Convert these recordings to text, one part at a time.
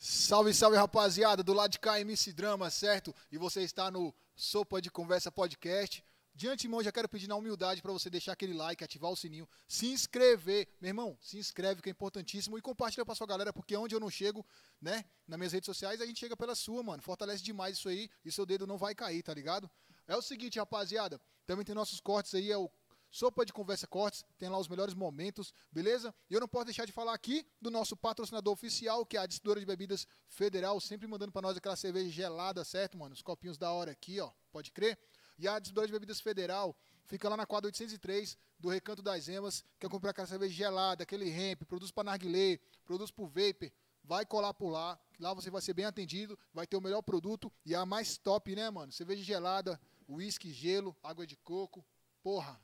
Salve, salve rapaziada, do lado de cá MC Drama, certo? E você está no Sopa de Conversa Podcast. De antemão, já quero pedir na humildade para você deixar aquele like, ativar o sininho, se inscrever. Meu irmão, se inscreve que é importantíssimo e compartilha pra sua galera, porque onde eu não chego, né, nas minhas redes sociais, a gente chega pela sua, mano. Fortalece demais isso aí e seu dedo não vai cair, tá ligado? É o seguinte, rapaziada, também tem nossos cortes aí, é o Sopa de Conversa Cortes, tem lá os melhores momentos, beleza? E eu não posso deixar de falar aqui do nosso patrocinador oficial, que é a Distribuidora de Bebidas Federal, sempre mandando para nós aquela cerveja gelada, certo, mano? Os copinhos da hora aqui, ó, pode crer? E a Distribuidora de Bebidas Federal fica lá na quadra 803 do Recanto das Emas, quer comprar aquela cerveja gelada, aquele hemp, produz para narguilé, produz para vapor, vai colar por lá, lá você vai ser bem atendido, vai ter o melhor produto e a mais top, né, mano? Cerveja gelada, uísque, gelo, água de coco, porra,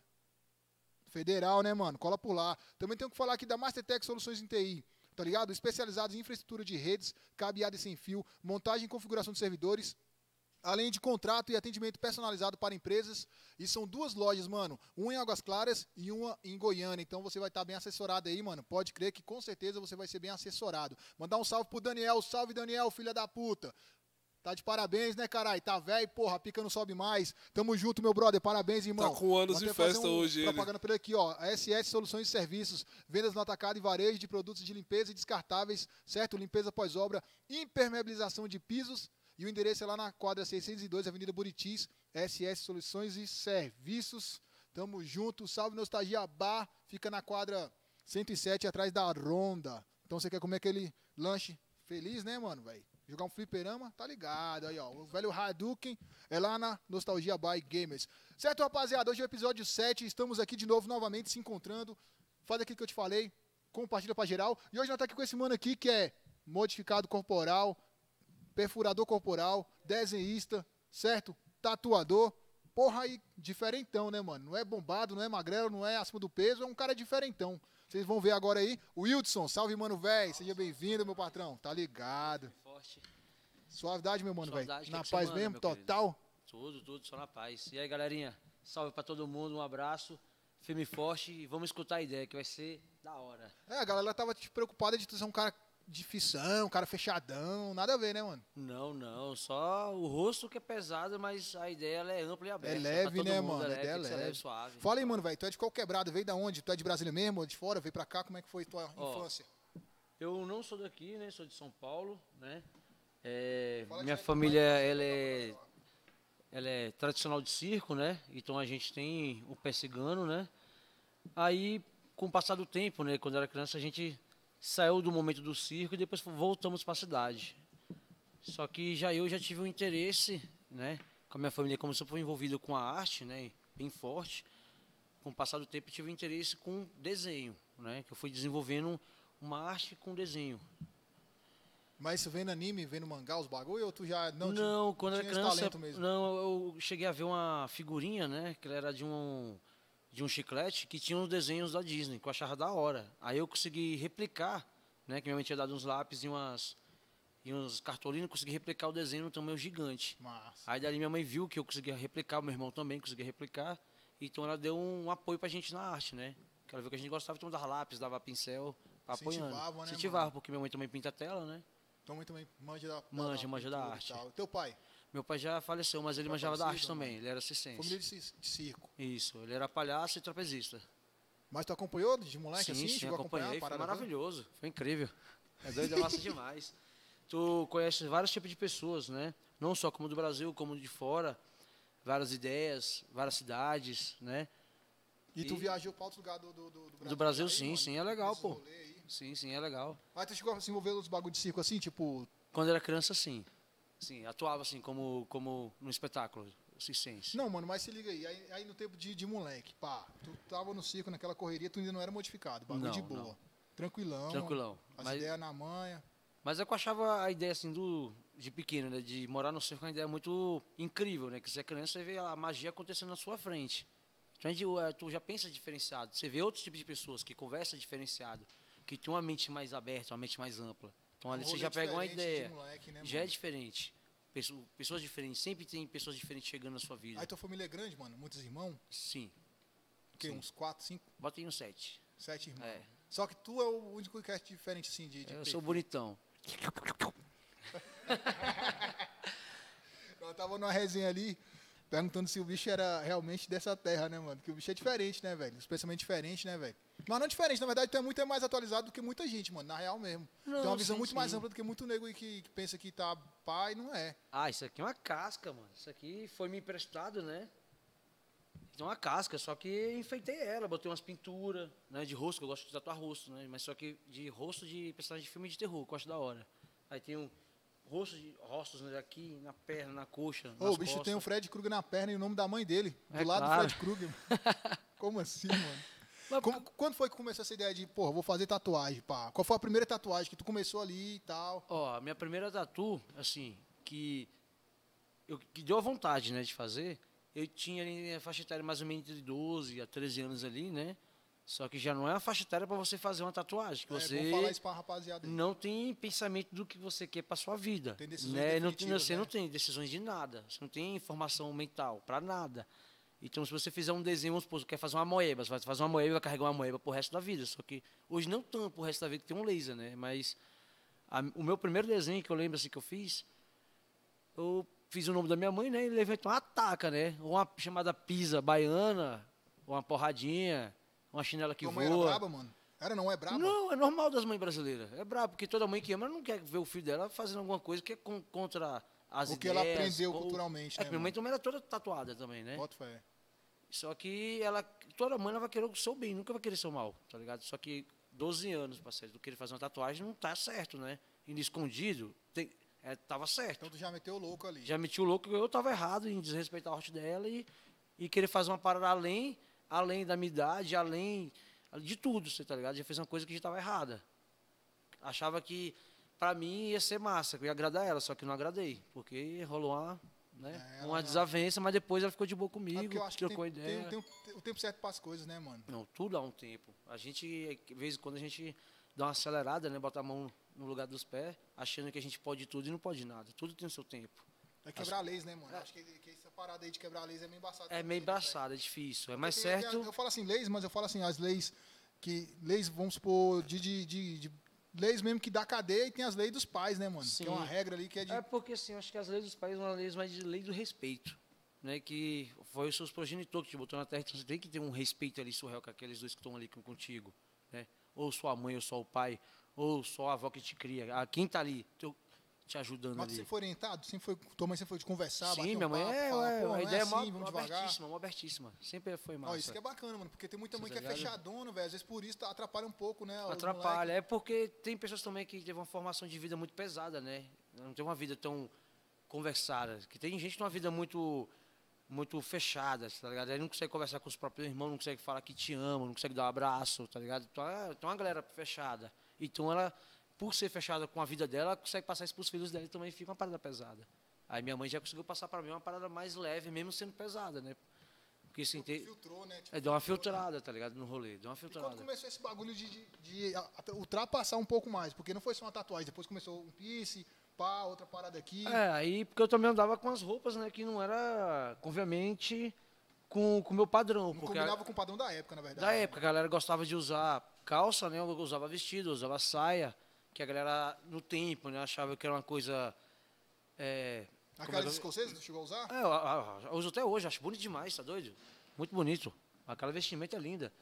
Federal, né, mano? Cola por lá. Também tenho que falar aqui da Mastertech Soluções em TI, tá ligado? Especializados em infraestrutura de redes, cabeada e sem fio, montagem e configuração de servidores, além de contrato e atendimento personalizado para empresas. E são duas lojas, mano. Uma em Águas Claras e uma em Goiânia. Então você vai estar bem assessorado aí, mano. Pode crer que com certeza você vai ser bem assessorado. Mandar um salve pro Daniel. Salve, Daniel, filha da puta. Tá de parabéns, né, caralho? Tá velho, porra, a pica não sobe mais. Tamo junto, meu brother. Parabéns, irmão. Tá com anos de festa um hoje, ele. Propaganda por aqui, ó. A SS Soluções e Serviços, vendas no atacado e varejo de produtos de limpeza e descartáveis, certo? Limpeza pós-obra, impermeabilização de pisos. E o endereço é lá na quadra 602, Avenida Buritis, SS Soluções e Serviços. Tamo junto. Salve Nostalgia Bar, fica na quadra 107, atrás da Ronda. Então você quer comer aquele lanche feliz, né, mano, velho? Jogar um fliperama, tá ligado aí, ó. O velho Hadouken é lá na Nostalgia by Gamers. Certo, rapaziada? Hoje é o episódio 7. Estamos aqui de novo, novamente, se encontrando. Faz aquilo que eu te falei. Compartilha pra geral. E hoje nós tá aqui com esse mano aqui que é modificado corporal, perfurador corporal, desenhista, certo? Tatuador. Porra aí, diferentão, né, mano? Não é bombado, não é magrelo, não é acima do peso, é um cara diferentão. Vocês vão ver agora aí. O Wildson, salve, mano, velho. Seja bem-vindo, meu patrão. Tá ligado. Forte. Suavidade, meu mano, velho. Na que paz manda, mesmo, querido? total. Tudo, tudo, só na paz. E aí, galerinha? Salve pra todo mundo, um abraço. Firme e forte e vamos escutar a ideia, que vai ser da hora. É, a galera tava tipo, preocupada de tu ser um cara de fissão, um cara fechadão. Nada a ver, né, mano? Não, não, só o rosto que é pesado, mas a ideia é ampla e aberta. É leve, né, mundo, mano? É A ideia é leve, que ser leve. suave. Fala aí, mano, velho. Tu é de qual quebrado? Veio da onde? Tu é de Brasília mesmo? De fora? Veio pra cá? Como é que foi tua infância? Eu não sou daqui, né? Sou de São Paulo, né? É, minha família, ela é, ela é tradicional de circo, né? Então a gente tem o pé cigano, né? Aí, com o passar do tempo, né? Quando eu era criança, a gente saiu do momento do circo e depois voltamos para a cidade. Só que já eu já tive um interesse, né? Com a minha família, como eu sempre fui envolvido com a arte, né? Bem forte. Com o passar do tempo, eu tive um interesse com desenho, né? Que eu fui desenvolvendo uma arte com desenho. Mas isso vem no anime, vem no mangá, os bagulho? Ou tu já não Não, tinha- quando era criança, talento mesmo? não, eu cheguei a ver uma figurinha, né, que era de um de um chiclete que tinha os desenhos da Disney, que eu achava da hora. Aí eu consegui replicar, né, que minha mãe tinha dado uns lápis e umas e uns cartolinas, consegui replicar o desenho no tamanho gigante. Massa. Aí dali minha mãe viu que eu conseguia replicar, meu irmão também conseguia replicar, então ela deu um apoio pra gente na arte, né? Que ela viu que a gente gostava, então dava lápis, dava pincel, apoiando. Incentivava, né, Incentivava, mano? porque minha mãe também pinta tela, né? Tua mãe também manja da, Manja, da manja da arte. tal. Teu pai? Meu pai já faleceu, mas ele manjava da arte também, ele era circense. Família de, ci- de circo. Isso, ele era palhaço e trapezista. Mas tu acompanhou de moleque sim, assim? sim, Chegou a acompanhei, a foi maravilhoso, foi incrível. É doido, é massa demais. Tu conhece vários tipos de pessoas, né? Não só como do Brasil, como de fora. Várias ideias, várias cidades, né? E tu E- viajou pra outros lugares do, do, do Brasil? Do Brasil, aí, sim, mano? sim, é legal, Esses pô. rolê. Sim, sim, é legal. Aí tu chegou a se envolver nos bagulho de circo assim, tipo... Quando era criança, sim. Sim, atuava assim, como, como no espetáculo, circense. Não, mano, mas se liga aí. Aí, aí no tempo de, de moleque, pá, tu tava no circo, naquela correria, tu ainda não era modificado. Bagulho Não, de boa. não. Tranquilão. Tranquilão. As Mas- ideias na manha. Mas é que eu achava a ideia assim do de pequeno, né, de morar no circo, uma ideia muito incrível, né, que você é criança você vê a magia acontecendo na sua frente. Então, eh, tu já pensa diferenciado, você vê outros tipos de pessoas que conversam diferenciado, que tem uma mente mais aberta, uma mente mais ampla. Então ali Um você já pega uma ideia. moleque, né, Já é diferente. Pesso- Pessoas diferentes, sempre tem pessoas diferentes chegando na sua vida. Aí tua família é grande, mano? Muitos irmãos? Sim. O quê? Sim. Uns quatro, cinco, Bota aí um sete. sete irmãos? É. Só que tu é o único que é diferente, assim, de, de Eu perfil. sou bonitão. Eu tava numa resenha ali, perguntando se o bicho era realmente dessa terra, né, mano? Porque o bicho é diferente, né, velho? Especialmente diferente, né, velho? Mas não é diferente, na verdade, tu é muito mais atualizado do que muita gente, mano, na real mesmo. Não, Tem uma visão sim, muito mais ampla do que muito nego aí que, que pensa que tá pai, não é. Ah, isso aqui é uma casca, mano. Isso aqui foi me emprestado, né? Então uma casca, só que enfeitei ela, botei umas pinturas, né, de rosto, que eu gosto de tatuar rosto, né? Mas só que de rosto de personagem de filme de terror, que eu acho da hora. Aí tem um rosto de rostos né, aqui, na perna, na coxa. Ô, o bicho costas. tem o Fred Krueger na perna e o nome da mãe dele, do É lado claro. do Fred Krueger. Como assim, mano? Mas- Como- quando foi que começou essa ideia de, porra, vou fazer tatuagem, pá? Qual foi a primeira tatuagem que tu começou ali e tal? Ó, a minha primeira tatu, assim, que, eu, que deu a vontade, né, de fazer, eu tinha ali a faixa etária mais ou menos de 12 a 13 anos ali, né? Só que já não é a faixa etária para você fazer uma tatuagem, que É, você vamos falar isso pra rapaziada não tem pensamento do que você quer para sua vida. Tem decisões né? não, tem- você né? não tem decisões de nada, você não tem informação mental para nada. Então, se você fizer um desenho, vamos supor, você quer fazer uma moeba, você vai fazer uma moeba e vai carregar uma moeba pro resto da vida. Só que hoje não tanto pro resto da vida que tem um laser, né? Mas a- o meu primeiro desenho que eu lembro assim que eu fiz, eu fiz o nome da minha mãe, né? E levei uma taca, né? Uma chamada pisa baiana, uma porradinha, uma chinela que Tua mãe era voa. braba, mano? Era não, é braba? Não, é normal das mães brasileiras. É brabo, porque toda mãe que ama não quer ver o filho dela fazendo alguma coisa que é con- contra as O que ideias. ela aprendeu ou- culturalmente, É, né, minha mãe também era toda tatuada também, né? Bota fé. Só que ela, toda mãe ela vai querer o seu bem, nunca vai querer seu mal, tá ligado? Só que 12 anos, parceiro, do querer fazer uma tatuagem não tá certo, né? Indo escondido, tem, é, tava certo. Então tu já meteu o louco ali. Já meti o louco que eu tava errado em desrespeitar a arte dela e, e querer fazer uma parada além, além da minha idade, além de tudo, você tá ligado? Já fez uma coisa que já estava errada. Achava que pra mim ia ser massa, que eu ia agradar ela, só que não agradei, porque rolou uma, né, É, uma desavença, mas depois ela ficou de boa É comigo, que trocou tem, ideia. tem, tem o tempo certo para as coisas, né, mano? Não, tudo há um tempo. A gente, de vez em quando, a gente dá uma acelerada, né? Bota a mão no lugar dos pés, achando que a gente pode tudo e não pode nada. Tudo tem o seu tempo. É quebrar leis, né, mano? Acho que, que essa parada aí de quebrar leis é meio embaçado. É meio embaçado, é difícil. É mais certo. Eu falo assim, leis, mas eu falo assim, as leis que. Leis, vamos supor, de, de, de- de- leis mesmo que dá cadeia e tem as leis dos pais, né, mano? Sim. Tem uma regra ali que é de. É porque, assim, eu acho que as leis dos países são uma lei mais de lei do respeito. Né, que foi os seus progenitores que te botou na terra, então você tem que ter um respeito ali surreal com aqueles dois que estão ali contigo. Né? Ou sua mãe, ou só o pai, ou só a avó que te cria. Ah, quem tá ali teu- te ajudando Mas ali. sempre foi orientado? Sempre foi, tua mãe sempre foi de conversar, Sim, minha mãe papo, é, falar, é, a ideia é assim, mó, vamos abertíssima, mó abertíssima. Sempre foi massa. Ó, isso que é bacana, mano, porque tem muita mãe Tá que é fechadona, velho. Às vezes por isso atrapalha um pouco, né? Atrapalha. É porque tem pessoas também que teve uma formação de vida muito pesada, né? Não tem uma vida tão conversada. Que tem gente que tem uma vida muito muito fechada, tá ligado? Aí não consegue conversar com os próprios irmãos, não consegue falar que te ama, não consegue dar um abraço, tá ligado? Então é, então é uma galera fechada. Então ela, por ser fechada com a vida dela, ela consegue passar isso pros filhos dela e também fica uma parada pesada. Aí minha mãe já conseguiu passar para mim uma parada mais leve, mesmo sendo pesada, né? Porque assim, tem, Filtrou, né? Tipo, é, deu uma filtrada, tá ligado? No rolê, deu uma E quando filtrada. começou esse bagulho de, de, de a- a- ultrapassar um pouco mais? Porque não foi só uma tatuagem, depois começou um piercing, pá, outra parada aqui. É, aí porque eu também andava com as roupas, né, que não era, obviamente, com o meu padrão. não porque a- combinava com o padrão da época, na verdade. da época, a galera gostava de usar calça, né, eu usava vestido, eu usava saia, que a galera, no tempo, né, achava que era uma coisa... É, como é que eu- escocesas tu chegou a usar? é, eu, eu- eu uso até hoje, acho bonito demais, tá doido? Muito bonito. Aquela vestimenta é linda.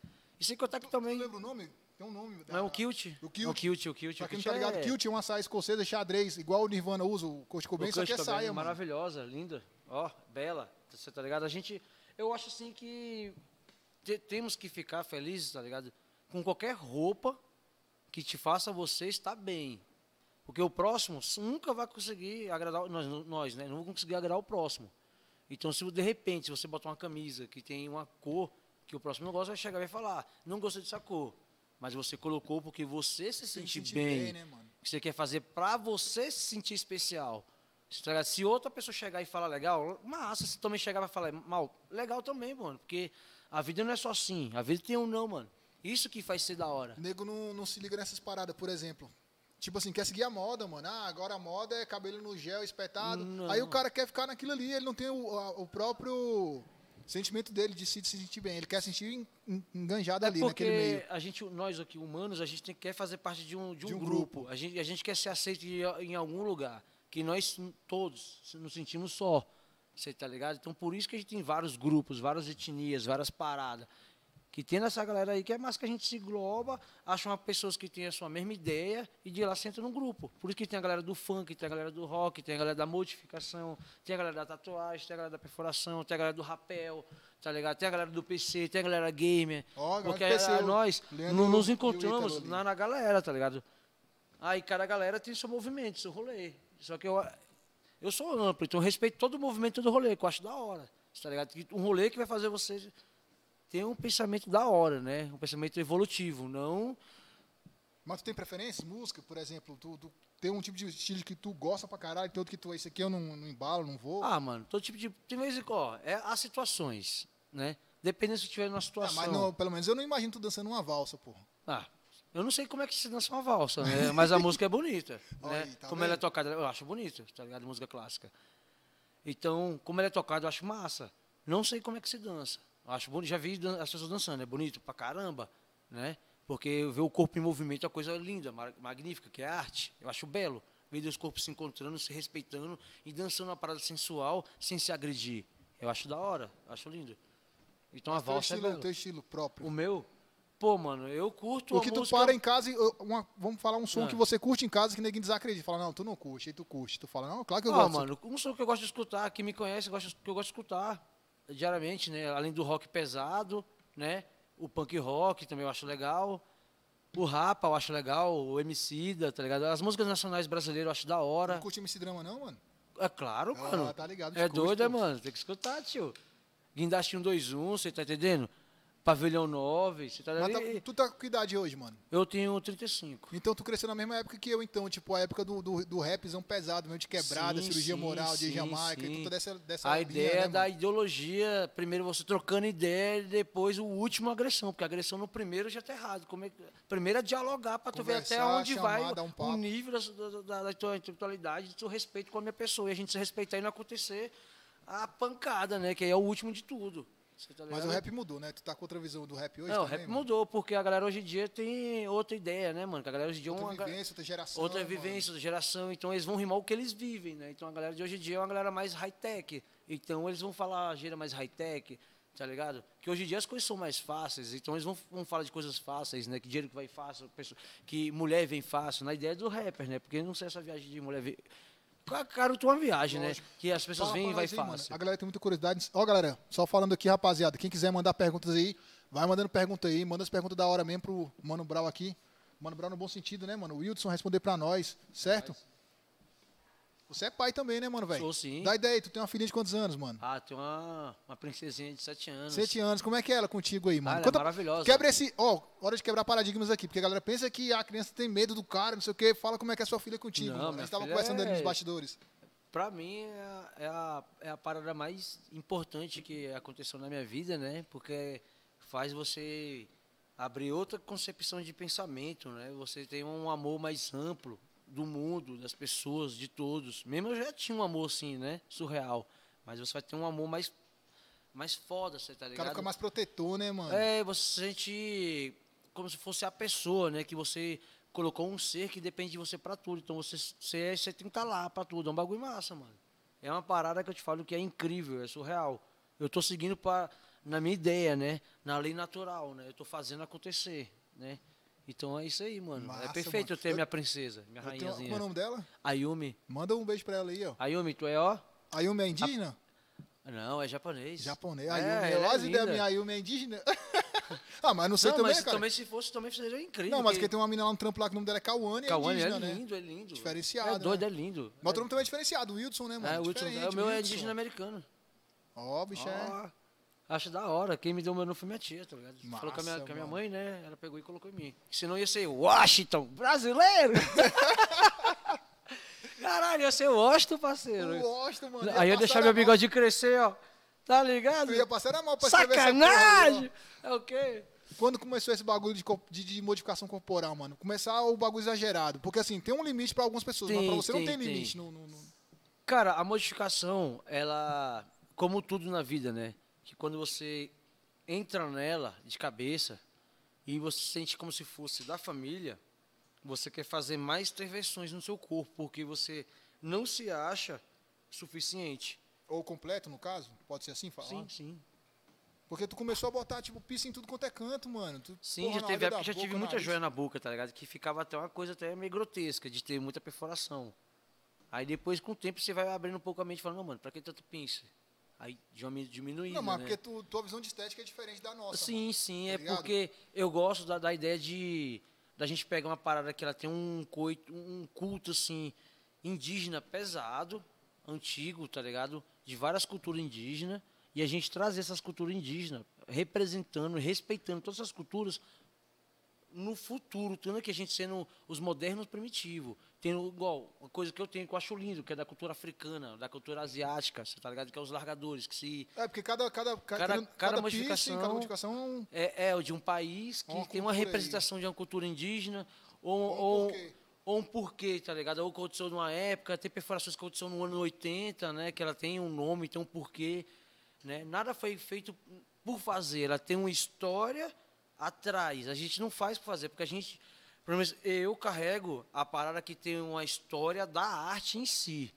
E sem contar que Tu também... lembra o nome? Tem um nome. Não é o kilt. O É kilt. O kilt, o kilt. Pra quem não tá ligado, é- kilt é uma saia escocesa xadrez, igual o Nirvana usa, o Kurt Cobain, só que é Cobain, saia, mano. maravilhosa, linda. Ó, bela. Você tá ligado? A gente. Eu acho assim que te- temos que ficar felizes, tá ligado? Com qualquer roupa que te faça você estar bem. Porque o próximo nunca vai conseguir agradar nós, nós né? Não vamos conseguir agradar o próximo. Então, se de repente você botar uma camisa que tem uma cor que o próximo não gosta, vai chegar e vai falar: Não gostei dessa cor. Mas você colocou porque você se Se sente sentir bem né, mano? que você quer fazer pra você se sentir especial. Se outra pessoa chegar e falar legal, massa. Se também chegar e falar mal, legal também, mano. Porque a vida não é só assim. A vida tem um não, mano. Isso que faz ser da hora. O nego não, não se liga nessas paradas, por exemplo. Tipo assim, quer seguir a moda, mano. Ah, agora a moda é cabelo no gel espetado. Não. Aí o cara quer ficar naquilo ali, ele não tem o, a- o próprio sentimento dele de se, sentir bem. Ele quer se sentir en- en- enganjado ali, naquele meio. a gente, nós aqui, humanos, a gente quer fazer parte de um, de um, De um grupo. A gente, a gente quer ser aceito em, em algum lugar. que nós todos nos sentimos só. Você tá ligado? Então por isso que a gente tem vários grupos, várias etnias, várias paradas. Que tem essa galera aí que é mais que a gente se engloba, acha uma pessoas que têm a sua mesma ideia e de lá senta num grupo. Por isso que tem a galera do funk, tem a galera do rock, tem a galera da modificação, tem a galera da tatuagem, tem a galera da perfuração, tem a galera do rapel, tá ligado? Tem a galera do PC, tem a galera gamer. Galera porque do PC, nós Leandro nos encontramos Ítalo na, na galera, tá ligado? Aí cada galera tem seu movimento, seu rolê. Só que eu, eu sou amplo, então eu respeito todo o movimento todo rolê, que eu acho da hora. Tá ligado? Um rolê que vai fazer você ter um pensamento da hora, né? Um pensamento evolutivo, não. Mas tu tem preferência? Música, por exemplo, tu, tu tem um tipo de estilo que tu gosta pra caralho, tem outro que tu, esse aqui eu não, não embalo, não vou. Ah, mano, todo tipo de. Tem vez em quando, é as situações, né? Dependendo se tiver numa Ah, situação. mas não, pelo menos eu não imagino tu dançando uma valsa, porra. Ah, eu não sei como é que se dança uma valsa, né? Mas a música é bonita, né? aí, tá como ela é vendo? tocada, eu acho bonita, tá ligado? Música clássica. Então, como ela é tocada, eu acho massa. Não sei como é que se dança. Acho bonito, já vi as pessoas dançando, é bonito pra caramba, né? Porque ver o corpo em movimento é uma coisa linda, ma- magnífica, que é arte. Eu acho belo. Ver dois corpos se encontrando, se respeitando e dançando uma parada sensual sem se agredir. Eu acho da hora, acho lindo. Então a Teu valsa é estilo, belo. teu estilo próprio. O meu, pô, mano, eu curto O que tu música... para em casa e. uma- vamos falar um som Ah. que você curte em casa que ninguém desacredita. Fala, não, tu não curte, aí tu curte. Tu fala, não, claro que eu Ah, gosto. mano, um som que eu gosto de escutar, que me conhece, que eu gosto de escutar diariamente, né? Além do rock pesado, né? O punk rock também eu acho legal. O rapa eu acho legal, o Emicida, tá ligado? As músicas nacionais brasileiras eu acho da Não hora. curte MC Drama, não, mano? É claro, Ah, mano. tá ligado, É doido, mano? Tem que escutar, tio. Guindaste 121, você tá entendendo? Pavilhão 9, você tá Mas ligado? tá- tu tá com que idade hoje, mano? Eu tenho 35. Então tu cresceu na mesma época que eu, então, tipo, a época do, do, do rapzão pesado, mesmo de quebrada, Sim, cirurgia sim, moral, de sim, Jamaica, sim. e tudo dessa, dessa A linha, ideia né, da mano? ideologia, primeiro você trocando ideia e depois o último agressão, porque a agressão no primeiro já tá errado. Como é, primeiro é dialogar para tu ver até onde chamar, vai um o nível da, da, da, da tua intelectualidade, do teu respeito com a minha pessoa. E a gente se respeitar e não acontecer a pancada, né? Que aí é o último de tudo. Tá Mas o rap mudou, né? Tu tá com outra visão do rap hoje Não, o também, rap mano? mudou, porque a galera hoje em dia tem outra ideia, né, mano? Que a galera hoje em dia é Outra uma. ga- vivência, outra geração, outra mano. vivência, outra geração, então eles vão rimar o que eles vivem, né? Então a galera de hoje em dia é uma galera mais high-tech, então eles vão falar a gíria mais high-tech, tá ligado? Que hoje em dia as coisas são mais fáceis, então eles vão, vão falar de coisas fáceis, né? Que dinheiro que vai fácil, que mulher vem fácil, na ideia do rapper, né? Porque não sei essa viagem de mulher vir... Cara, tu uma viagem, Lógico. né? Que as pessoas vêm e vai mano. fácil. A galera tem muita curiosidade. Ó, galera, só falando aqui, rapaziada, quem quiser mandar perguntas aí, vai mandando pergunta aí, manda as perguntas da hora mesmo pro Mano Brau aqui. Mano Brau no bom sentido, né, mano? O Wildson responder pra nós, certo? Você é pai também, né, mano, velho? Sou sim. Dá ideia aí, tu tem uma filhinha de quantos anos, mano? Ah, tem uma, uma princesinha de 7 anos. Sete anos, como é que é ela contigo aí, mano? Ah, ela é maravilhosa. Quebra esse. Ó, hora de quebrar paradigmas aqui, porque a galera pensa que a criança tem medo do cara, não sei o quê. Fala como é que é sua filha contigo. Não, mano. A gente tava conversando ali é- nos bastidores. Pra mim, é a, é, a, é a parada mais importante que aconteceu na minha vida, né? Porque faz você abrir outra concepção de pensamento, né? Você tem um amor mais amplo do mundo, das pessoas, de todos. Mesmo eu já tinha um amor assim, né? Surreal. Mas você vai ter um amor mais, mais foda, você tá O ligado? cara fica mais protetor, né, mano? É, você se sente como se fosse a pessoa, né? Que você colocou um ser que depende de você pra tudo. Então você, você, você tem que estar lá pra tudo. É um bagulho massa, mano. É uma parada que eu te falo que é incrível, é surreal. Eu tô seguindo pra, na minha ideia, né? Na lei natural, né? Eu tô fazendo acontecer, né? Então é isso aí, mano. Massa, é perfeito mano. eu ter Eu- minha princesa, minha tenho- rainhazinha. Como é o nome dela? Ayumi. Manda um beijo pra ela aí, ó. Ayumi, tu é ó? Ayumi é indígena? Não, é japonês. Japonês. É, Ayumi. é ideias linda. minha Ayumi é indígena. ah, mas não sei Não, também, mas cara. também se fosse, também seria incrível. Não, mas que- porque tem uma menina lá no trampo lá que o nome dela é Cauane, é Cauane é indígena, né? lindo, é lindo. Diferenciado, É doido, né? é lindo. Mas o nome também é diferenciado, o Wilson, né, mano? É, o, Wilson, é, o meu é indígena americano. Ó, bicho, é. Acho da hora. Quem me deu o meu nome foi minha tia, tá ligado? Falou com a minha, Massa, com a minha mãe, né? Ela pegou e colocou em mim. Senão ia ser Washington, brasileiro! Caralho, ia ser Washington, parceiro. Eu gosto, mano. Aí eu ia deixar meu bigode crescer, ó. Tá ligado? Tu ia passar a mão pra porra Sacanagem! É o quê? Quando começou esse bagulho de, de- de modificação corporal, mano? Começar o bagulho exagerado. Porque assim, tem um limite pra algumas pessoas, mas Tem, pra você não tem, tem tem. limite. No, no- no- Cara, a modificação, ela, como tudo na vida, né? Que quando você entra nela de cabeça e você sente como se fosse da família, você quer fazer mais intervenções no seu corpo, porque você não se acha suficiente. Ou completo, no caso? Pode ser assim falar? Sim, sim. Porque tu começou a botar, tipo, pista em tudo quanto é canto, mano. Tu, Sim, porra, já teve já boca, tive muita nariz. joia na boca, tá ligado? Que ficava até uma coisa até meio grotesca, de ter muita perfuração. Aí depois, com o tempo, você vai abrindo um pouco a mente e falando, não, mano, pra que tanto pince? Aí diminu- diminuindo, Não, mas né? porque tu, tua visão de estética é diferente da nossa. Sim, mano. sim, tá é ligado? porque eu gosto da, da ideia de da gente pegar uma parada que ela tem um coito, um culto assim indígena pesado, antigo, tá ligado? De várias culturas indígenas e a gente trazer essas culturas indígenas, representando, respeitando todas essas culturas no futuro, tendo que a gente sendo os modernos primitivos, tendo igual uma coisa que eu tenho que eu acho lindo, que é da cultura africana, da cultura asiática, tá ligado? Que é os largadores, que se É, porque cada, cada, ca- Cada- cada, cada modificação- cada modificação é é, é o de um país que Uma tem uma cultura aí. representação de uma cultura indígena ou, Ou um ou, porquê. ou um porquê, tá ligado? Ou aconteceu numa época, tem perfurações que aconteceu no ano 80, né? Que ela tem um nome, tem um porquê, né? Nada foi feito por fazer, ela tem uma história atrás. A gente não faz por fazer, porque a gente, eu carrego a parada que tem uma história da arte em si,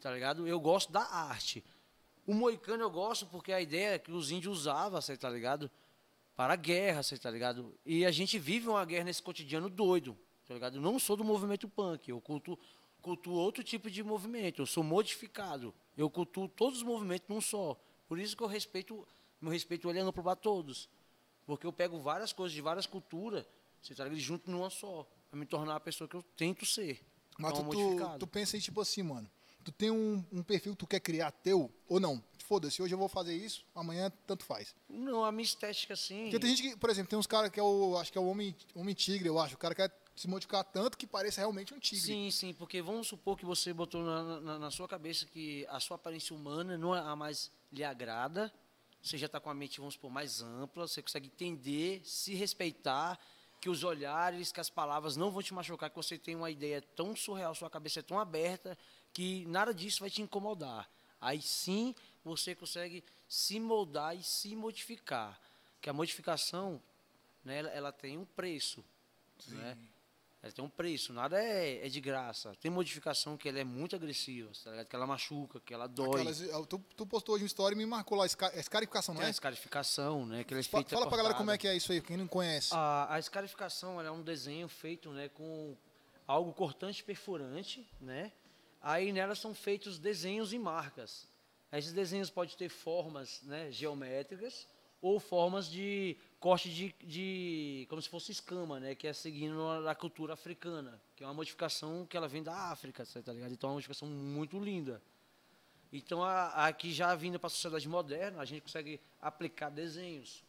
tá ligado? Eu gosto da arte. O moicano eu gosto porque a ideia é que os índios usavam, você tá ligado? Para a guerra, você tá ligado? E a gente vive uma guerra nesse cotidiano doido, tá ligado? Eu não sou do movimento punk, eu culto, cultuo outro tipo de movimento, eu sou modificado. Eu cultuo todos os movimentos num só. Por isso que eu respeito, meu respeito olhando para todos. Porque eu pego várias coisas de várias culturas, você tá junto numa só, para me tornar a pessoa que eu tento ser. Mas Então, tu, tu, modificado. tu pensa em tipo assim, mano. Tu tem um, um perfil que tu quer criar teu ou não? Foda-se, hoje eu vou fazer isso, amanhã tanto faz. Não, a minha estética assim. Porque tem gente que, por exemplo, tem uns caras que é o. Acho que é o homem, homem tigre, eu acho. O cara quer se modificar tanto que pareça realmente um tigre. Sim, sim, porque vamos supor que você botou na, na, na sua cabeça que a sua aparência humana não é a mais lhe agrada, você já está com a mente, vamos supor, mais ampla, você consegue entender, se respeitar, que os olhares, que as palavras não vão te machucar, que você tem uma ideia tão surreal, sua cabeça é tão aberta, que nada disso vai te incomodar. Aí sim você consegue se moldar e se modificar. Que a modificação, né, ela, ela tem um preço. Né? Ela tem um preço, nada é, é de graça. Tem modificação que ela é muito agressiva, tá? Que ela machuca, que ela dói. Aquelas, tu, tu postou hoje uma história e me marcou lá, esca- escarificação, não Tem a é? escarificação, né? Que ela é feita Fala pra galera como é que é isso aí, quem não conhece. A, a escarificação é um desenho feito né, com algo cortante e perfurante, né? Aí nela são feitos desenhos e marcas. Esses desenhos podem ter formas né, geométricas ou formas de corte de, de como se fosse escama, né? Que é seguindo a, a cultura africana, que é uma modificação que ela vem da África, tá ligado? Então é uma modificação muito linda. Então, a- aqui já vindo para a sociedade moderna, a gente consegue aplicar desenhos,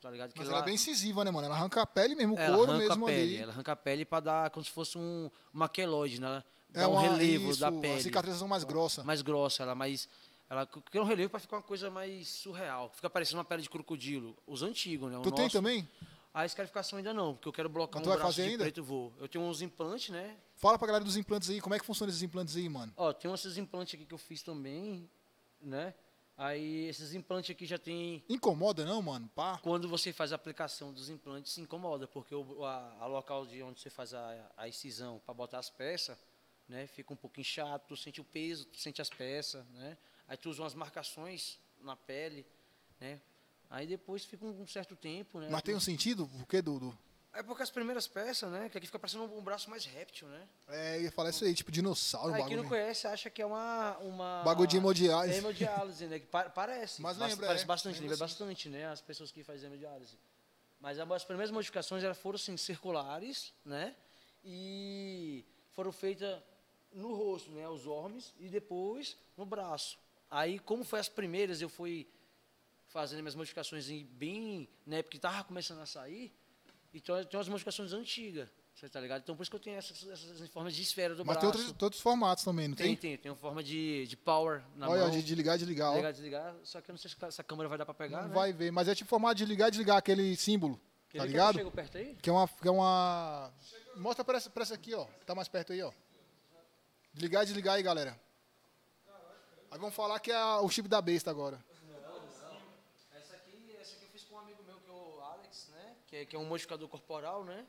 tá ligado? Que Mas lá- ela é bem incisiva, né, mano? Ela arranca a pele mesmo, o ela couro mesmo a pele, ali. ela arranca a pele para dar como se fosse um maqueloide, né? Ela Dá é um uma, relevo isso, da A pele. cicatrização mais grossa. Mais grossa, ela mais. Ela cria um relevo para ficar uma coisa mais surreal. Fica parecendo uma pele de crocodilo. Os antigos, né? O Tu tem nosso- também? A escarificação ainda não, porque eu quero blocar Mas um tu vai braço fazer de ainda? preto vou. Eu tenho uns implantes, né? Fala pra galera dos implantes aí, como é que funciona esses implantes aí, mano? Ó, tem esses implantes aqui que eu fiz também, né? Aí esses implantes aqui já tem Incomoda não, mano? Pá. quando você faz a aplicação dos implantes, se incomoda, porque o a, a local de onde você faz a, a incisão para botar as peças, né, fica um pouquinho chato, tu sente o peso, tu sente as peças, né? Aí tu usa umas marcações na pele, né? Aí depois fica um, um certo tempo, né? Mas tem um sentido? Por que, Dudu? É porque as primeiras peças, né, que aqui fica parecendo um, um braço mais réptil, né? É, eu ia falar isso aí, tipo dinossauro, Aí quem bagulho. não conhece acha que é uma uma Bagulho de hemodiálise. É hemodiálise, né? Que pa- parece. Mas lembra, Parece é. bastante, Lembra lembra bastante, né? As pessoas que fazem hemodiálise. Mas as primeiras modificações elas foram assim, circulares, né? E foram feitas no rosto, né? Os ormes e depois no braço. Aí, como foi as primeiras, eu fui fazendo minhas modificações em bem, né? Porque tava começando a sair. Então, tem umas modificações antigas, você tá ligado? Então, por isso que eu tenho essas, essas formas de esfera do Mas braço. tem outros, outros formatos também, não Tem, tem? tem, tem uma forma de, de power na Olha, mão. de, de ligar e desligar. Ligar, desligar, só que eu não sei se essa câmera vai dar pra pegar, Não né? vai ver, mas é tipo formato de ligar e desligar aquele símbolo, tá que ligado? Chego perto aí? Que é uma. Que é uma... Mostra pra essa, pra essa aqui, ó. Tá mais perto aí, ó. Ligar e desligar aí, galera. Aí vamos falar que é o chip da besta agora. Essa aqui, essa aqui eu fiz com um amigo meu, que é o Alex, né? Que é, que é um modificador corporal, né?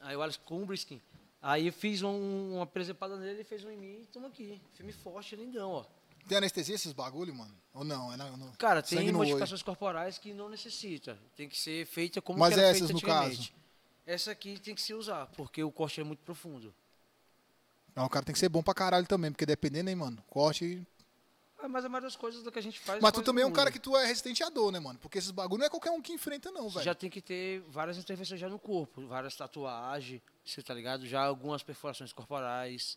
Aí o Alex Kumbriskin. Aí eu fiz um, uma presepada nele, ele fez um em mim e estamos aqui. Filme forte, lindão, ó. Tem anestesia esses bagulho, mano? Ou não? É no, Cara, tem sangue olho. modificações corporais que não necessita. Tem que ser feita como Mas que era essas, feita no antigamente. Essa aqui tem que se usar, porque o corte é muito profundo. Não, o cara tem que ser bom pra caralho também, porque dependendo, hein, mano, corte... Ah, Mas a maioria das coisas do que a gente faz. Mas tu também é um cara que tu é resistente à dor, né, mano? Porque esses bagulho não é qualquer um que enfrenta, não, velho. Já tem que ter várias intervenções já no corpo, várias tatuagens, você tá ligado? Já algumas perfurações corporais,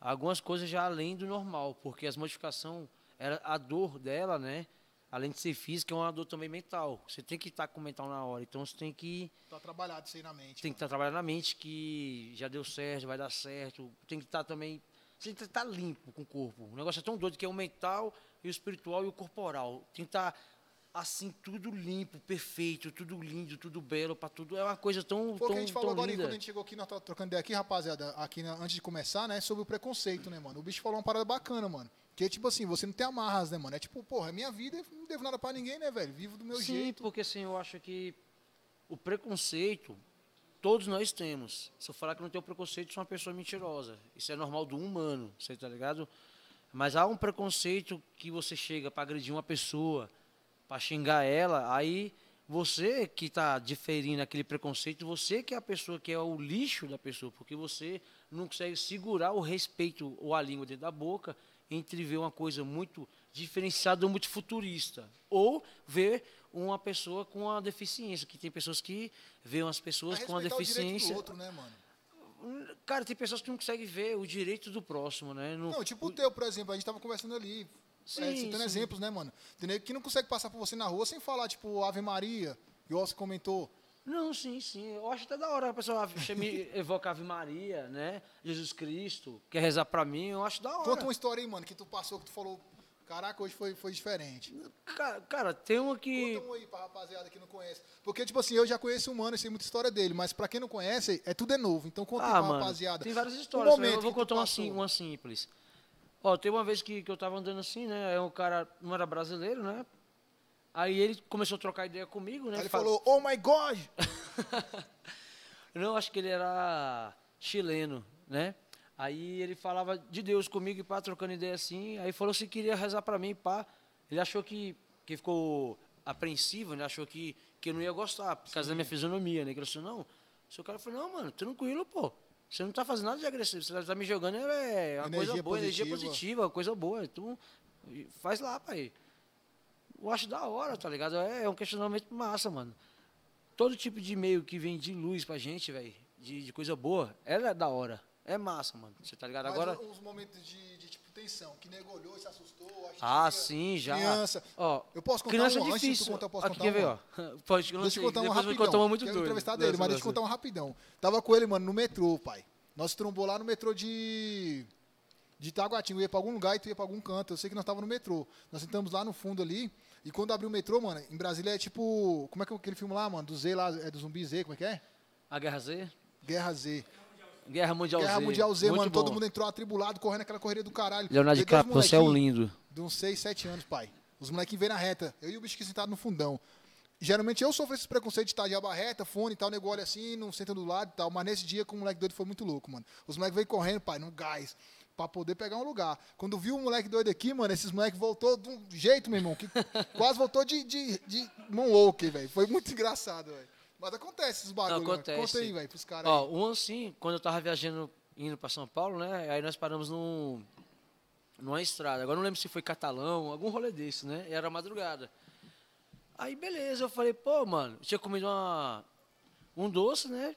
algumas coisas já além do normal, porque as modificações, era a dor dela, né? Além de ser física, é uma dor também mental. Você tem que estar com o mental na hora, então você tem que Tá trabalhado isso aí na mente. tem que estar trabalhando na mente que já deu certo, vai dar certo. Tem que estar também. Você tem que estar limpo com o corpo. O negócio é tão doido que é o mental, e o espiritual e o corporal. Tem que estar assim, tudo limpo, perfeito, tudo lindo, tudo belo, para tudo. É uma coisa tão, Foi o tão, que a gente falou agora, linda. quando a gente chegou aqui, nós tava trocando ideia aqui, rapaziada, aqui na- antes de começar, né, sobre o preconceito, né, mano? O bicho falou uma parada bacana, mano. Que é tipo assim, você não tem amarras, né, mano? É tipo, porra, é minha vida, não devo nada pra ninguém, né, velho? Vivo do meu Sim, jeito. porque assim, eu acho que o preconceito, todos nós temos. Se eu falar que não tenho preconceito, sou uma pessoa mentirosa. Isso é normal do humano, você tá ligado? Mas há um preconceito que você chega para agredir uma pessoa, para xingar ela, aí você que está diferindo aquele preconceito, você que é a pessoa que é o lixo da pessoa, porque você não consegue segurar o respeito ou a língua dentro da boca entre ver uma coisa muito diferenciada ou muito futurista, ou ver uma pessoa com uma deficiência, que tem pessoas que veem as pessoas É com uma respeitar o do deficiência. outro, né, mano? Cara, tem pessoas que não conseguem ver o direito do próximo, né? No- Não, tipo o teu, por exemplo, a gente tava conversando ali, Sim, é, citando sim. exemplos, né, mano? Nego que não consegue passar por você na rua sem falar, tipo, Ave Maria, igual você comentou. Não, sim, sim. Eu acho até da hora a pessoa chama, evoca Ave Maria, né? Jesus Cristo, quer rezar pra mim, eu acho da hora. Conta uma história aí, mano, que tu passou, que tu falou, caraca, hoje foi, foi diferente. Cara, cara, tem uma que. Conta um aí pra rapaziada que não conhece. Porque, tipo assim, eu já conheço o mano, eu sei muita história dele, mas pra quem não conhece, é tudo é novo. Então conta aí Ah, pra mano, rapaziada. tem várias Um histórias. momento eu vou contar uma, sim, uma simples. Ó, tem uma vez que, que eu tava andando assim, né? Aí um cara não era brasileiro, né? Aí ele começou a trocar ideia comigo, né? Aí ele Fala- falou, oh my God! Não, acho que ele era chileno, né? Aí ele falava de Deus comigo e pá, trocando ideia assim. Aí falou se queria rezar pra mim, pá. Ele achou que, que ficou apreensivo, ele achou que, que eu não ia gostar, por causa da minha fisionomia, né? Que ele falou assim, não. O seu cara falou, não, mano, tranquilo, pô. Você não tá fazendo nada de agressivo, você tá me jogando é uma Energia coisa boa, energia positiva. positiva, coisa boa. Tu faz lá, pai. Eu acho da hora, tá ligado? É, é um questionamento massa, mano todo tipo de e-mail que vem de luz pra gente, velho, de, de coisa boa, ela é da hora. É massa, mano. Você tá ligado? Mas Agora. uns momentos de, de, tipo, tensão, que nego olhou se assustou. Ah, sim, já. Criança. Ó, Eu posso contar criança é Antes de tu difícil. contar, eu posso Aqui, contar quer ver, ó. Pode, Deixa eu sei, contar eu rapidão. contar uma muito Quero doida. entrevistar dele, mas deixa eu contar uma rapidão. Tava com ele, mano, no metrô, pai. Nós trombou lá no metrô de de Itaguatinga, eu ia pra algum lugar e tu ia pra algum canto. Eu sei que nós tava no metrô. Nós sentamos lá no fundo ali. E quando abriu o metrô, mano, em Brasília é tipo. Como é que é aquele filme lá, mano? Do Z lá, é do zumbi Z, como é que é? A Guerra Z? Guerra Z. Guerra Mundial Guerra Z. Mundial Z, Muito mano. Todo bom. mundo entrou atribulado, correndo aquela correria do caralho. Leonardo DiCaprio, você é um lindo. De uns 6, 7 anos, pai. Os molequinhos vêm na reta. Eu e o bicho que sentado no fundão. Geralmente eu sofro esses preconceitos de estar de aba reta, fone e tal, o nego olha assim, não senta do lado e tal. Mas nesse dia com o moleque doido foi muito louco, mano. Os moleques veio correndo, pai, no gás, pra poder pegar um lugar. Quando viu o moleque doido aqui, mano, esses moleques voltou de um jeito, meu irmão, que quase voltou de, de, de moonwalk, velho. Foi muito engraçado, velho. Mas acontece esses bagulhos. Não, acontece. Conta aí, velho, pros caras. Ó, aí. um assim, quando eu tava viajando, indo pra São Paulo, né? Aí nós paramos num, numa estrada. Agora não lembro se foi Catalão, algum rolê desse, né? E era madrugada. Aí beleza, eu falei, pô, mano, tinha comido uma, um doce, né?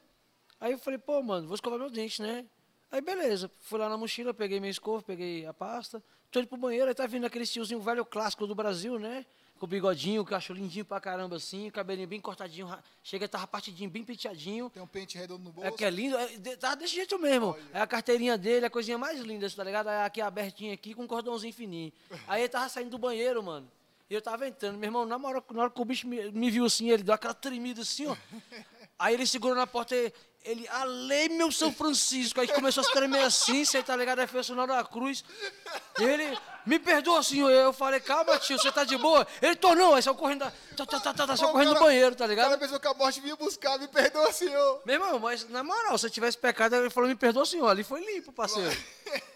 Aí eu falei, pô, mano, vou escovar meu dente, né? Aí beleza, fui lá na mochila, peguei minha escova, peguei a pasta, tô indo pro banheiro, aí tá vindo aquele tiozinho velho clássico do Brasil, né? Com o bigodinho, que eu acho lindinho pra caramba assim, cabelinho bem cortadinho, chega, tava partidinho, bem penteadinho. Tem um pente redondo no bolso. É que é lindo, é, de- tá desse jeito mesmo. É a carteirinha dele, a coisinha mais linda, tá ligado? É aqui abertinha aqui com um cordãozinho fininho. Aí ele tava saindo do banheiro, mano. E eu tava entrando, meu irmão, na hora, na hora que o bicho me, me viu assim, ele deu aquela tremida assim, ó. Aí ele segurou na porta e, Ele, além meu São Francisco. Aí começou a se tremer assim, você tá ligado? Aí fez o sinal da cruz. E ele, me perdoa, senhor. Eu falei, calma, tio, você tá de boa? Ele tornou, aí saiu correndo, tá, tá, tá, tá, tá, saiu correndo do banheiro, tá O ligado? cara pensou que a morte vinha buscar, me perdoa, senhor. Meu irmão, mas na moral, se eu tivesse pecado, ele falou, me perdoa, senhor. Ali foi limpo, parceiro.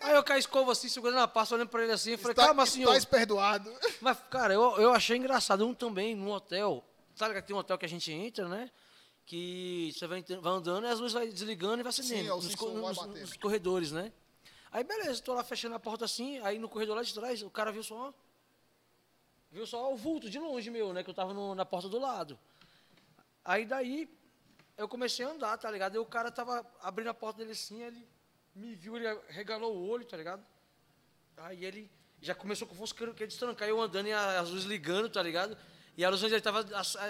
Aí eu caí a escova assim, segurando a pasta, olhando pra ele assim, falei, calma, senhor. Estás perdoado. Mas, cara, eu, eu achei engraçado. Um também, num hotel. Sabe que tem um hotel que a gente entra, né? Que você vai, vai andando e as luzes vai desligando e vai acendendo. Sim, é o nos, nos- nos corredores, né? Aí, beleza, tô lá fechando a porta assim, aí no corredor lá de trás, o cara viu só. Viu só o vulto de longe meu, né? Que eu tava no- na porta do lado. Aí daí, eu comecei a andar, tá ligado? Aí o cara tava abrindo a porta dele assim, ele me viu, ele regalou o olho, tá ligado? Aí ele já começou com o fosse querendo destrancar, eu andando e as luzes ligando, tá ligado? E a luz onde ele tava,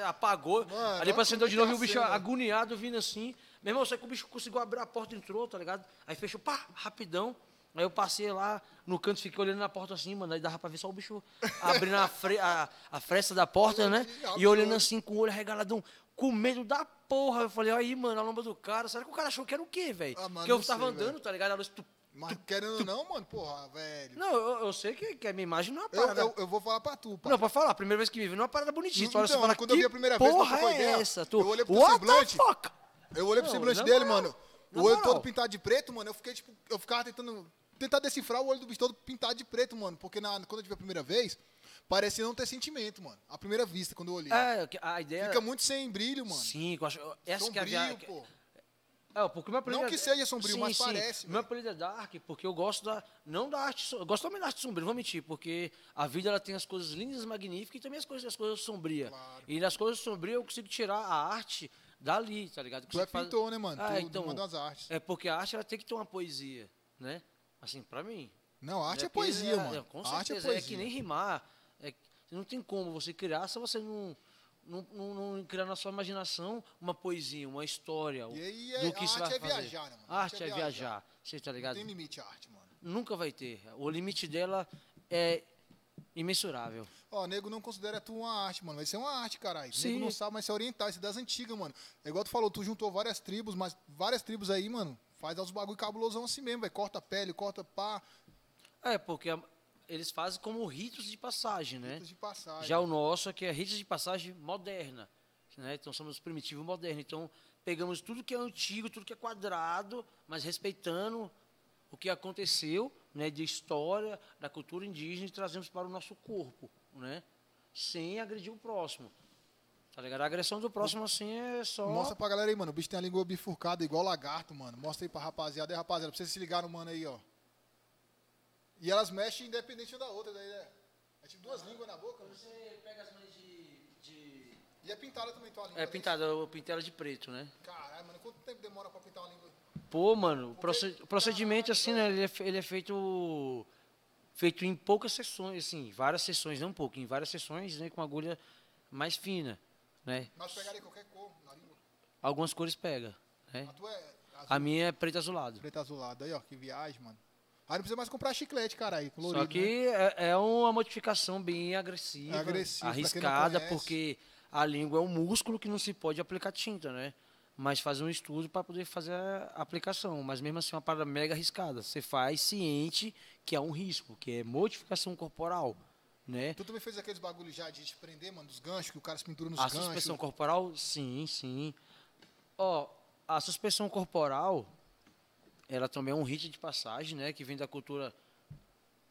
apagou. Mano, depois olha acendeu de como é novo e o que é bicho cena. agoniado vindo assim. Meu irmão, só que o bicho conseguiu abrir a porta, entrou, tá ligado? Aí fechou, pá, rapidão. Aí eu passei lá no canto, fiquei olhando na porta assim, mano. Aí dava pra ver só o bicho abrindo a, fre a, a fresta da porta, né? E olhando assim com o olho arregaladão, com medo da porra. Eu falei, aí, mano, a lomba do cara. Será que o cara achou que era o quê, velho? Ah, mano, Porque eu não tava sei, andando, tá ligado? A luz, tu- Mas querendo ou não, mano, porra, velho. Não, eu, eu sei que, que a minha imagem não é uma Eu, parada. eu, eu vou falar pra tu, pá. Não, pra falar, a primeira vez que me viu, não é uma parada bonitinha. Então, Então, você fala, quando eu vi que a primeira vez, porra é ideia, essa? Tu, eu olhei pro What semblante? Eu olhei pro Não, semblante na dele, moral, mano. O olho todo pintado de preto, mano. Eu fiquei, tipo, eu ficava tentando. Tentar decifrar o olho do bicho todo pintado de preto, mano. Porque na, quando eu tive a primeira vez, parecia não ter sentimento, mano. A primeira vista, quando eu olhei. É, a ideia... Fica muito sem brilho, mano. Sim, eu acho, essa que é a Sombrio, pô. É, porque o meu apelido Não é- que seja sombrio, mas parece, Meu apelido é Dark porque eu gosto da... Não da arte... Eu gosto também da arte sombria, não vou mentir. Porque a vida ela tem as coisas lindas, magníficas e também as coisas, as coisas sombrias. Claro. E das coisas sombrias eu consigo tirar a arte dali, tá ligado? Tu é pintor, né, mano? Ah, tu então, manda as artes. É porque a arte ela tem que ter uma poesia, né? Assim, pra mim. Não, arte é porque poesia, é- mano. é, com arte é certeza, poesia. é que nem rimar. É, não tem como você criar se você não, não, não, não criar na sua imaginação uma poesia, uma história. E aí é- do que a arte é fazer. viajar, né, mano? A arte é viajar. Você tá Não ligado? tem limite a arte, mano. Nunca vai ter. O limite dela é imensurável. Ó, nego não considera tu uma arte, mano. Vai ser uma arte, caralho. Sim. Nego não sabe, mas se orientar. Isso é das antigas, mano. É igual tu falou, tu juntou várias tribos, mas várias tribos aí, mano, faz os bagulho cabulosão assim mesmo, vai. Corta pele, corta pá, É, porque a- eles fazem como ritos de passagem, né? ritos de passagem. Já o nosso aqui é ritos de passagem moderna. Né? Então somos primitivo moderno. Então pegamos tudo que é antigo, tudo que é quadrado, mas respeitando o que aconteceu né, de história, da cultura indígena e trazemos para o nosso corpo, né? Sem agredir o próximo. Tá ligado? A agressão do próximo, assim, é só. Mostra pra galera aí, mano. O bicho tem a língua bifurcada igual lagarto, mano. Mostra aí pra rapaziada. Aí, rapaziada, pra vocês se ligarem no mano aí, ó. E elas mexem independente uma da outra, daí é. É tipo duas línguas na boca. né? Você pega as mães de. de... E é pintada também tua língua. É né? pintada, eu pintei ela de preto, né? Caralho, mano. Quanto tempo demora pra pintar uma língua? Pô, mano, o proce- o procedimento, assim, né, ele é, ele é feito feito em poucas sessões, assim, várias sessões, não pouco, em várias sessões, né, com agulha mais fina, né? Nós pegaria qualquer cor na língua. Algumas cores pega, né? A tua é azul, A minha é preto azulado. preto azulado. Aí, ó, que viagem, mano. Aí não precisa mais comprar chiclete, caralho. Colorido, Só que é, é uma modificação bem agressiva, É arriscada, porque a língua é um músculo que não se pode aplicar tinta, né? Mas fazer um estudo para poder fazer a aplicação. Mas mesmo assim é uma parada mega arriscada. Você faz ciente que é um risco, que é modificação corporal, né? Tu também fez aqueles bagulho já de te prender, mano, dos ganchos, que o cara se pendura nos A ganchos. suspensão corporal, sim, sim. Ó, a suspensão corporal, ela também é um rito de passagem, né? Que vem da cultura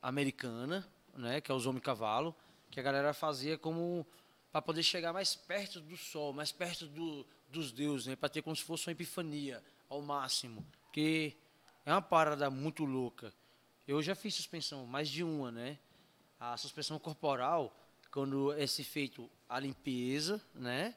americana, né? Que é os homem cavalo, que a galera fazia como para poder chegar mais perto do sol, mais perto do, dos deuses, né? Para ter como se fosse uma epifania ao máximo, porque é uma parada muito louca. Eu já fiz suspensão, mais de uma, né? A suspensão corporal, quando é se feito a limpeza, né?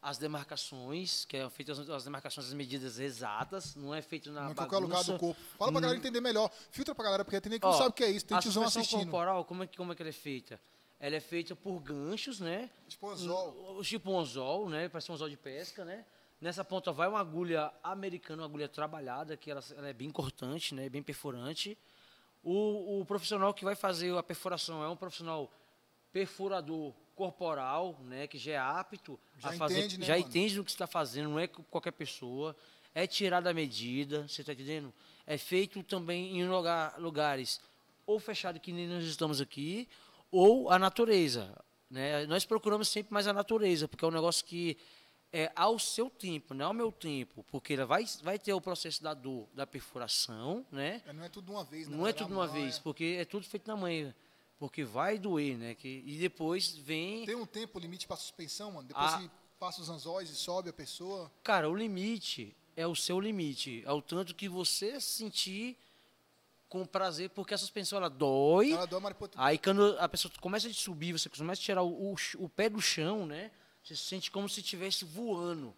As demarcações, que é feitas as demarcações, as medidas exatas, não é feito na Em qualquer lugar bagunça. do corpo. Fala pra galera entender melhor. Filtra pra galera, porque tem nem que Ó, não sabe o que é isso. Tem a tiozão suspensão assistindo. corporal, como é, que, como é que ela é feita? Ela é feita por ganchos, né? Tipo anzol. O- Tipo um anzol, né? Parece um anzol de pesca, né? Nessa ponta vai uma agulha americana, uma agulha trabalhada, que ela, ela é bem cortante, né? Bem perfurante. O, o profissional que vai fazer a perfuração é um profissional perfurador corporal, né? Que já é apto Já a fazer, entende, né, já mano? entende no que está fazendo, não é qualquer pessoa. é tirada a medida, você está entendendo? É feito também em lugar, lugares ou fechado que nem nós estamos aqui, ou a natureza. Né? Nós procuramos sempre mais a natureza, porque é um negócio que é ao seu tempo, não ao meu tempo, porque vai, vai ter o processo da dor, da perfuração, né? É, não é tudo de uma vez, né? Não é tudo de uma vez, porque é tudo feito na manhã. Porque vai doer, né? Que, e depois vem. Tem um tempo limite para suspensão, mano? Depois Ah. que passa os anzóis e sobe a pessoa. Cara, o limite é o seu limite. É o tanto que você sentir com prazer, porque a suspensão ela dói. Ela dói, mas Aí quando a pessoa começa a subir, você começa a tirar o, o o pé do chão, né? Você se sente como se estivesse voando.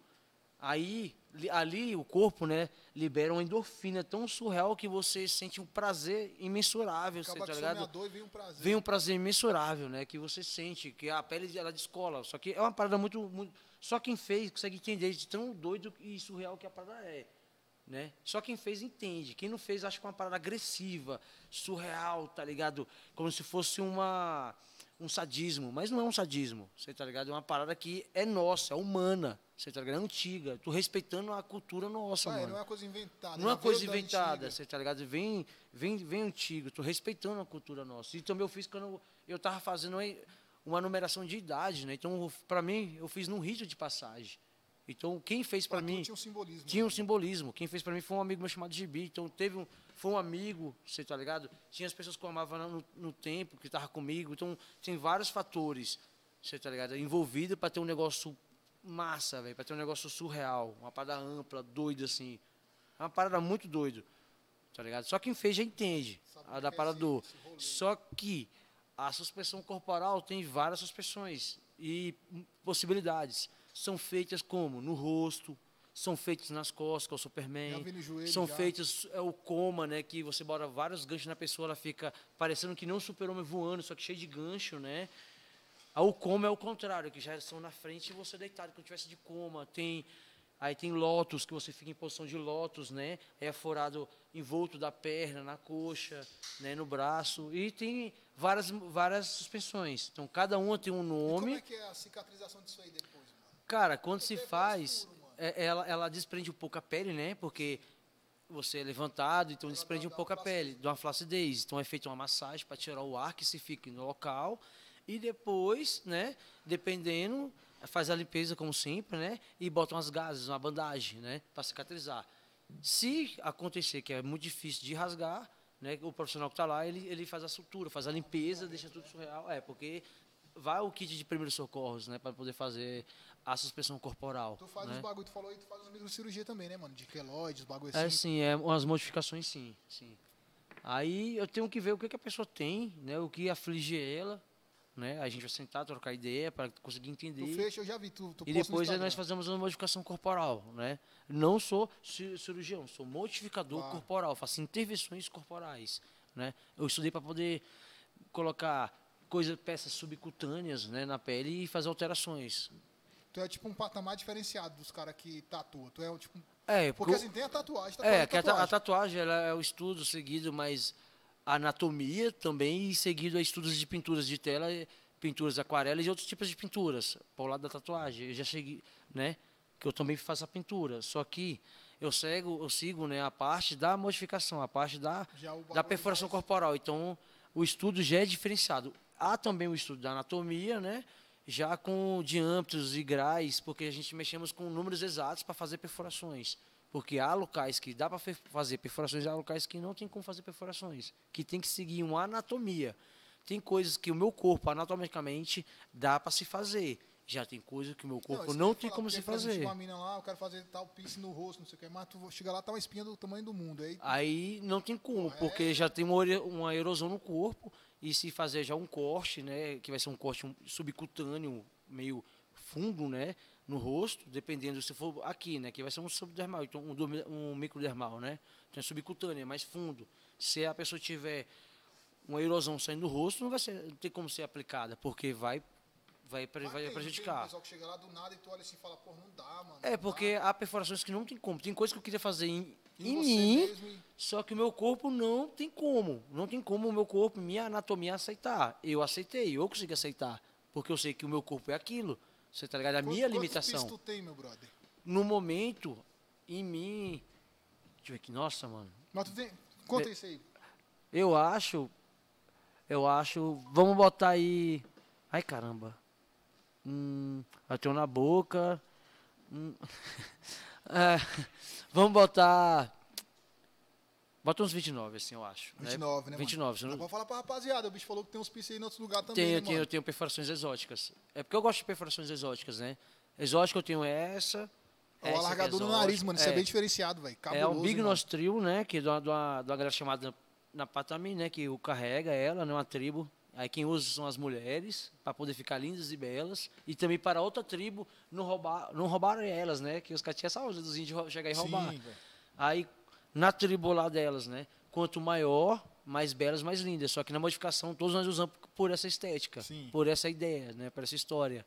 Aí, li- ali, o corpo, né, libera uma endorfina tão surreal que você sente um prazer imensurável, você acaba tá some a ligado? dor e vem um prazer. Vem um prazer imensurável, né, que você sente, que a pele ela descola. Só que é uma parada muito, muito só quem fez consegue entender de tão doido e surreal que a parada é. Né? Só quem fez entende. Quem não fez acha que é uma parada agressiva, surreal, tá ligado? Como se fosse uma um sadismo, mas não é um sadismo, você tá ligado? É uma parada que é nossa, é humana, você tá ligado? É antiga. Tô respeitando a cultura nossa, Ah, é, mano. não é uma coisa inventada. Não é uma coisa inventada, você tá ligado? Vem, vem, vem antigo, tô respeitando a cultura nossa. E também eu fiz quando eu tava fazendo uma numeração de idade, né? Então, para mim, eu fiz num rito de passagem. Então, quem fez para mim Tinha um simbolismo. tinha um simbolismo. Quem fez para mim foi um amigo meu chamado Gibi. Então, teve um, foi um amigo, você tá ligado? Tinha as pessoas que eu amava no, no tempo, que estavam comigo. Então, tem vários fatores, você tá ligado? Envolvido para ter um negócio massa, velho, para ter um negócio surreal, uma parada ampla, doida assim. É uma parada muito doido, tá ligado? Só quem fez já entende Sabe a da é parada do. Só que a suspensão corporal tem várias suspensões e possibilidades. São feitas como? No rosto, são feitas nas costas, que é o Superman. joelho, São já. feitas, é o coma, né? Que você bota vários ganchos na pessoa, ela fica parecendo que não um super-homem voando, só que cheio de gancho, né? Ah, O coma é o contrário, que já são na frente e você deitado, como tivesse de coma. Tem, aí tem lótus, que você fica em posição de lótus, né? É forado envolto da perna, na coxa, né? no braço. E tem várias, várias suspensões. Então, cada uma tem um E como nome. é que é a cicatrização disso aí depois? Cara, quando se faz, é- ela, ela desprende um pouco a pele, né? Porque você é levantado, então desprende um pouco a pele, dá uma flacidez. Então é feita uma massagem para tirar o ar que se fique no local. E depois, né? Dependendo, faz a limpeza como sempre, né? E bota umas gases, uma bandagem, né? Para cicatrizar. Se acontecer que é muito difícil de rasgar, né? O profissional que está lá, ele, ele faz a sutura, faz a limpeza, deixa tudo surreal. É, porque vai o kit de primeiros socorros, né? Para poder fazer a suspensão corporal. Tu faz né? os bagulho, tu falou aí, tu faz os microcirurgia também, né, mano? De queloide, os bagulho É assim. sim, é umas modificações sim, sim. Aí eu tenho que ver o que, que a pessoa tem, né? O que aflige ela, né? A gente vai sentar, trocar ideia para conseguir Tu entender. fecha, eu já vi, tu, tu E depois nós fazemos uma modificação corporal, né? Não sou ci- cirurgião, sou modificador Claro. corporal, faço intervenções corporais, né? Eu estudei para poder colocar coisas, peças subcutâneas, né, na pele e fazer alterações. Tu é tipo um patamar diferenciado dos caras que tatuam. Tu é tipo. É, Porque assim, tem a tatuagem, É, tatuagem, que a, ta- a tatuagem. tatuagem ela é o estudo seguido, mas a anatomia também e seguido a estudos de pinturas de tela, pinturas aquarelas e outros tipos de pinturas, para o lado da tatuagem. Eu já cheguei, né, que eu também faço a pintura, só que eu sigo, eu sigo, né, a parte da modificação, a parte da da perfuração corporal. Então, o estudo já é diferenciado. Há também o estudo da anatomia, né? Já com diâmetros e graus, porque a gente mexemos com números exatos para fazer perfurações. Porque há locais que dá para fazer perfurações, há locais que não tem como fazer perfurações, que tem que seguir uma anatomia. Tem coisas que o meu corpo, anatomicamente, dá para se fazer. Já tem coisas que o meu corpo não, ia tem falar, como se exemplo, fazer. Uma mina lá, eu quero fazer tal piercing no rosto, não sei o que, mas tu chega lá, tá uma espinha do tamanho do mundo. Aí, Aí não tem como, É. porque já tem uma erosão no corpo e se fazer já um corte, né, que vai ser um corte subcutâneo meio fundo, né, no rosto, dependendo se for aqui, né, que vai ser um subdermal, então um, um microdermal, né, então é subcutâneo, é mais fundo. Se a pessoa tiver uma erosão saindo do rosto, não vai ser, não tem como ser aplicada, porque vai vai, vai tem- Tem um prejudicar. pessoal que chega lá do nada e tu olha assim e fala, pô, não dá, mano. É, porque dá. há perfurações que não tem como. Tem coisas que eu queria fazer em, Em mim, mesmo só que o meu corpo não tem como. Não tem como o meu corpo, minha anatomia aceitar. Eu aceitei, eu consegui aceitar. Porque eu sei que o meu corpo é aquilo. Você tá ligado? A Quantos- minha quantos limitação. piercing tu tem, meu brother? No momento, em mim. Deixa eu ver aqui. Nossa, mano. Mas tu tem. Conta É. isso aí. Eu acho. Eu acho. Vamos botar aí. Ai caramba. Hum, bateu na boca. Hum, é, vamos botar. Bota uns 29, assim, eu acho. 29, né, mano? 29. se eu Dá não- pra falar pra rapaziada. O bicho falou que tem uns piercing aí em outros lugares também. Tenho, né, eu tenho, eu mano? tenho perfurações exóticas. É porque eu gosto de perfurações exóticas, né? Exótica eu tenho essa. Essa O é alargador no nariz, mano. Isso é, bem diferenciado, velho. É Cabuloso, Big mano? Nostril, né? Que é de uma, de uma, de uma galera chamada Napatami, né? Que o carrega ela, né? Uma tribo. Aí quem usa são as mulheres, para poder ficar lindas e belas. E também para outra tribo não roubar, não roubar elas, né? Que os essa onda dos índios chegar e roubar. Sim. Aí, na tribo lá delas, né? Quanto maior, mais belas, mais lindas. Só que na modificação, todos nós usamos por essa estética, Sim. por essa ideia, né? Por essa história.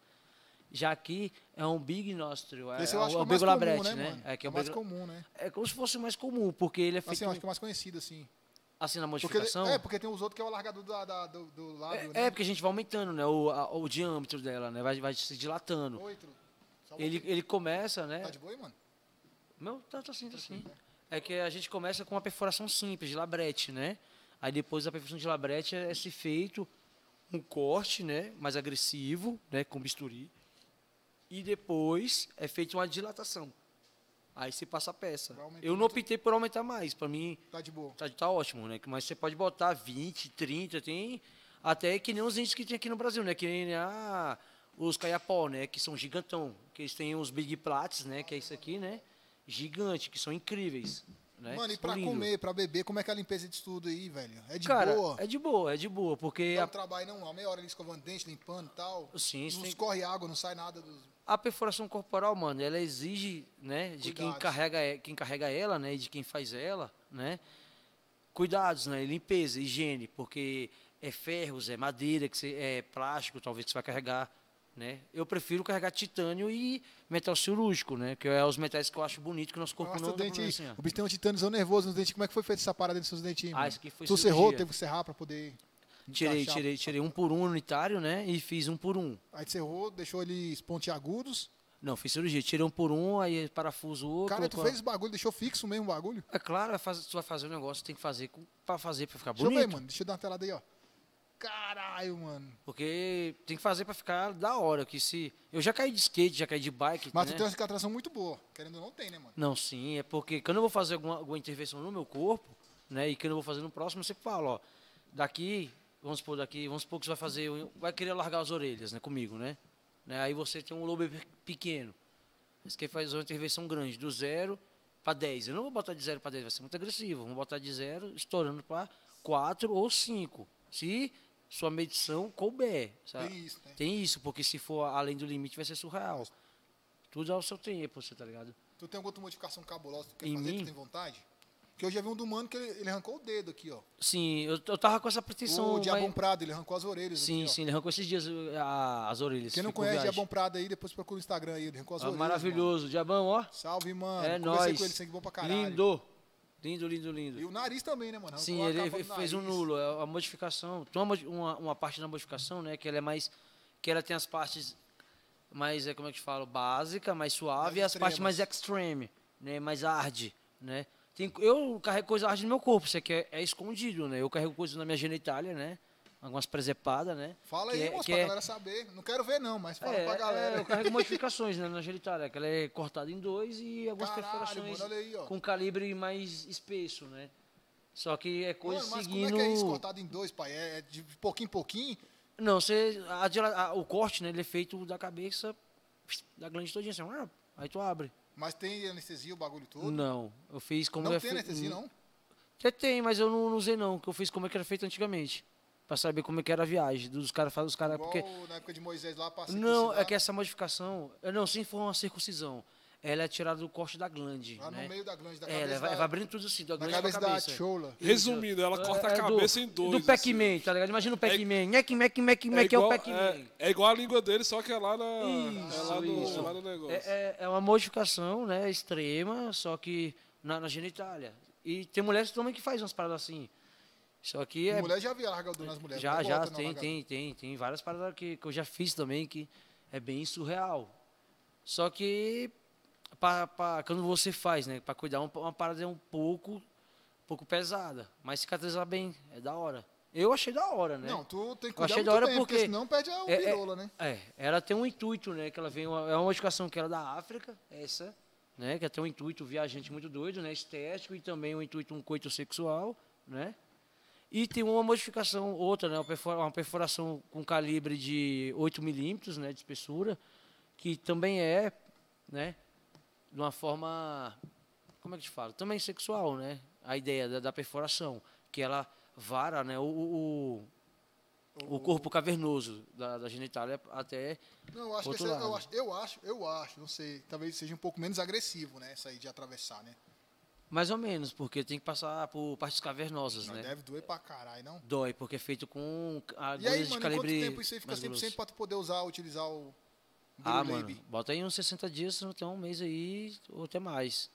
Já aqui é um Big Nostril, é, Esse é eu o, acho que é é o o mais comum, Labrete, né, né? É, que é, É o o mais Bego- comum, né? é como se fosse mais comum, porque ele é feito Assim, eu acho que é mais conhecido, assim. Assim na Porque, modificação. é, porque tem os outros que é o alargador da, da- do, do lábio, É, né? é, porque a gente vai aumentando, né? O, a- o diâmetro dela, né? Vai, vai se dilatando. Oi, Tru. Só um Ele, ele começa, né? Tá de boa aí, mano? Meu, tá, tá assim, tá assim. É que a gente começa com uma perfuração simples, de labrete, né? Aí depois da perfuração de labrete é se feito um corte, né? Mais agressivo, né? Com bisturi. E depois é feita uma dilatação. Aí você passa a peça. Eu não optei por aumentar mais. Para mim, Tá de boa. tá, tá ótimo, né? Mas você pode botar 20, 30, tem até que nem os índios que tem aqui no Brasil, né? Que nem ah, os caiapó, né? Que são gigantão. Que eles têm os big plats, né? Que é isso aqui, né? Gigante, que são incríveis. Né? Mano, e pra lindos. comer, pra beber, como é que é a limpeza de tudo aí, velho? É de Cara, boa? é de boa, é de boa, porque Dá a, trabalho não, uma meia hora ali escovando dente, limpando e tal. Sim, não tem- escorre água, não sai nada dos... a perfuração corporal, mano, ela exige, né, de quem carrega, quem carrega ela, né, e de quem faz ela, né, cuidados, né, limpeza, higiene, porque é ferros, é madeira, que você, é plástico, talvez que você vai carregar, né. Eu prefiro carregar titânio e metal cirúrgico, né, que é os metais que eu acho bonito que o nosso corpo Nossa, não dente assim. O bicho tem um titânio nervoso nos dentes. Como é que foi feita essa parada nesses seus dentinhos? Ah, isso foi Tu cirurgia. serrou, teve que serrar pra poder. Tirei, encaixar. tirei, tirei um por um unitário, né, e fiz um por um. Aí tu serrou, deixou eles pontiagudos. Não, fiz cirurgia, tirei um por um, aí parafuso outro. Cara, tu outro- fez esse bagulho, deixou fixo mesmo o bagulho? É claro, fazer, tu vai fazer um negócio, tem que fazer com, pra fazer pra ficar Deixa eu bonito. ver, mano. Deixa eu dar uma telada aí, ó. Caralho, mano. Porque tem que fazer pra ficar da hora. Que se. Eu já caí de skate, já caí de bike. Mas né? tu tem uma cicatrização muito boa. Querendo ou não, tem, né, mano? Não, sim, é porque quando eu vou fazer alguma, alguma intervenção no meu corpo, né? E quando eu vou fazer no próximo, eu sempre falo, ó, daqui, vamos supor, daqui, vamos supor que você vai fazer, vai querer largar as orelhas, né, comigo, né? né? Aí você tem um lobo pe- pequeno. Você quer fazer uma intervenção grande, do zero para 10. Eu não vou botar de zero para 10, vai ser muito agressivo. Vamos botar de zero, estourando para 4 ou 5. Se sua medição couber. sabe? Tem isso, né? Tem isso, porque se for além do limite vai ser surreal. Tudo ao seu tempo, você tá ligado? Tu tem alguma outra modificação cabulosa que tu quer Em fazer, mim? tu tem vontade? Porque eu já vi um do mano que ele, ele arrancou o dedo aqui, ó. Sim, eu, eu tava com essa pretensão. o Diabão mas- Prado, ele arrancou as orelhas Sim, aqui, sim, ele arrancou esses dias uh, a- as orelhas. Quem não conhece viagem. Diabão Prado aí, depois procura no Instagram aí, ele arrancou as Ah, orelhas. mano. maravilhoso. Diabão, ó. Salve, mano. é Conversei nóis. com ele, sangue bom pra caralho. Lindo. Lindo, lindo, lindo. E o nariz também, né, mano? Sim, ele fez um nulo. É a modificação. Tem uma, uma, uma parte da modificação, né? Que ela é mais. Que ela tem as partes mais, é, como é que fala? Básica, mais suave, Mais e as partes mais extreme, né? Mais hard, né? Tem, eu carrego coisa hard no meu corpo, isso aqui é, é escondido, né? Eu carrego coisas na minha genitália, né? Algumas presepadas, né? Fala que aí, é- moço, pra é- galera saber. Não quero ver, não, mas fala É, pra é, galera. eu carrego modificações né, na genitália, que ela é cortada em dois e algumas Caralho, perfurações mano, aí, com calibre mais espesso, né? Só que é coisa Mano, mas seguindo... como é que é isso cortado em dois, pai? É é de pouquinho em pouquinho? Não, você, a a- o corte, né, ele é feito da cabeça, da glande todinha, assim, aí tu abre. Mas tem anestesia, o bagulho todo? Não, eu fiz como... Não tem fe- anestesia, não? Até tem, mas eu não, não usei não, que eu fiz como é que era feito antigamente. Pra saber como é que era a viagem, dos caras fazem os caras... Porque, na época de Moisés lá, pra não, é que essa modificação, é, não, se for uma circuncisão, ela é tirada do corte da glande, Lá né? no meio da glande, da É, cabeça ela vai, da, vai abrindo tudo assim, da da glande cabeça pra da cabeça. chola. Resumindo, ela corta a É do- cabeça em dois. Do assim. Pac-Man, tá ligado? Imagina o Pac-Man. Nhec, mec, mec, mec, é, o Pac-Man. é, é igual a língua dele, só que é lá, na, Isso, é lá, no, isso. é lá no negócio. É, é- é uma modificação, né, extrema, só que na, na genitália. E tem mulheres também que fazem umas paradas assim. Só que é. Mulher já via largador nas mulheres. já, já, tem, tem, tem, tem várias paradas que, que eu já fiz também que é bem surreal. Só que pra, pra- quando você faz, né? Pra cuidar, uma, uma parada é um pouco, um pouco pesada. Mas cicatrizar bem, é da hora. Eu achei da hora, né? Não, tu tem que Eu cuidar achei muito da hora bem, porque, porque- senão perde a É, é- pirola, né? É, ela tem um intuito, né? Que ela vem, uma- é uma modificação que era da África, essa, né? Que tem um intuito viajante muito doido, né? Estético e também um intuito, um coito sexual, né? E tem uma modificação, outra, né? Uma perfuração com calibre de 8 milímetros, né? De espessura, que também é, né? De uma forma, como é que te falo? Também sexual, né? A ideia da, da perfuração, que ela vara, né? o- o- o, o corpo cavernoso da, da genitália até. Não, eu acho, Outro é- eu lado. acho, eu acho, eu acho, não sei, talvez seja um pouco menos agressivo, né? Essa aí de atravessar, né? Mais ou menos, porque tem que passar por partes cavernosas, Mas né? deve doer pra caralho, não? Dói, porque é feito com E aí, agulhas de mano, em quanto calibre. tempo isso aí fica mais 100% grosso. pra tu poder usar, utilizar o Ah, mano, Baby? bota aí uns 60 dias, não tem um mês aí, ou até mais.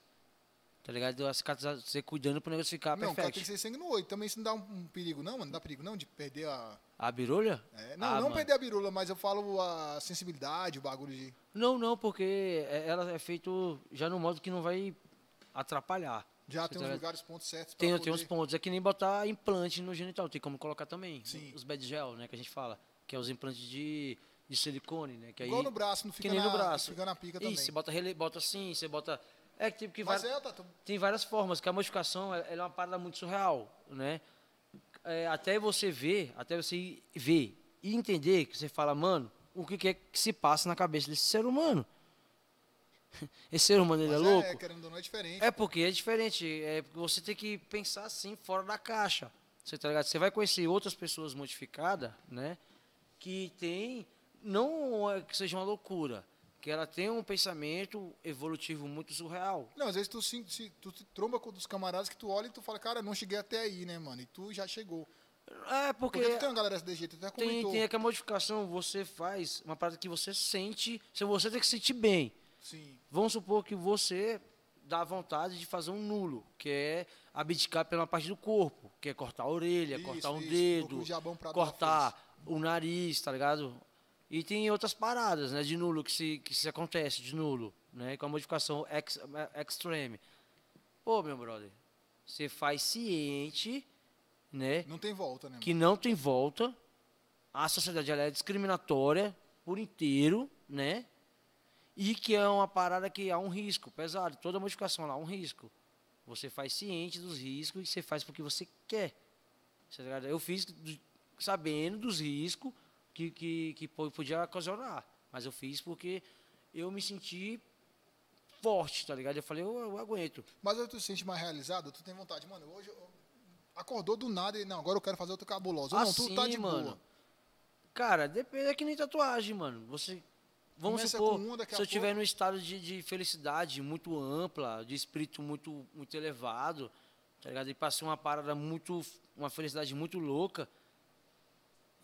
Tá ligado? A você cuidando pro negócio ficar Não, o cara tem que perfeito. ser sangue no olho. Também isso não dá um, um perigo, não, mano? Não dá perigo, não, de perder a... A birolha? É, não, Ah, não mano. perder a birula, mas eu falo a sensibilidade, o bagulho de... Não, não, porque é- ela é feito já no modo que não vai atrapalhar. Já Você tem tá uns lugares, pontos certos Tem, poder... tem uns pontos. É que nem botar implante no genital. Tem como colocar também. Sim. Os bed gel, né? Que a gente fala. Que é os implantes de, de silicone, né? Que aí, Igual no braço, não fica que nem na, no braço. Fica na pica também. Isso, você bota, rele, bota assim, você bota... É que tipo que Mas vai- é, tá, tá- tem várias formas, que a modificação ela ela é uma parada muito surreal, né? É, até você ver, até você ver e entender que você fala, mano, o que, que é que se passa na cabeça desse ser humano? Esse ser humano, ele é mas louco? querendo ou não, é diferente. É porque é diferente. É porque você tem que pensar assim, fora da caixa. Você tá ligado? Você vai conhecer outras pessoas modificadas, né? Que tem. Não é que seja uma loucura. Que ela tem um pensamento evolutivo muito surreal. Não, às vezes tu, se, se- tu te tromba com os camaradas que tu olha e tu fala, cara, não cheguei até aí, né, mano? E tu já chegou. É, porque. Porque, tem uma galera desse jeito, até Tem, comentou. tem aquela modificação, você faz uma parada que você sente, se você tem que sentir bem. Sim. Vamos supor que você dá vontade de fazer um nulo, que é abdicar pela parte do corpo, que é cortar a orelha, Isso, cortar um isso, dedo, dar cortar o nariz, tá ligado? E tem outras paradas, né, de nulo que se, que se acontece de nulo, né, com a modificação ex, extreme. Pô, meu brother, você faz ciente, né, Não tem volta, né? que não tem volta. A sociedade ela é discriminatória por inteiro, né? E que é uma parada que há um risco pesado. Toda modificação lá há um risco. Você faz ciente dos riscos e você faz porque você quer. Tá? Eu fiz do- sabendo dos riscos que, que, que po- podia ocasionar. Mas eu fiz porque eu me senti forte, tá ligado? Eu falei, eu, eu aguento. Mas aí tu se sente mais realizado, tu tem vontade, mano, hoje eu- acordou do nada e não, agora eu quero fazer outra cabulosa. Ou não, tu tá Assim, de mano. boa. Cara, depende, é que nem tatuagem, mano. Você. Vamos Começa supor, a se eu pouco- num estado de, de felicidade muito ampla, de espírito muito, muito elevado, tá ligado? E passei uma parada muito. uma felicidade muito louca,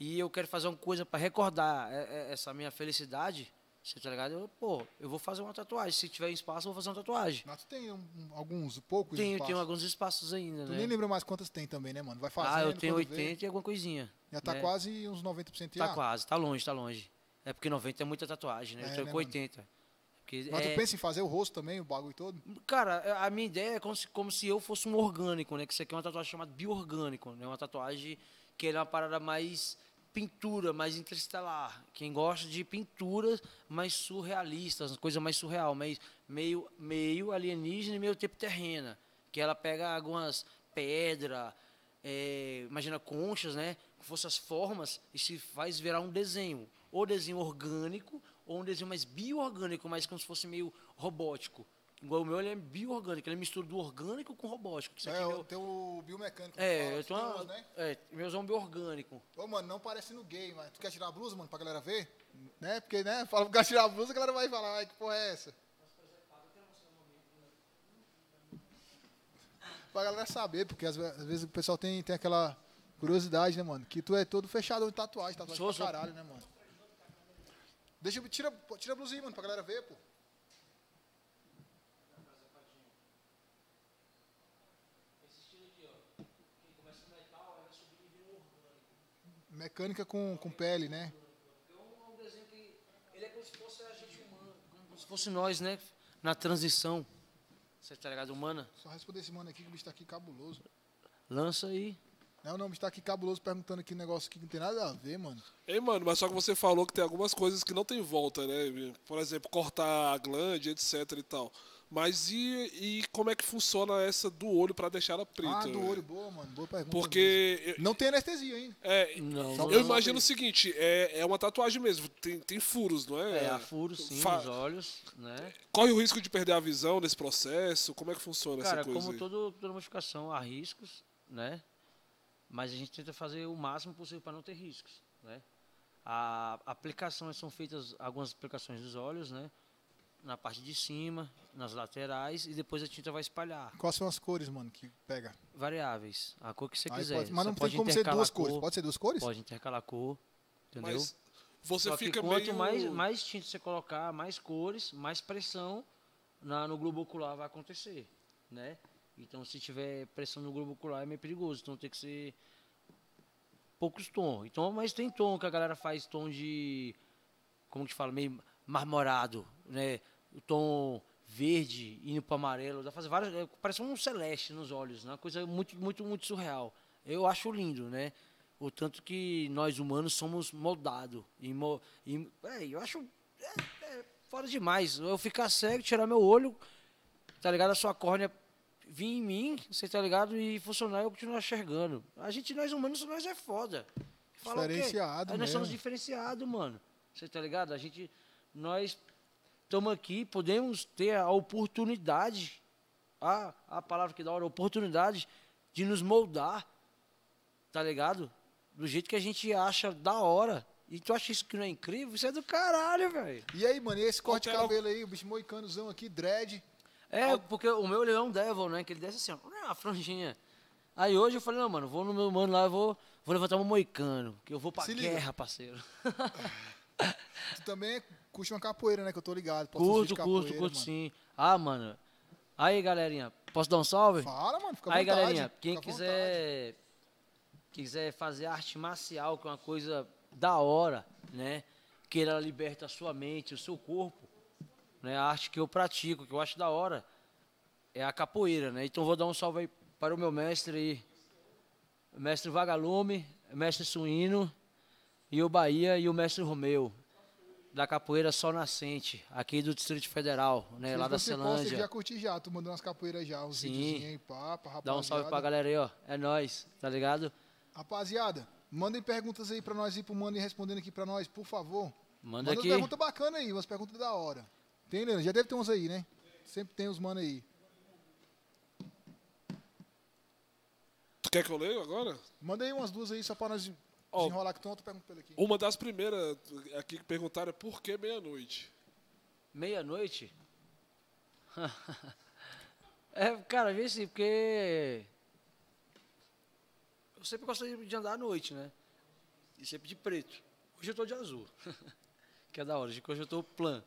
e eu quero fazer uma coisa para recordar é, é, essa minha felicidade, você tá ligado? Eu, pô, eu vou fazer uma tatuagem. Se tiver espaço, eu vou fazer uma tatuagem. Mas tu tem um- alguns, poucos Tenho, espaços. tenho alguns espaços ainda, Tu né? nem lembra mais quantas tem também, né, mano? Vai fazendo. ah, eu tenho quando vê, 80 e alguma coisinha. Já tá né? quase uns 90% Tá já. quase, tá longe, tá longe. É porque 90 é muita tatuagem, né? É, eu tô né, com mano? 80. Porque Mas é- tu pensa em fazer o rosto também, o bagulho todo? Cara, a minha ideia é como se, como se eu fosse um orgânico, né? Que isso aqui é uma tatuagem chamada bioorgânico, né? Uma tatuagem que é uma parada mais pintura, mais interestelar. Quem gosta de pinturas mais surrealistas, coisa mais surreal, mais, meio, meio alienígena e meio tempo terrena. Que ela pega algumas pedras, é, imagina conchas, né? Com fosse as formas e se faz virar um desenho. Ou desenho orgânico, ou um desenho mais bioorgânico, mais como se fosse meio robótico. Igual o meu, ele é bioorgânico, ele mistura do orgânico com robótico. Isso aqui É, é, o meu, teu biomecânico. que é, eu tô tem uma, né? é, meus é um bioorgânico. Ô, mano, não parecendo gay, mas tu quer tirar a blusa, mano, pra galera ver? Né? Porque, né, fala cara tirar a blusa, a galera vai falar, ai, que porra é essa? Pra galera saber, porque às, ve- às vezes o pessoal tem, tem aquela curiosidade, né, mano? Que tu é todo fechado em tatuagem, tatuagem Sou, pra sou. caralho, né, mano? Deixa eu, tira, tira a blusa aí, mano, pra galera ver, pô. Mecânica com, com pele, né? É um desenho que ele é como se fosse a gente humano, como se fosse nós, né? na transição. Você tá ligado, humana? Só responder esse mano aqui que o bicho tá aqui cabuloso. Lança aí. Não, não, o bicho tá aqui cabuloso perguntando aqui um negócio que não tem nada a ver, mano. Ei, mano, mas só que você falou que tem algumas coisas que não tem volta, né? Por exemplo, cortar a glande, etc e tal. Mas e, e como é que funciona essa do olho pra deixar ela preta? ah, do olho, boa, mano. Boa pergunta. Porque mesmo. Não tem anestesia ainda. é, Não, não- eu não imagino o seguinte, é, é uma tatuagem mesmo, tem, tem furos, não é? É, a furo sim Fa- nos olhos, né? Corre o risco de perder a visão nesse processo? Como é que funciona Cara, essa coisa como aí? todo, toda modificação, há riscos, né? Mas a gente tenta fazer o máximo possível para não ter riscos, né? A aplicação são feitas algumas aplicações dos olhos, né? Na parte de cima, nas laterais e depois a tinta vai espalhar. Quais são as cores, mano, que pega? Variáveis, a cor que você Aí quiser. pode- mas Você não pode tem como ser intercalar duas cor, cores. Pode ser duas cores? Pode intercalar a cor, entendeu? Mas você Só que fica quanto meio... mais, mais tinta você colocar, mais cores, mais pressão na, no globo ocular vai acontecer, né? Então, se tiver pressão no globo ocular é meio perigoso, então tem que ser poucos tons. Então, mas tem tom que a galera faz tom de, como que fala, meio marmorado, né? O tom verde indo para amarelo, dá fazer várias, é, parece um celeste nos olhos, né? Uma coisa muito, muito, muito surreal. Eu acho lindo, né? O tanto que nós humanos somos moldados. E, e, é, eu acho é, é foda demais. Eu ficar cego, tirar meu olho, tá ligado? A sua córnea vir em mim, você tá ligado? E funcionar e eu continuar enxergando. A gente, nós humanos, nós é foda. Quê? Diferenciado Aí nós somos diferenciados, mano. Você tá ligado? A gente, nós estamos aqui, podemos ter a oportunidade, a, a palavra que dá hora, oportunidade de nos moldar, tá ligado? Do jeito que a gente acha da hora. E tu acha isso que não é incrível? Isso é do caralho, velho. E aí, mano, e esse corte de cabelo aí, o bicho moicanozão aqui, dread. É, porque o meu ele é um devil, né? Que ele desce assim, ó, a franjinha. Aí hoje eu falei, não, mano, vou no meu mano lá, vou, vou levantar um moicano, que eu vou pra Se liga. guerra, parceiro. Tu também curte uma capoeira, né? Que eu tô ligado. Curto, curto, curto mano. sim. Ah, mano. Aí, galerinha, posso dar um salve? Fala, mano, fica à Aí, vontade. galerinha, quem quiser quiser fazer arte marcial, que é uma coisa da hora, né? Que ela liberta a sua mente, o seu corpo, né? A arte que eu pratico, que eu acho da hora, é a capoeira, né? Então vou dar um salve aí para o meu mestre aí, mestre Vagalume, mestre Suíno e o Bahia e o mestre Romeu. Da capoeira Sol Nascente, aqui do Distrito Federal, né? vontade. lá da Se você Celândia. já curti já, tu mandou umas capoeiras já, uns Sim. aí, pá, pra rapaziada. Dá um salve pra galera aí, ó. É nóis, tá ligado? Rapaziada, mandem perguntas aí pra nós ir pro mano e respondendo aqui pra nós, por favor. Manda Manda aqui. umas perguntas bacanas aí, umas perguntas da hora. Tem, Leandro? Já deve ter uns aí, né? Sempre tem uns mano aí. Tu quer que eu leio agora? Manda aí umas duas aí, só pra nós Ó, desenrolar que tem outra pergunta pra ele aqui. Uma das primeiras aqui que perguntaram é por que meia-noite? Meia-noite? é, cara, vê assim, porque. Eu sempre gostei de andar à noite, né? E sempre de preto. Hoje eu tô de azul. que é da hora, hoje eu tô plan.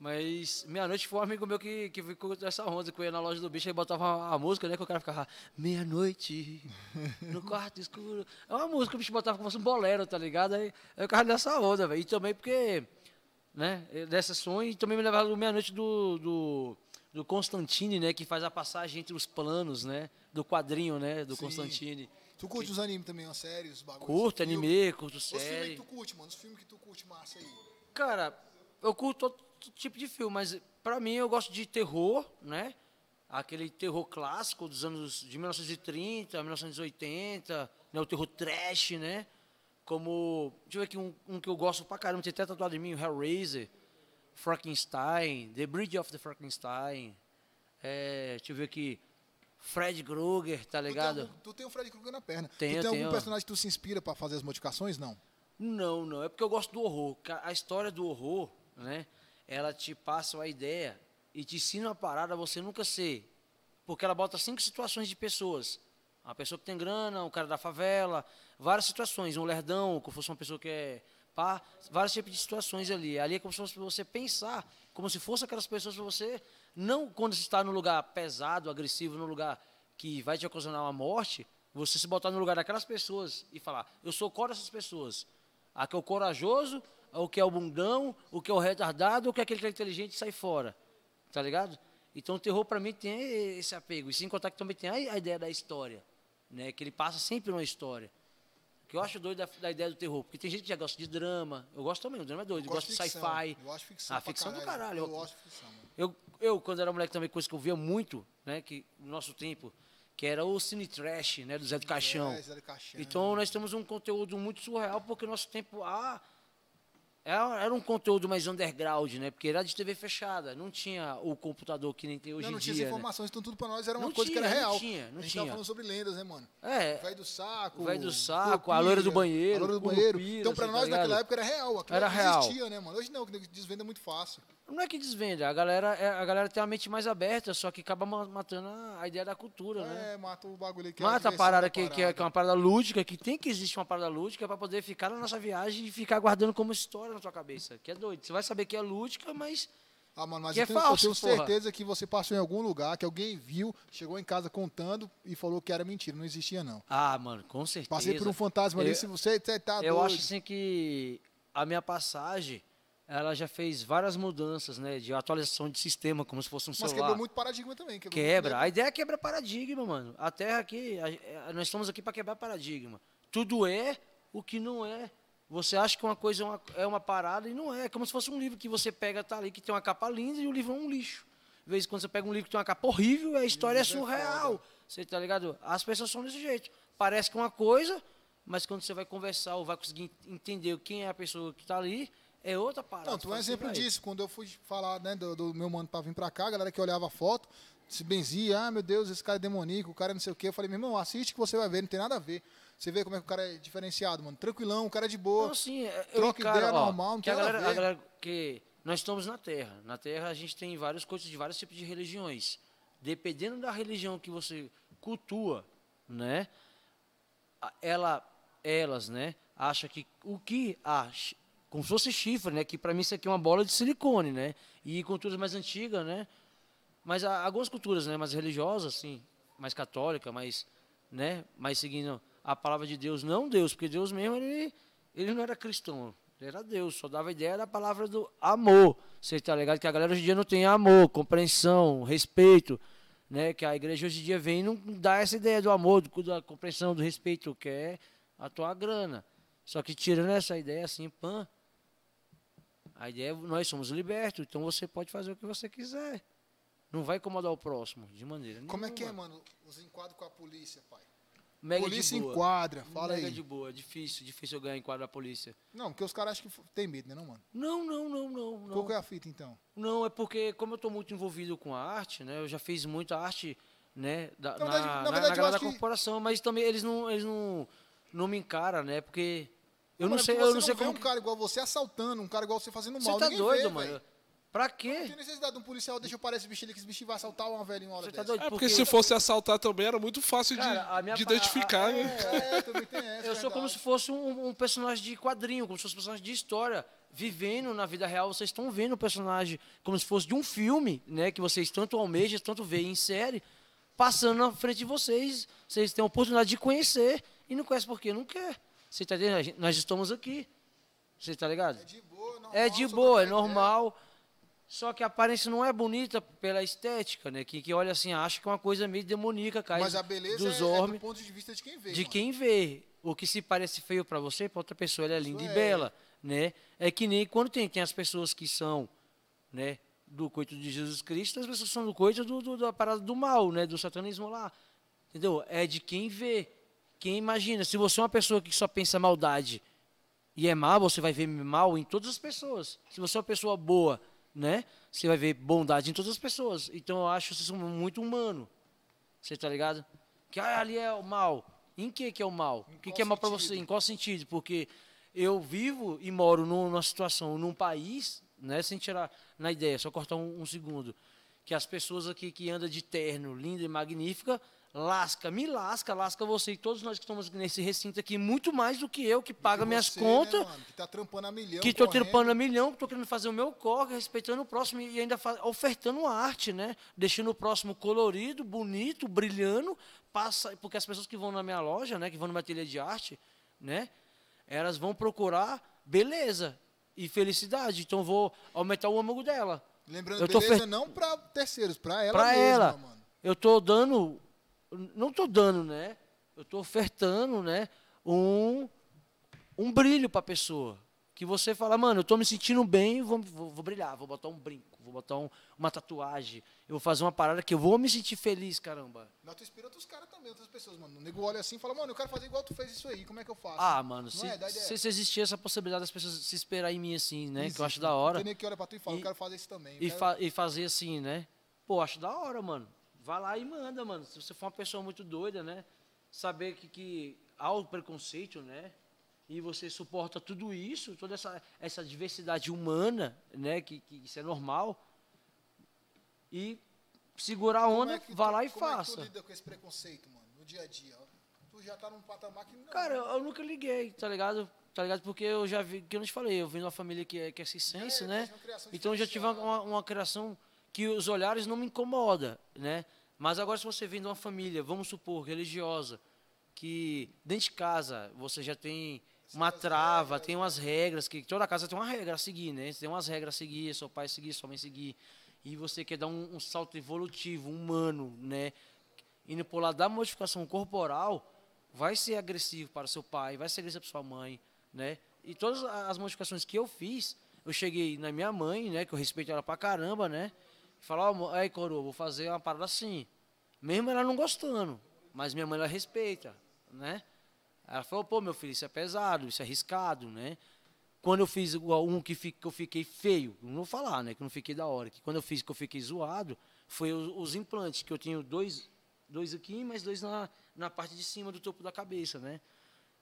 Mas meia-noite foi um amigo meu que, que ficou dessa onda, que eu ia na loja do bicho e botava a música, né? Que o cara ficava, meia-noite, no quarto escuro. É uma música que o bicho botava como se fosse um bolero, tá ligado? Aí, aí o cara dessa onda, velho. E também porque né, dessa sonho, e também me levaram meia-noite do, do, do Constantine, né, que faz a passagem entre os planos, né, do quadrinho, né, do Sim. Constantine. Tu curte os animes também, as séries, os bagulhos? Curto anime, curto Os filmes série. que tu curte, mano, os filmes que tu curte massa aí. Cara, eu curto todo tipo de filme, mas pra mim eu gosto de terror, né, aquele terror clássico dos anos de 1930, 1980, né, o terror trash, né, como, deixa eu ver aqui um, um que eu gosto pra caramba, tem até tatuado em mim, o Hellraiser, Frankenstein, The Bridge of the Frankenstein, é, deixa eu ver aqui, Fred Krueger, tá Tu tem, ligado? algum- tu tem o Fred Krueger na perna. Tenho, tu tem algum tenho. personagem que tu se inspira pra fazer as modificações? Não. Não, não, é porque eu gosto do horror. A história do horror, né, ela te passa uma ideia e te ensina uma parada a você nunca ser. Porque ela bota cinco situações de pessoas. Uma pessoa que tem grana, um cara da favela, várias situações, um lerdão, como fosse uma pessoa que é pá, vários tipos de situações ali. Ali é como se fosse você pensar, como se fosse aquelas pessoas para você, não quando você está no lugar pesado, agressivo, no lugar que vai te ocasionar uma morte, você se botar no lugar daquelas pessoas e falar, eu sou contra essas pessoas. A que é o corajoso, o que é o bundão, o que é o retardado, o que é aquele que é inteligente e sai fora. Tá ligado? Então o terror pra mim tem esse apego. E sem contar que também tem a, a ideia da história, né? Que ele passa sempre uma história. Que eu acho doido da, da ideia do terror. Porque tem gente que já gosta de drama. Eu gosto também, o drama é doido. Eu gosto de sci-fi. Eu acho ficção. Ah, pra ficção do caralho. Eu Eu- gosto de ficção, mano. Eu, eu, quando era moleque, também, coisa que eu via muito, né? Que, no nosso tempo, que era o Cine Trash, né? Do Zé do Caixão. É, Zé do Caixão. Então nós temos um conteúdo muito surreal, porque no nosso tempo ah, era era um conteúdo mais underground, né? Porque era de TV fechada, não tinha o computador que nem tem hoje não, não em tinha dia. as né? informações, então tudo pra nós era uma Não coisa que tinha, era não real. tinha, não a gente tinha. tava falando sobre lendas, né, mano? É, Velho do saco. Velho do saco, a loira do banheiro, A loira do banheiro. Curupira, Então, pra tá nós naquela ligado? época era real. Aquilo Era não real. existia, né, mano? Hoje não, que desvenda muito fácil. Não é que desvenda, a galera, é- a galera tem a mente mais aberta, só que acaba ma- matando a a ideia da cultura, né? É, mata o bagulho que é a Mata a diversão parada da que, que, é, parada. que é uma parada lúdica, que tem que existir uma parada lúdica para poder ficar na nossa viagem e ficar guardando como história na tua cabeça. Que é doido. Você vai saber que é lúdica, mas Ah, mano, mas que eu é tenho, eu falso, tenho porra. certeza que você passou em algum lugar, que alguém viu, chegou em casa contando e falou que era mentira, não existia não. Ah, mano, com certeza. Passei por um fantasma ali, Eu- se você você tá Eu doido. acho assim que a minha passagem, ela já fez várias mudanças, né? De atualização de sistema, como se fosse um Mas celular. quebrou muito paradigma também. Quebra. muito- A ideia é quebrar paradigma, mano. A Terra aqui, a- a- nós estamos aqui para quebrar paradigma. Tudo é o que não é. Você acha que uma coisa é uma, é uma parada e não é. É como se fosse um livro que você pega, tá ali, que tem uma capa linda e o livro é um lixo. Às vezes, quando você pega um livro que tem uma capa horrível, a história é é surreal. Você tá ligado? As pessoas são desse jeito. Parece que é uma coisa, mas quando você vai conversar ou vai conseguir entender quem é a pessoa que tá ali, é outra parada. Não, tu é um exemplo "Véi, disso. Quando eu fui falar né, do, do meu mano pra vir pra cá, a galera que olhava a foto, se benzia, ah, meu Deus, esse cara é demoníaco, o cara é não sei o quê. Eu falei, meu irmão, assiste que você vai ver, não tem nada a ver. Você vê como é que o cara é diferenciado, mano. Tranquilão, o cara é de boa. Não, sim, é- eu troca encaro, ideia ó, normal, não que a tem nada a galera, a ver. galera que nós estamos na Terra. Na Terra a gente tem várias coisas de vários tipos de religiões. Dependendo da religião que você cultua, né? a- Ela, elas, né? Acham que o que acha, como se fosse chifre, né? Que para mim isso aqui é uma bola de silicone, né? E culturas mais antigas, né? Mas há algumas culturas, né, mais religiosas, assim, mais católica, mais, né, mais seguindo a palavra de Deus, não Deus, porque Deus mesmo ele, ele não era cristão, ele era Deus, só dava a ideia da palavra do amor. Você tá ligado que a galera hoje em dia não tem amor, compreensão, respeito, né, que a igreja hoje em dia vem e não dá essa ideia do amor, do, da compreensão, do respeito, que é a tua grana. Só que tirando essa ideia assim, pã, a ideia é nós somos libertos, então você pode fazer o que você quiser. Não vai incomodar o próximo, de maneira Como é que é, mano, os enquadros com a polícia, pai? Mega polícia enquadra, fala Mega aí. de boa, difícil, difícil eu ganhar enquadro da polícia. Não, porque os caras acham que tem medo, né, não, mano? Não, não, não, não. Não, Qual que é a fita, então? não é porque, como eu estou muito envolvido com a arte, né? Eu já fiz muita arte, né? Da, Na na, verdade- na na, verdade, na da acho que- corporação, mas também eles não, eles não, não me encaram, né? Porque eu não Mano, é sei, porque eu você não sei vê como. um cara igual você assaltando, um cara igual você fazendo Você mal. tá ninguém doido, vê, mano? velho. Pra Não quê? tem necessidade de um policial, deixa eu parecer esse bicho ali, que esse bicho vai assaltar uma velhinha uma hora Você tá doido? É porque se fosse assaltar também era muito fácil de, Cara, de pa- a- identificar, a- né? É, também tem essa. Eu sou como verdade. se fosse um, um personagem de quadrinho, como se fosse um personagem de história. Vivendo na vida real, vocês estão vendo o personagem como se fosse de um filme, né? Que vocês tanto almejam, tanto veem em série, passando na frente de vocês. Vocês têm a oportunidade de conhecer e não conhece por quê? Não quer. Você tá entendendo? Nós estamos aqui. Você tá ligado? É de boa, normal. É de boa, é normal. Só que a aparência não é bonita pela estética, né? Que, que olha assim, acha que é uma coisa meio demoníaca, cai Mas a beleza dos é, é do ponto de vista de quem vê. de mano. quem vê. O que se parece feio para você, para outra pessoa, ele é linda e é. bela, né? É que nem quando tem, tem as pessoas que são, né, do coito de Jesus Cristo, as pessoas são do coito do, do- da parada do mal, né, do satanismo lá. Entendeu? É de quem vê, quem imagina. Se você é uma pessoa que só pensa maldade e é mal, você vai ver mal em todas as pessoas. Se você é uma pessoa boa, né, você vai ver bondade em todas as pessoas. Então eu acho isso muito humano. Você tá ligado? Que ah, ali é o mal. Em que que é o mal? Em O que, que é mal para você? Em qual sentido? Porque eu vivo e moro num- numa situação, num país, né, sem tirar na ideia, só cortar um, um segundo, que as pessoas aqui que andam de terno, linda e magnífica, lasca, me lasca, lasca você e todos nós que estamos nesse recinto aqui, muito mais do que eu que paga Que minhas você, contas, Né, mano, que tá trampando a milhão. que estou tripando a milhão, que estou querendo fazer o meu corre, respeitando o próximo e ainda ofertando arte, né? Deixando o próximo colorido, bonito, brilhando, passa, porque as pessoas que vão na minha loja, né, que vão numa ateliê de arte, né, elas vão procurar beleza e felicidade. Então vou aumentar o âmago dela. Lembrando, Eu beleza, fer- não pra terceiros, pra ela Pra mesma, ela. mano. eu tô dando, não tô dando, né? Eu tô ofertando, né? Um, um brilho pra pessoa. Que você fala, mano, eu tô me sentindo bem, vou, vou, vou brilhar, vou botar um brinco, vou botar um- uma tatuagem, eu vou fazer uma parada que eu vou me sentir feliz, caramba. Mas tu inspira outros caras também, outras pessoas, mano. O nego olha assim e fala, mano, eu quero fazer igual tu fez isso aí, como é que eu faço? Ah, mano, Não se, é? Se, se existir essa possibilidade das pessoas se esperar em mim assim, né? Que eu Existe, acho da hora. Tem nego que olha pra tu e fala, E- eu quero fazer isso também. E, quero- fa- e fazer assim, né? Pô, acho da hora, mano. Vai lá e manda, mano. Se você for uma pessoa muito doida, né? Saber que, que há o preconceito, né? E você suporta tudo isso, toda essa, essa diversidade humana, né? Que, que isso é normal. E segurar a Como onda, é vá lá e como é que faça. tu lida com esse preconceito, mano, no dia a dia? Tu já tá num patamar que não... Cara, eu, eu nunca liguei, tá ligado? Tá ligado? Porque eu já vi, que eu não te falei, eu vim de uma família que é, que é circense, É, né? Então eu já tive uma, uma, uma criação que os olhares não me incomoda, né? Mas agora se você vem de uma família, vamos supor, religiosa, que dentro de casa você já tem uma trava, tem umas regras, que toda casa tem uma regra a seguir, né? Você tem umas regras a seguir, seu pai seguir, sua mãe seguir, e você quer dar um, um salto evolutivo, humano, né? Indo por lá da modificação corporal, vai ser agressivo para seu pai, vai ser agressivo para sua mãe, né? E todas as modificações que eu fiz, eu cheguei na minha mãe, né? Que eu respeito ela pra caramba, né? Falar, ó, aí coroa, vou fazer uma parada assim. Mesmo ela não gostando, mas minha mãe ela respeita, né? Ela falou, pô, meu filho, isso é pesado, isso é arriscado, né? Quando eu fiz um que, eu fiquei feio, não vou falar, né? Que eu não fiquei da hora. Que quando eu fiz que eu fiquei zoado, foi os, os implantes, que eu tenho dois, dois aqui, mas dois na, na parte de cima do topo da cabeça, né?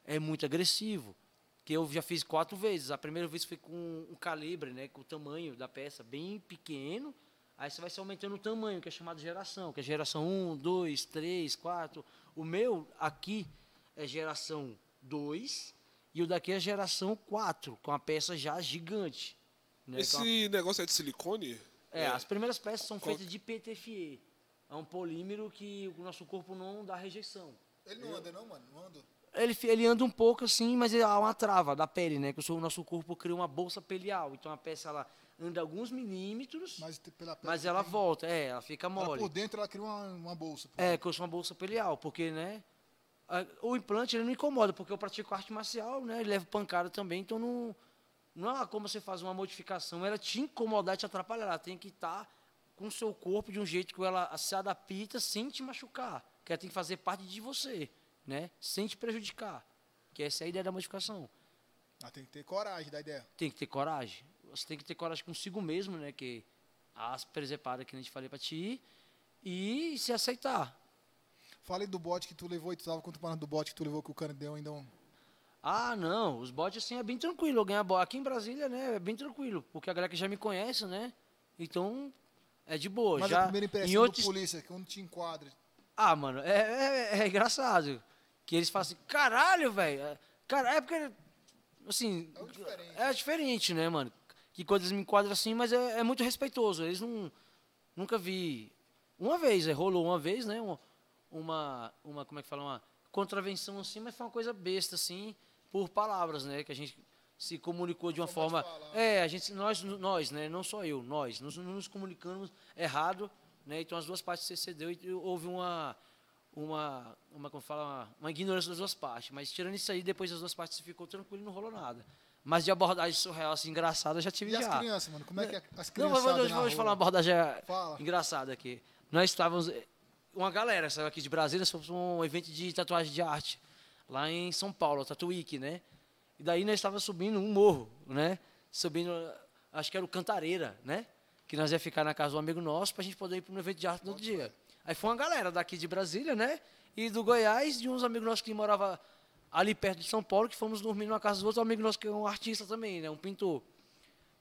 É muito agressivo. Que eu já fiz quatro vezes. A primeira vez foi com o calibre, né? Com o tamanho da peça bem pequeno. Aí você vai se aumentando o tamanho, que é chamado geração, que é geração 1, 2, 3, 4. O meu aqui é geração 2 e o daqui é geração 4, com a peça já gigante. Né? Esse negócio é de silicone? é, as primeiras peças são Qual- feitas de PTFE. É um polímero que o nosso corpo não dá rejeição. Ele não anda não, mano? Não anda? Ele, ele anda um pouco assim, mas há uma trava da pele, né? Que o nosso corpo cria uma bolsa pelial. Então a peça ela anda alguns milímetros, mas, Mas pela pele ela tem- volta, é, ela fica ela mole. por dentro ela cria uma, uma bolsa. É, que eu uma bolsa pelial, porque, né? a- O implante ele não incomoda, porque eu pratico arte marcial, né? Ele leva pancada também, então não. Não há como você fazer uma modificação, ela te incomodar e te atrapalhar. Ela tem que estar com o seu corpo de um jeito que ela se adapta sem te machucar. Que ela tem que fazer parte de você, né? Sem te prejudicar. Que essa é a ideia da modificação. Ela tem que ter coragem da ideia. Tem que ter coragem. Você tem que ter coragem consigo mesmo, né? Que as presepadas que a gente falei pra ti. E se aceitar. Falei do bote que tu levou e tu tava contando do bote que tu levou que o cano deu ainda um... Ah, não, os botes assim é bem tranquilo. Ganhar bola aqui em Brasília, né? É bem tranquilo, porque a galera que já me conhece, né? Então é de boa. Mas já a primeira impressão em do outros... polícia, quando te enquadra. Ah, mano, é, é, é engraçado que eles falam assim, caralho, velho. é- Cara, é porque assim É o diferente. é diferente, né, mano? Que quando eles me enquadram assim, mas é, é muito respeitoso. Eles não nunca vi uma vez, é, rolou uma vez, né? Uma, uma, uma como é que fala, uma contravenção assim, mas foi uma coisa besta assim, por palavras, né? Que a gente se comunicou de uma Forma. É, a gente, nós, nós, né? Não só eu, nós, nós não nos comunicamos errado, né? Então as duas partes se cedeu e houve uma, uma, uma como fala, uma, uma ignorância das duas partes. Mas tirando isso aí, depois as duas partes ficou tranquilo e não rolou nada. Mas de abordagem surreal assim engraçada eu já tive E as já. crianças, mano? Como é que é as Não, mas crianças vou te falar uma abordagem Fala. engraçada aqui. Nós estávamos. Uma galera saiu aqui de Brasília, fomos um evento de tatuagem de arte, lá em São Paulo, Tatuíque, né? E daí nós estávamos subindo um morro, né? Subindo, acho que era o Cantareira, né? Que nós ia ficar na casa do amigo nosso pra gente poder ir para um evento de arte no outro dia. Aí foi uma galera daqui de Brasília, né? E do Goiás, de uns amigos nossos que moravam ali perto de São Paulo, que fomos dormir numa casa do outro amigo nosso que é um artista também, né? Um pintor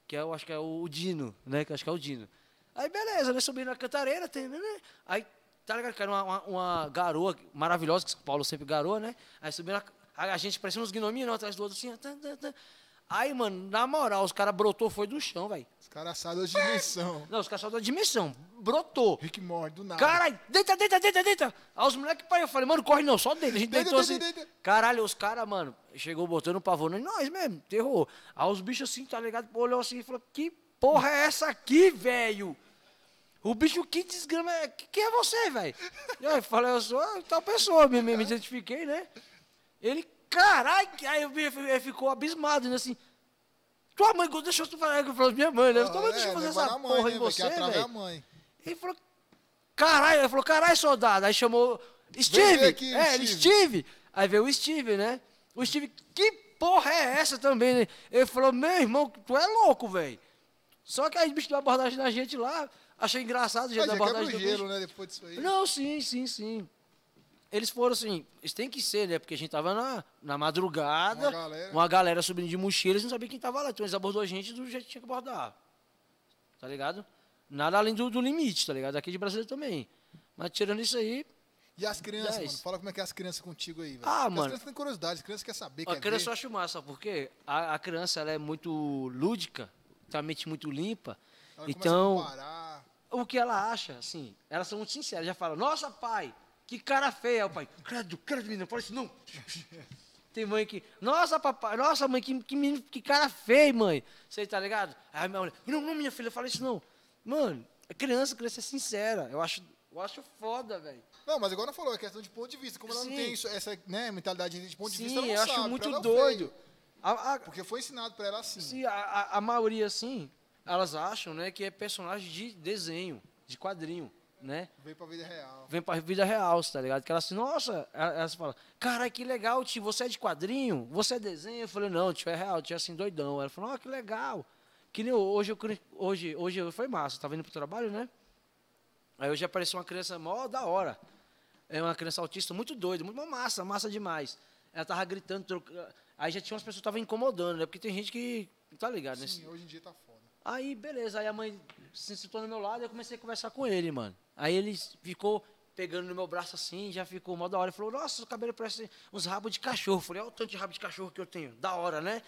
que é, eu acho que é o Dino, né? Que acho que é o Dino. Aí beleza, né? Subindo na cantareira, tem, né? Aí, tá ligado? Que uma, uma, uma garoa maravilhosa, que o Paulo sempre garoa, né? Aí subindo, a, a gente parecia uns gnominhos, um atrás do outro, assim, tá, tá, tá. Aí, mano, na moral, os caras brotou, foi do chão, velho. Os caras sabem da dimensão. Não, os caras só da dimensão, brotou. Rick Morty, do nada. Caralho, deita, deita, deita, deita. Aí os moleques, pai, eu falei, mano, corre não, só deita. A gente Deita, deitou deita, assim. deita. Caralho, os caras, mano, chegou botando pavor em nós mesmo, terror. Aí os bichos assim, tá ligado? Olhou assim e falou, que porra é essa aqui, velho? O bicho, que desgrama é. Quem é você, velho? Eu falei, eu sou tal pessoa, me, me identifiquei, né? Ele, caralho, aí eu, ele ficou abismado, né? Assim, tua mãe deixou tu falar, eu falei, minha mãe, né? Tua mãe deixou É, fazer essa mãe, porra né, em você, é velho. Ele falou, caralho, ele falou, caralho, soldado. Aí chamou Steve. aqui, é, Steve. Steve. Aí veio o Steve, né? O Steve, que porra é essa também, né? Ele falou, meu irmão, tu é louco, velho. Só que aí o bicho deu abordagem na gente lá, achei engraçado o jeito da abordagem do bicho. gelo, né? Depois disso aí. Não, sim, sim, sim. Eles foram assim, isso tem que ser, né? Porque a gente tava na, na madrugada, Uma galera. uma galera subindo de mochila, eles não sabiam quem tava lá. Então eles abordou a gente do jeito que tinha que abordar. Tá ligado? Nada além do, do limite, tá ligado? Aqui de Brasília também. Mas tirando isso aí, E as crianças, Dez. mano? Fala como é que é as crianças contigo aí, velho. Ah, Porque mano. As crianças têm curiosidade, as crianças querem saber, a quer criança eu ver. acho massa, sabe por quê? A, a criança ela é muito lúdica, tem a mente muito limpa. Ela então, o que ela acha, assim, elas são muito sinceras, já falam, nossa pai, que cara feia, o pai, credo, credo, menino, fala isso não. Tem mãe que, nossa papai, nossa mãe, que, que, menino, que cara feio, mãe. Você tá ligado? Aí minha mulher, não, não, minha filha, fala isso não. Mano, a criança, criança é sincera, eu acho, eu acho foda, velho. Não, mas ela falou, é questão de ponto de vista. Como ela não Sim. tem isso, essa né, mentalidade de ponto de Sim, vista, ela não eu acho sabe. muito Pra ela é doido. A- a- Porque foi ensinado pra ela assim. A, a, a maioria, assim, elas acham, né, que é personagem de desenho, de quadrinho, né? Veio pra vida real. Vem pra vida real, tá ligado? Que elas assim, nossa, elas falam, cara, que legal, tio, você é de quadrinho? Você é desenho? Eu falei, não, tio, é real, tio, é assim, doidão. Ela falou, ah, que legal. Que nem hoje, eu, hoje, hoje foi massa, tava indo pro trabalho, né? Aí hoje apareceu uma criança mó da hora. É uma criança autista muito doida, muito massa, massa demais. Ela tava gritando, troca- aí já tinha umas pessoas que estavam incomodando, né? Porque tem gente que, tá ligado, né? Sim, hoje em dia tá foda. Aí, beleza. Aí a mãe se sentou do meu lado e eu comecei a conversar com ele, mano. Aí ele ficou pegando no meu braço assim, já ficou mó da hora. Ele falou, nossa, o cabelo parece uns rabos de cachorro. Eu falei, olha o tanto de rabo de cachorro que eu tenho. Da hora, né?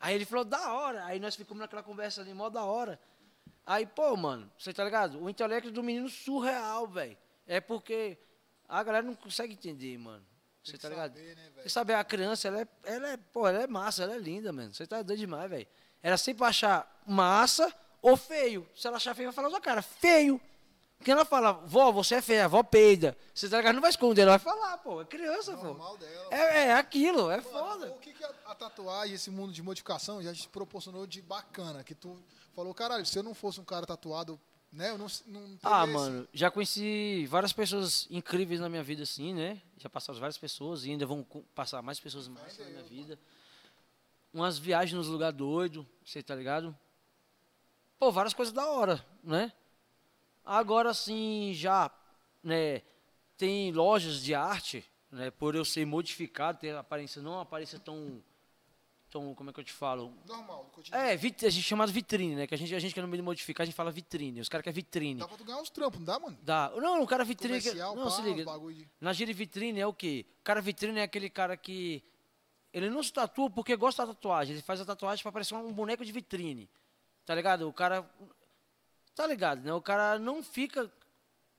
Aí ele falou, da hora. Aí nós ficamos naquela conversa ali, mó da hora. Aí, pô, mano, você tá ligado? O intelecto do menino surreal, velho. É porque a galera não consegue entender, mano. Você tá ligado? saber, né? Você sabe, a criança, ela é, ela é, pô, ela é massa, ela é linda, mano. Você tá doido demais, velho. Ela sempre achar massa ou feio. Se ela achar feio, vai falar cara, feio. Porque ela fala, vó, você é feia, vó peida. Você tá ligado? Não vai esconder, ela vai falar, pô, é criança, pô. Dela. É, é aquilo, é Pô, foda. O que, que a, a tatuagem, esse mundo de modificação, já te proporcionou de bacana? Que tu falou, caralho, se eu não fosse um cara tatuado, né? Eu não, não Ah, esse- mano, já conheci várias pessoas incríveis na minha vida, assim, né? Já passaram várias pessoas e ainda vão passar mais pessoas mais na minha vida. Umas viagens nos lugares doidos, você tá ligado? Pô, várias coisas da hora, né? Agora sim, já, né? Tem lojas de arte, né? Por eu ser modificado, ter aparência, não aparência tão, tão, como é que eu te falo? Normal, cotidiano. É, vit, a gente chama de vitrine, né? Que a gente, a gente quer no meio de modificar, a gente fala vitrine. Os caras querem vitrine. Dá pra tu ganhar uns trampos, não dá, mano? Dá. Não, o cara vitrine. que- não, pá, se liga. bagulho. Na gíria vitrine é o quê? O cara vitrine é aquele cara que. Ele não se tatua porque gosta da tatuagem. Ele faz a tatuagem pra parecer um boneco de vitrine. Tá ligado? O cara. Tá ligado, né? O cara não fica.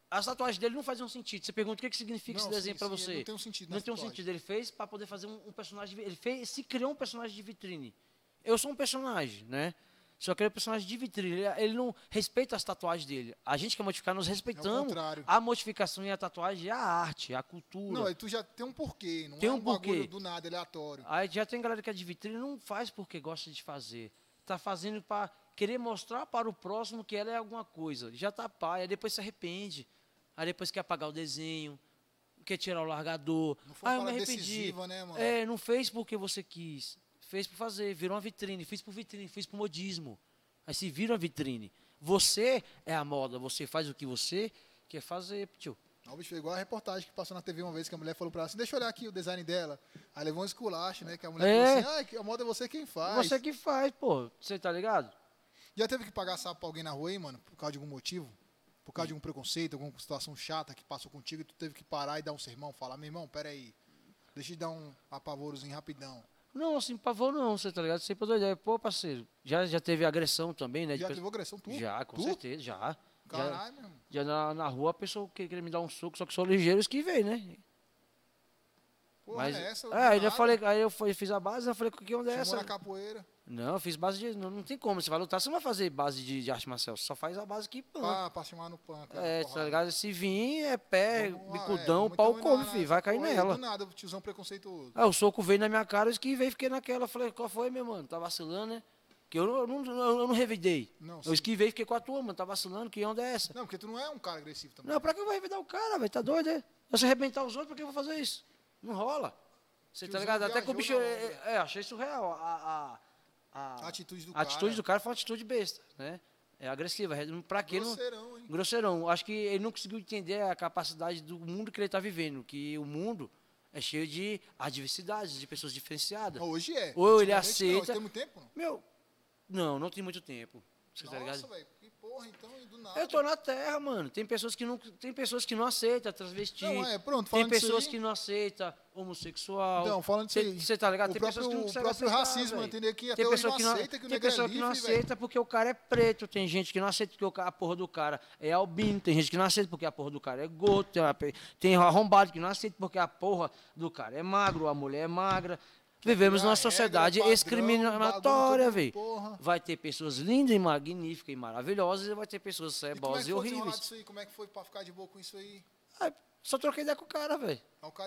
As tatuagens dele não fazem um sentido. Você pergunta o que, que significa Não, esse desenho sim, você. não tem um sentido Não tem um sentido. Ele fez pra poder fazer um, um personagem. Ele fez, se criou um personagem de vitrine. Eu sou um personagem, né? Só que ele é um personagem de vitrine. Ele, ele não respeita as tatuagens dele. A gente que é modificar, nós respeitamos. contrário. a modificação e a tatuagem é a arte, é a cultura. Não, aí tu já tem um porquê, não Tem é um um bagulho porquê. do nada, aleatório. Aí já tem galera que é de vitrine não faz porque gosta de fazer. Tá fazendo para querer mostrar para o próximo que ela é alguma coisa. Já tá pai, aí depois se arrepende. Aí depois quer apagar o desenho, quer tirar o largador. Não foi ah, eu me parada arrependi. decisiva, né, mano? É, não fez porque você quis. Fez por fazer, virou uma vitrine, fez por vitrine, fez por modismo. Aí se vira uma vitrine. Você é a moda, você faz o que você quer fazer, tio. Não, bicho, foi igual a reportagem que passou na TV uma vez que a mulher falou pra ela assim, deixa eu olhar aqui o design dela. Aí levou um esculacho, né? Que a mulher É. falou assim, ah, a moda é você quem faz. Você que faz, pô. Você tá ligado? Já teve que pagar sapo pra alguém na rua aí, mano, por causa de algum motivo? Por causa de algum preconceito, alguma situação chata que passou contigo e tu teve que parar e dar um sermão, falar, meu irmão, pera aí, deixa eu dar um apavorozinho rapidão. Não, assim, pavor não, você tá ligado? Sempre dou ideia. Pô, parceiro, já, já teve agressão também, né? Já teve agressão tu? Já, com Tu? certeza, já. Já, Caralho, meu irmão. já na, na rua a pessoa que- queria me dar um soco, só que sou ligeiro, esquivei, né? Porra Mas, é essa? é, aí eu falei, aí eu fiz a base, eu falei, que onda é Chamou essa? na capoeira. Não, eu fiz base de. Não, não tem como. Você vai lutar, você não vai fazer base de, de arte marcial. Você só faz a base que. pã. Pra, chamar no punk. é, porrada. tá ligado? Se vir, é pé, Vamos bicudão, é, pau come, filho. Vai cair aí, nela. Do nada, tiozão preconceituoso. Aí o soco veio na minha cara, eu esquivei, fiquei naquela. Falei, qual foi, meu mano? Tá vacilando, né? Que eu, não- eu, não, eu, eu não revidei. Não, eu esquivei, fiquei com a tua, mano. Tá vacilando, que onda é essa? Não, porque tu não é um cara agressivo também. Não, pra que eu vou revidar o cara, velho? Tá doido, é? Se arrebentar os outros, pra que eu vou fazer isso? Não rola. Você tá ligado? Até que o bicho. na É, onda. é, achei surreal. A, a, a, A atitude do a atitude cara. do cara foi uma atitude besta, né? É agressiva. é- Pra quê? Não, Grosseirão, hein? grosseirão. Acho que ele não conseguiu entender a capacidade do mundo que ele está vivendo, que o mundo é cheio de adversidades, de pessoas diferenciadas. Hoje é. Ou ele Não, aceita- isso tem muito tempo, não? Meu, não, não tem muito tempo. Você tá Nossa, ligado? velho. Que porra, então, nada. Eu tô na terra, mano. Tem pessoas que não, tem pessoas que não aceitam transvesti. Não, é, pronto, tem pessoas aí- que não aceitam homossexual. Então, falando disso aí, Você tá ligado? o tem próprio- pessoas que não o próprio aceitar, racismo, velho. entender que até tem hoje não que não, aceita que o tem é pessoa que não livre, aceita porque o cara é preto. Tem gente que não aceita porque a porra do cara é albino. Tem gente que não aceita porque a porra do cara é gordo. Tem, uma tem arrombado que não aceita porque a porra do cara é magro, a mulher é magra. Vivemos a numa regra, sociedade padrão, discriminatória, velho. Vai ter pessoas lindas e magníficas e maravilhosas e vai ter pessoas E é cebosas e, foi desenrolar horríveis. disso aí? Como é que foi pra ficar de boa com isso aí? Aí, só troquei ideia com o cara, velho.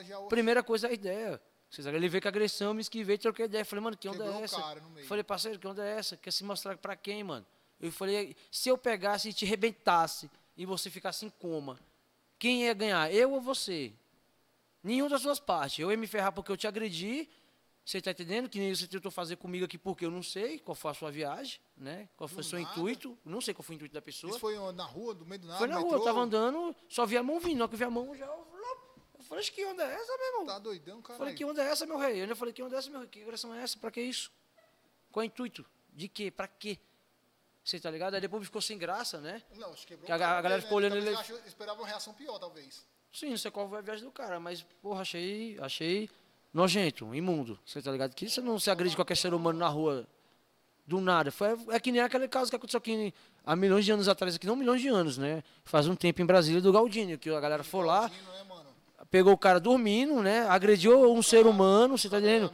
Já... Primeira coisa é a ideia. Ele veio com agressão, me esquivei, troquei ideia. Falei, mano, que onda Quebrou é essa? Falei, parceiro, que onda é essa? Quer se mostrar pra quem, mano? Eu falei, se eu pegasse e te rebentasse e você ficasse em coma, quem ia ganhar? Eu ou você? Nenhum das duas partes. Eu ia me ferrar porque eu te agredi. Você tá entendendo? Que nem você tentou fazer comigo aqui porque eu não sei qual foi a sua viagem, né? Qual foi o seu nada. intuito. Não sei qual foi o intuito da pessoa. Isso foi na rua, do meio do nada? Foi na rua, eu metrô? tava andando, só vi a mão vindo. Na hora que eu vi a mão, já. Eu falei, "Acho que onda é essa, meu irmão? Tá doidão, cara. Falei, que onda é essa, meu rei? Eu falei, que onda é essa, meu rei? Que agressão é essa? Pra que isso? Qual é o intuito? De quê? Pra quê? Você tá ligado? Aí depois ficou sem graça, né? Não, acho que quebrou Que a cara a galera também, ficou olhando ele- Esperava uma reação pior, talvez. Sim, não sei qual foi a viagem do cara, mas, porra, achei, achei nojento, imundo. Você tá ligado? Que você não se agride qualquer ser humano na rua do nada. Foi, é que nem aquele caso que aconteceu aqui há milhões de anos atrás, aqui não milhões de anos, né? Faz um tempo em Brasília do Galdino, que a galera foi lá, né, pegou o cara dormindo, né? Agrediu um ser humano, você tá entendendo?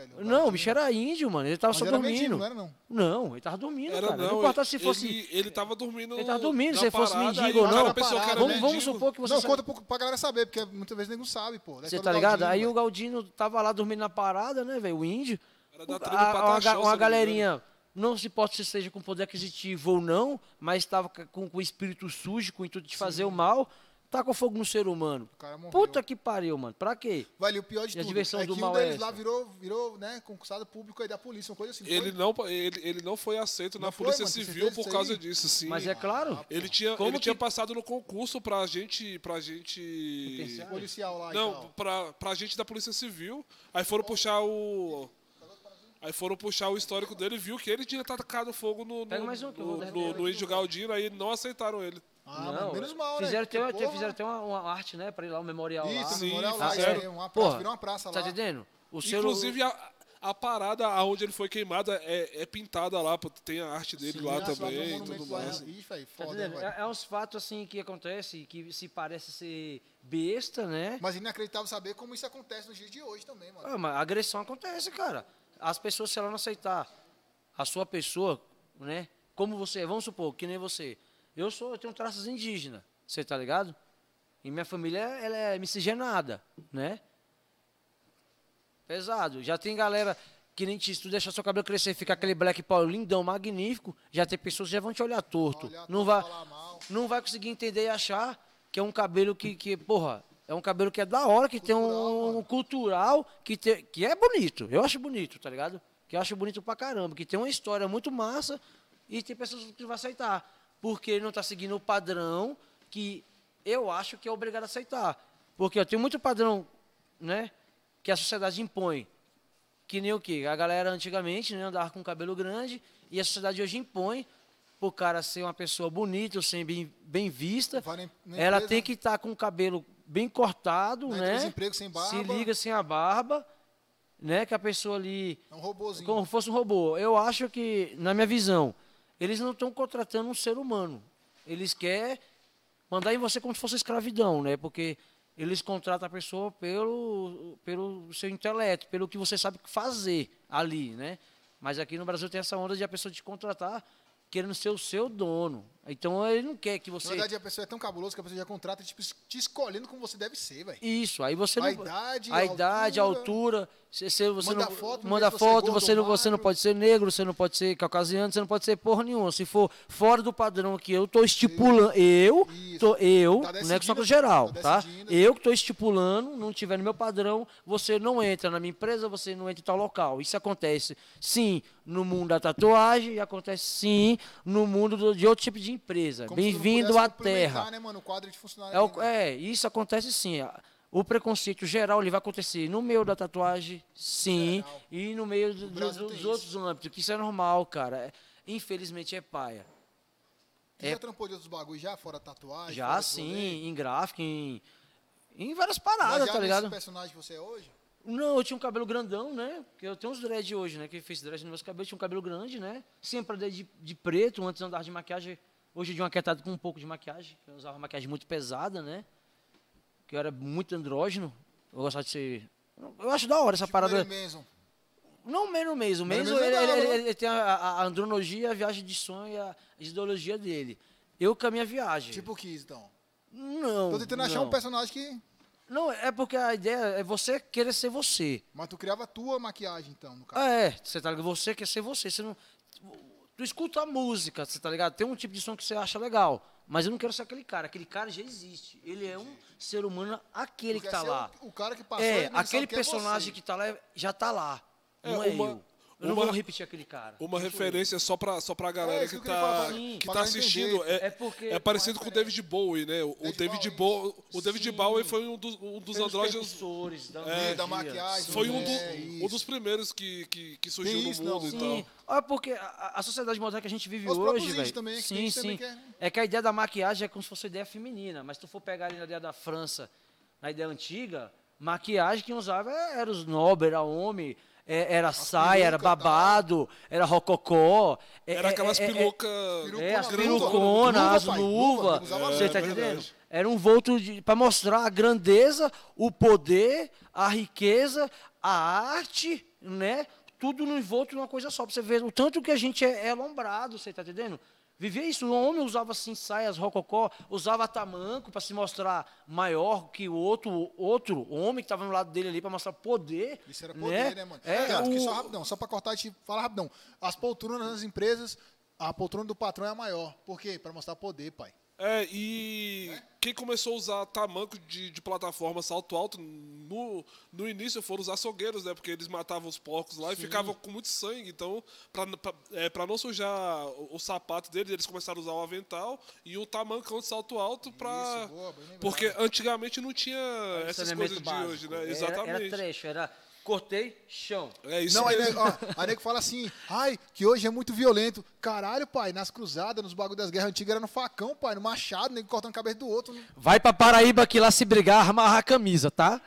Mendigo, né, velho? Não, o bicho era índio, mano. Ele tava Mas só dormindo. mendigo, não era não? Não, ele tava dormindo, Era cara. não, Não importa se fosse. Ele, ele tava dormindo. Ele tava dormindo, se fosse parada, mendigo aí ou o não. Vamos, mendigo. vamos supor que você. Não, sabe- conta pra, pra galera saber, porque muitas vezes ninguém sabe, pô. da Você tá do ligado? Galdino, Aí o Galdino tava lá dormindo na parada, né, velho? O índio. Era da O- tribo a- não uma galerinha, não se pode se seja com poder aquisitivo ou não, mas estava com, com o espírito sujo, com o intuito de fazer o mal, tacou fogo no ser humano. O cara morreu. Puta que pariu, mano. Pra quê? Velho, o pior de E a tudo diversão é do que mal um é deles lá essa? virou, virou né, concursado público aí da polícia, uma coisa assim. não Ele foi? não, ele, ele não foi aceito Não na foi, Polícia mano? Civil por causa aí? disso, sim. Mas é claro. Ele tinha, Como ele que- tinha passado no concurso pra gente. Pra gente. Policial lá Não, tal. pra, pra gente da Polícia Civil. Aí foram puxar o. Aí foram puxar o histórico dele e viu que ele tinha tacado fogo no, Pega no, mais um que eu no, vou no, no índio Galdino, aí não aceitaram ele. Ah, mano, menos mal, fizeram né? até, Porque, porra, fizeram até uma, uma arte, né, pra ir lá, um memorial lá. Isso, Sim, memorial lá, isso uma praça, Porra, virou uma praça Tá lá. entendendo? O seu- Inclusive, a, a parada onde ele foi queimado é, é pintada lá, tem a arte dele Sim, lá também e tudo mais. Tá velho. É, é uns fatos assim que acontecem, que se parece ser besta, né? Mas inacreditável saber como isso acontece nos dias de hoje também, mano. Ah, mas a agressão acontece, cara. As pessoas, se ela não aceitar a sua pessoa, né? Como você, é, vamos supor, que nem você. Eu sou, eu tenho traços indígenas, você tá ligado? E minha família, ela é miscigenada, né? Pesado. Já tem galera que nem te, se tu deixar seu cabelo crescer, fica aquele black power lindão, magnífico, já tem pessoas que já vão te olhar torto. Olhar não vai, não vai conseguir entender e achar que é um cabelo que, que porra, é um cabelo que é da hora, que tem um mano. cultural, que, tem, que é bonito. Eu acho bonito, tá ligado? Que eu acho bonito pra caramba, que tem uma história muito massa e tem pessoas que vão aceitar. Porque ele não tá seguindo o padrão que eu acho que é obrigado a aceitar. Porque eu tenho muito padrão, né? Que a sociedade impõe. Que nem o quê? A galera antigamente né, andava com cabelo grande e a sociedade hoje impõe pro cara ser uma pessoa bonita, ou ser bem, bem vista. Ela empresa- tem que estar com o cabelo bem cortado, né? emprego sem barba. Se liga sem a barba, né? Que a pessoa ali É um robozinho. como fosse um robô. Eu acho que, na minha visão, eles não estão contratando um ser humano. Eles querem mandar em você como se fosse escravidão, né? Porque eles contratam a pessoa pelo, pelo seu intelecto, pelo que você sabe fazer ali, né? Mas aqui no Brasil tem essa onda de a pessoa te contratar querendo ser o seu dono. Então ele não quer que Na você. verdade, a pessoa é tão cabulosa que a pessoa já contrata tipo, te escolhendo como você deve ser, velho. Isso, aí você A não. idade, a a idade, a altura. Você, você, você Manda não, foto, manda se você é foto, você, não, você não pode ser negro, você não pode ser caucasiano, você não pode ser porra nenhuma. Se for fora do padrão que eu tô estipulando, eu, Isso. tô, eu, Tá não é que só geral, tá tá? Eu que tô estipulando, não tiver no meu padrão, você não entra na minha empresa, você não entra em tal local. Isso acontece, sim, no mundo da tatuagem e acontece, sim, no mundo do- de outro tipo de empresa. Não Bem-vindo à Terra. Né, mano, o quadro de funcionário. É, o- é, isso acontece sim. O preconceito geral ele vai acontecer no meio da tatuagem, sim, Geral. e no meio do- O Brasil dos outros âmbitos, que isso é normal, cara. É- infelizmente é paia. Tu já trampou de outros bagulhos já, fora tatuagem? Já sim, em gráfico, em, em várias paradas, já tá ligado? personagem que você é hoje? Não, eu tinha um cabelo grandão, né? Porque eu tenho uns dread hoje, né? Quem fez dread nos meus cabelos tinha um cabelo grande, né? Sempre andei de, de preto, antes andava de maquiagem. Hoje eu dei uma quietada com um pouco de maquiagem. Eu usava maquiagem muito pesada, né? Que eu era muito andrógeno. Eu gostava de ser. Eu acho da hora essa Tipo parada. Manson. Não menos mesmo. Menos Mesmo ele, é ele- ele- ele tem a, a- a andronologia, a viagem de sonho e a ideologia dele. Eu com a minha viagem. Tipo Kiss, então. não. Tô tentando achar não. um personagem que... Não, é porque a ideia é você querer ser você. Mas tu criava a tua maquiagem, então, no caso. É, você tá ligado? Você quer ser você. Você não. Tu escuta a música, você tá ligado? Tem um tipo de som que você acha legal. Mas eu não quero ser aquele cara. Aquele cara já existe. Ele é um ser humano, aquele Tu que tá ser lá. O, o cara que passou... É, aquele é personagem você. que tá lá já tá lá. É, não é uma- eu. Eu não uma- vou repetir aquele cara. Uma referência só pra, só pra É, galera isso que, que tá, falar, sim. que tá assistindo. É, É porque- é parecido com o David Bowie, né? O, David David Bowie, o David Sim. Bowie foi um dos, um dos andrógenos. da, É, da maquiagem. Foi um, do- É, um isso. dos primeiros que, que, que surgiu Tem no isso, mundo não, e sim. tal. Sim, olha porque a, a sociedade moderna que a gente vive Os hoje, velho. também, que sim, isso também sim. que é- É que a ideia da maquiagem é como se fosse ideia feminina, mas se tu for pegar ali na ideia da França, na ideia antiga, maquiagem quem usava era os nobres, era homem, é- era saia, era peruca, babado, era rococó. é- Era é- aquelas é- é- perucas. é, as Perucona, as luvas, você tá é entendendo? Era um volto para mostrar a grandeza, o poder, a riqueza, a arte, né? Tudo no envolto numa coisa só, para você ver o tanto que a gente é, é alombrado, você tá entendendo? Vivia isso, o homem usava assim saias rococó, usava tamanco para se mostrar maior que o outro, outro homem que estava no lado dele ali para mostrar poder. Isso era poder, né, mano? É, Cara, aqui o- só rapidão, só pra cortar e te falar rapidão. As poltronas das empresas, a poltrona do patrão é a maior. Por quê? Pra mostrar poder, pai. É, e quem começou a usar tamanco de, de plataforma salto alto, no, no início foram os açougueiros, né? Porque eles matavam os porcos lá e ficavam com muito sangue. Então, pra, pra, é, pra não sujar o, o sapato deles, eles começaram a usar o avental e o tamancão de salto alto pra. Isso, boa, porque antigamente não tinha essas saneamento coisas de básico. hoje, né? Era- Exatamente. Era trecho, era cortei, chão. É isso Não, aí, mesmo. nego- ó, aí nego fala assim, ai, que hoje é muito violento. Caralho, pai, nas cruzadas, nos bagulhos das guerras antigas, era no facão, pai, no machado, nego cortando a cabeça do outro. né? Vai pra Paraíba que lá se brigar, amarra a camisa, tá?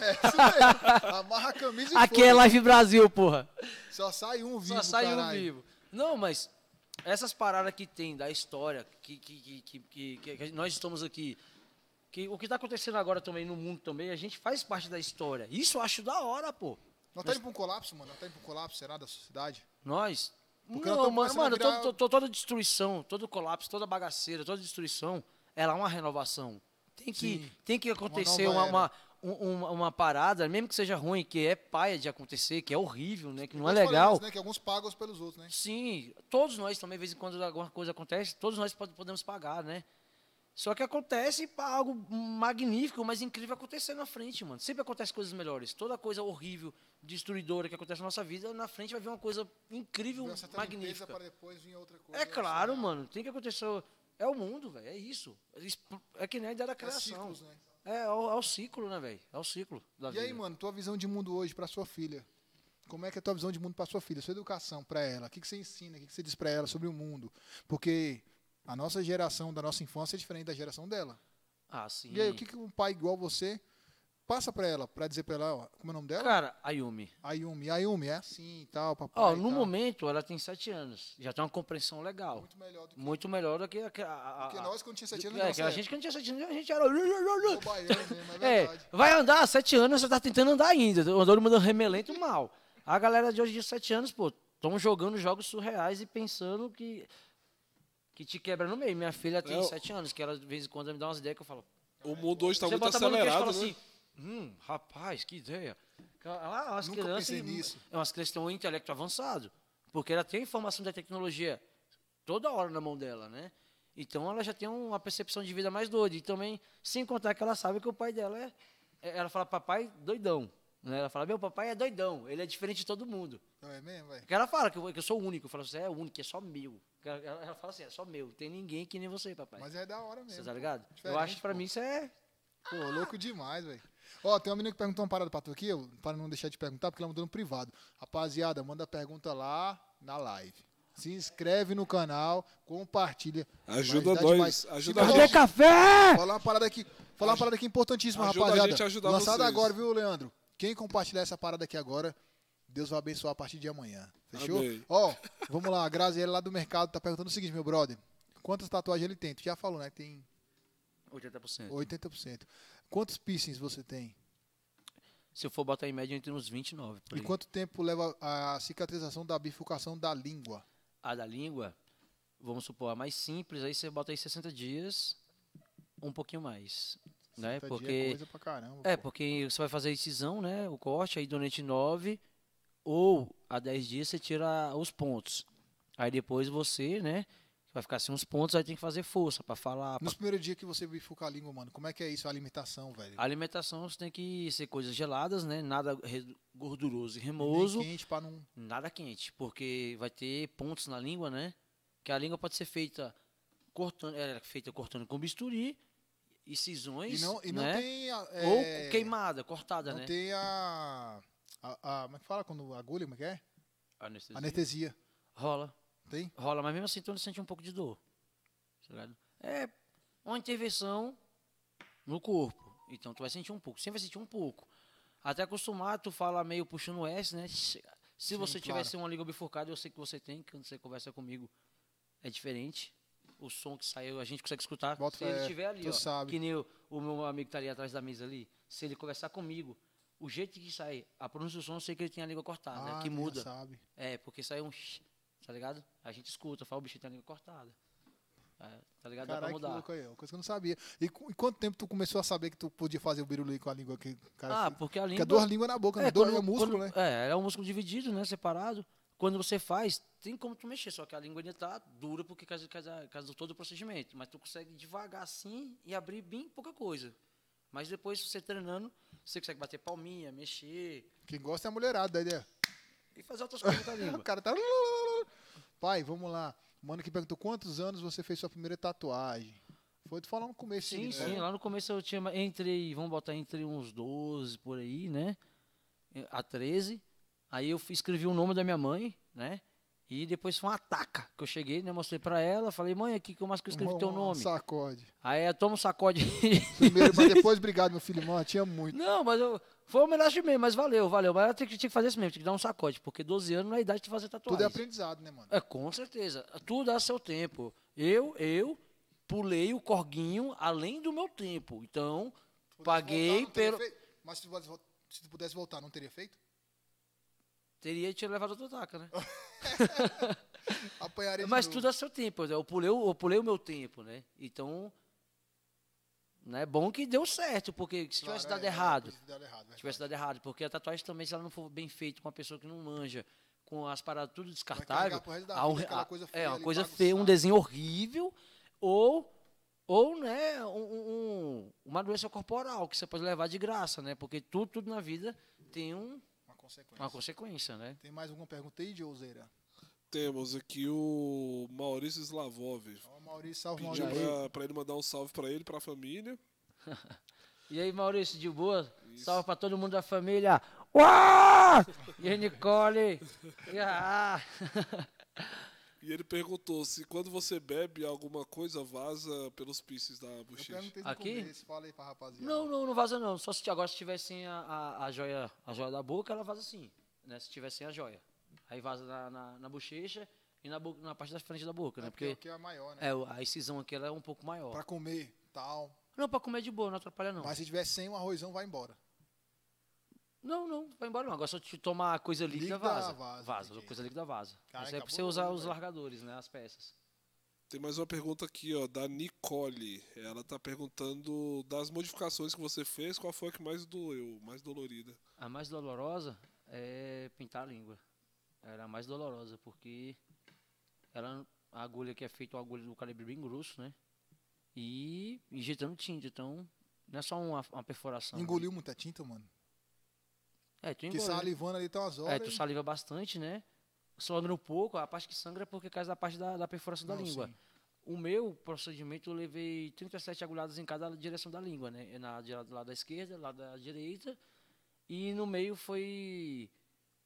É isso mesmo. Amarra a camisa e Aqui é foda. Live Brasil, porra. Só sai um vivo, Só sai um caralho. vivo. Não, mas essas paradas que tem da história, que, que, que, que, que- que nós estamos aqui, que o que está acontecendo agora também no mundo também, a gente faz parte da história. Isso eu acho da hora, pô. Não tá indo pra um colapso, mano? Não tá indo pra um colapso, será, da sociedade? Nós. Porque não, mano, mano virar- toda destruição, todo colapso, toda bagaceira, toda destruição, ela é uma renovação. Tem que, Sim. tem que acontecer uma, uma, um- uma, uma parada, mesmo que seja ruim, que é paia de acontecer, que é horrível, né? Que não é Nós falamos, legal. né, que alguns pagam pelos outros, né? Sim, todos nós também, de vez em quando alguma coisa acontece, todos nós pod- podemos pagar, né? Só que acontece para algo magnífico, mas incrível acontecer na frente, mano. Sempre acontece coisas melhores. Toda coisa horrível, destruidora que acontece na nossa vida, na frente vai vir uma coisa incrível, limpeza magnífica. para depois vir outra coisa. É claro, assim, mano. Tem que acontecer. É o mundo, velho. É isso. É que nem a ideia da É criação. ciclos, né? É, é o, é o ciclo, né, velho? É o ciclo da E vida. aí, mano, tua visão de mundo hoje pra sua filha? Como é que é a tua visão de mundo pra sua filha? Sua educação pra ela? O que, que você ensina? O que, que você diz pra ela sobre o mundo? Porque a nossa geração da nossa infância é diferente da geração dela. Ah, sim. E aí, o que, que um pai igual você Passa pra ela, pra dizer pra ela, ó, como é o nome dela? Cara, a Yumi. Ayumi. Ayumi, é assim e tal, papai. Ó, no tal. momento ela tem sete anos. Já tem uma compreensão legal. Muito melhor do que, Muito melhor do que a. a, a do que nós quando tinha 7 anos. é, que a época. gente que não tinha sete anos, a gente era. Sou baiano mesmo, é É, vai andar, sete anos, você tá tentando andar ainda. Andando mandando remelento mal. A galera de hoje de sete anos, pô, estão jogando jogos surreais e pensando que. Que te quebra no meio. Minha filha tem É, o- sete anos, que ela de vez em quando me dá umas ideias que eu falo. O mundo hoje está você muito bota a mão no queixo acelerado, fala né? assim. Hum, rapaz, que ideia. Ah, umas Nunca crianças, pensei nisso. É umas crianças que têm um intelecto avançado. Porque ela tem a informação da tecnologia toda hora na mão dela, né? Então ela já tem uma percepção de vida mais doida. E também, sem contar que ela sabe que o pai dela é. é- Ela fala, papai, doidão. Né? Ela fala, meu papai é doidão, ele é diferente de todo mundo. Não é mesmo, velho? Porque ela fala que eu, que eu sou o único. Eu falo, você é único, é só meu. Ela, ela- fala assim, é só meu. Tem ninguém que nem você, papai. Mas é da hora Você mesmo. tá ligado? eu acho que pra pô. mim isso é. Pô, louco demais, velho. Ó, tem uma menina que perguntou uma parada pra tu aqui, para não deixar de perguntar, porque ela mandou no privado. Rapaziada, manda a pergunta lá na live. Se inscreve no canal, compartilha. Ajuda nós, demais. ajuda a você- gente. café? Falar uma parada aqui, falar uma parada aqui importantíssima, Ajuda a rapaziada. gente a ajudar Lançada vocês. agora, viu, Leandro? Quem compartilhar essa parada aqui agora, Deus vai abençoar a partir de amanhã. Fechou? Ó, vamos lá, a Graziela lá do mercado tá perguntando o seguinte, meu brother. Quantas tatuagens ele tem? Tu já falou, né? Tem 80%. 80%. Quantos piercings você tem? Se eu for botar em média entre uns 29. Por E aí. quanto tempo leva a cicatrização da bifurcação da língua? A da língua, vamos supor, a mais simples, aí você bota aí 60 dias, um pouquinho mais. Né? 60 dias é Porque, coisa pra caramba. é, pô. porque você vai fazer a incisão, né? O corte, aí durante 9 ou a 10 dias você tira os pontos. Aí depois você, né? Vai ficar assim uns pontos, aí tem que fazer força para falar. pra- Nos primeiros dias que você bifurca a língua, mano, como é que é isso, a alimentação, velho? A alimentação você tem que ser coisas geladas, né? Nada gorduroso e Nem remoso. quente pra não... Nada quente, porque vai ter pontos na língua, né? Que a língua pode ser feita cortando, é feita cortando com bisturi, incisões, E não, e não né? tem... a- Ou é, queimada, cortada, Não né? tem a, a, a... Como é que fala quando agulha, como é que é? Anestesia. Anestesia. Rola, Tem? rola, mas mesmo assim tu ainda sente um pouco de dor. tá? É uma intervenção no corpo. Então tu vai sentir um pouco, sempre vai sentir um pouco. Até acostumar, tu fala meio puxando o S, né? Se se Sim, você claro. tivesse uma língua bifurcada, eu sei que você tem, quando você conversa comigo, é diferente. O som que saiu, a gente consegue escutar. Bota se fé, ele estiver ali, ó, sabe. que nem o, o meu amigo tá ali atrás da mesa ali, se ele conversar comigo, o jeito que sai, a pronúncia do som, eu sei que ele tem a língua cortada, Ah, né? que muda. sabe. É, porque sai um sh, tá ligado? A gente escuta, fala o bicho tem a língua cortada. É, tá ligado? Dá pra Caralho, que mudar. louco aí, ó, coisa que eu não sabia. E, e quanto tempo tu começou a saber que tu podia fazer o birulei com a língua que cara Ah, porque a Porque língua. é duas línguas na boca, né? Dois é músculo, né? É, é um músculo dividido, né? Separado. Quando você faz, tem como tu mexer, só que a língua ainda tá dura porque causa, causa, causa todo o procedimento. Mas tu consegue devagar assim e abrir bem pouca coisa. Mas depois, você treinando, você consegue bater palminha, mexer Quem gosta é a mulherada, da ideia. e fazer outras coisas com a O língua. cara tá. Pai, vamos lá. Mano que perguntou quantos anos você fez sua primeira tatuagem. Foi tu falar no começo, Sim, né? sim. Lá no começo eu tinha entre, vamos botar entre uns 12 por aí, né? A 13. Aí eu escrevi o nome da minha mãe, né? E depois foi uma taca que eu cheguei, né? Mostrei pra ela, falei, mãe, aqui que eu mais que eu escrevi Um- teu um nome. Sacode. Aí ela toma um sacode. Primeiro, mas depois, obrigado, meu filho. Mano, tinha muito. não, mas eu, foi homenagem mesmo, mas valeu, valeu. Mas eu tinha que, tinha que fazer isso mesmo, tinha que dar um sacode, porque 12 anos não é idade de fazer tatuagem. Tudo é aprendizado, né, mano? É, com certeza. Tudo a seu tempo. Eu, eu pulei o corguinho além do meu tempo. Então, Pudesse paguei voltar, pelo. feito? Mas se tu pudesse voltar, não teria feito? Teria te levado outra taca, né? Apanharia Mas novo. tudo a seu tempo. né? Eu pulei, o- eu pulei o meu tempo, né? Então, né, é bom que deu certo, porque se Claro, tivesse é, dado é, errado, deu errado, verdade. tivesse dado errado, porque a tatuagem também, se ela não for bem feita com uma pessoa que não manja, com as paradas tudo descartável, aquela há- coisa é feia uma ali, coisa feia, um desenho horrível, ou ou né, um- um- uma doença corporal que você pode levar de graça, né? Porque tudo, tudo na vida tem um, Uma consequência. uma consequência, né? Tem mais alguma pergunta aí, Diozeira? Temos aqui o Maurício Slavov. Ó, Maurício, salve, Pediu Maurício. pra, pra ele mandar um salve pra ele, pra família. E aí, Maurício, de boa? Salve pra todo mundo da família. Uau! E a Nicole. E a... E ele perguntou se quando você bebe alguma coisa vaza pelos pisces da Eu bochecha. perguntei no Aqui? começo, fala aí pra rapaziada. Não, não, não vaza não. Só se agora se tiver sem a, a, a joia, a joia da boca, ela vaza assim, né? Se tiver sem a joia. Aí vaza na, na, na bochecha e na, boca, na parte da frente da boca, né? É porque Porque aqui é a maior, né? é, o- a incisão aqui ela é um pouco maior. Pra comer, tal. Não, pra comer de boa, não atrapalha não. Mas se tiver sem um arrozão, vai embora. Não, não, vai embora não. Agora eu te tomar coisa líquida, Líquida, vaza. vaza, Vaza, coisa líquida vaza. Cara, Mas é pra você usar os velho. largadores, né? As peças. Tem mais uma pergunta aqui, ó, da Nicole. Ela tá perguntando das modificações que você fez, qual foi a que mais doeu, mais dolorida? A mais dolorosa é pintar a língua. Era a mais dolorosa, porque ela, a agulha que é feita uma agulha do calibre bem grosso, né? E injetando tinta, então não é só uma, uma perfuração. Engoliu muita tinta, mano. É, tu Que engole. salivando ali tá umas horas. É, tu saliva bastante, né? Sangra um pouco, a parte que sangra é porque causa da parte da, da perfuração da Não, língua. sim. O meu procedimento eu levei 37 agulhadas em cada direção da língua, né? Na do lado da esquerda, lado da direita. E no meio foi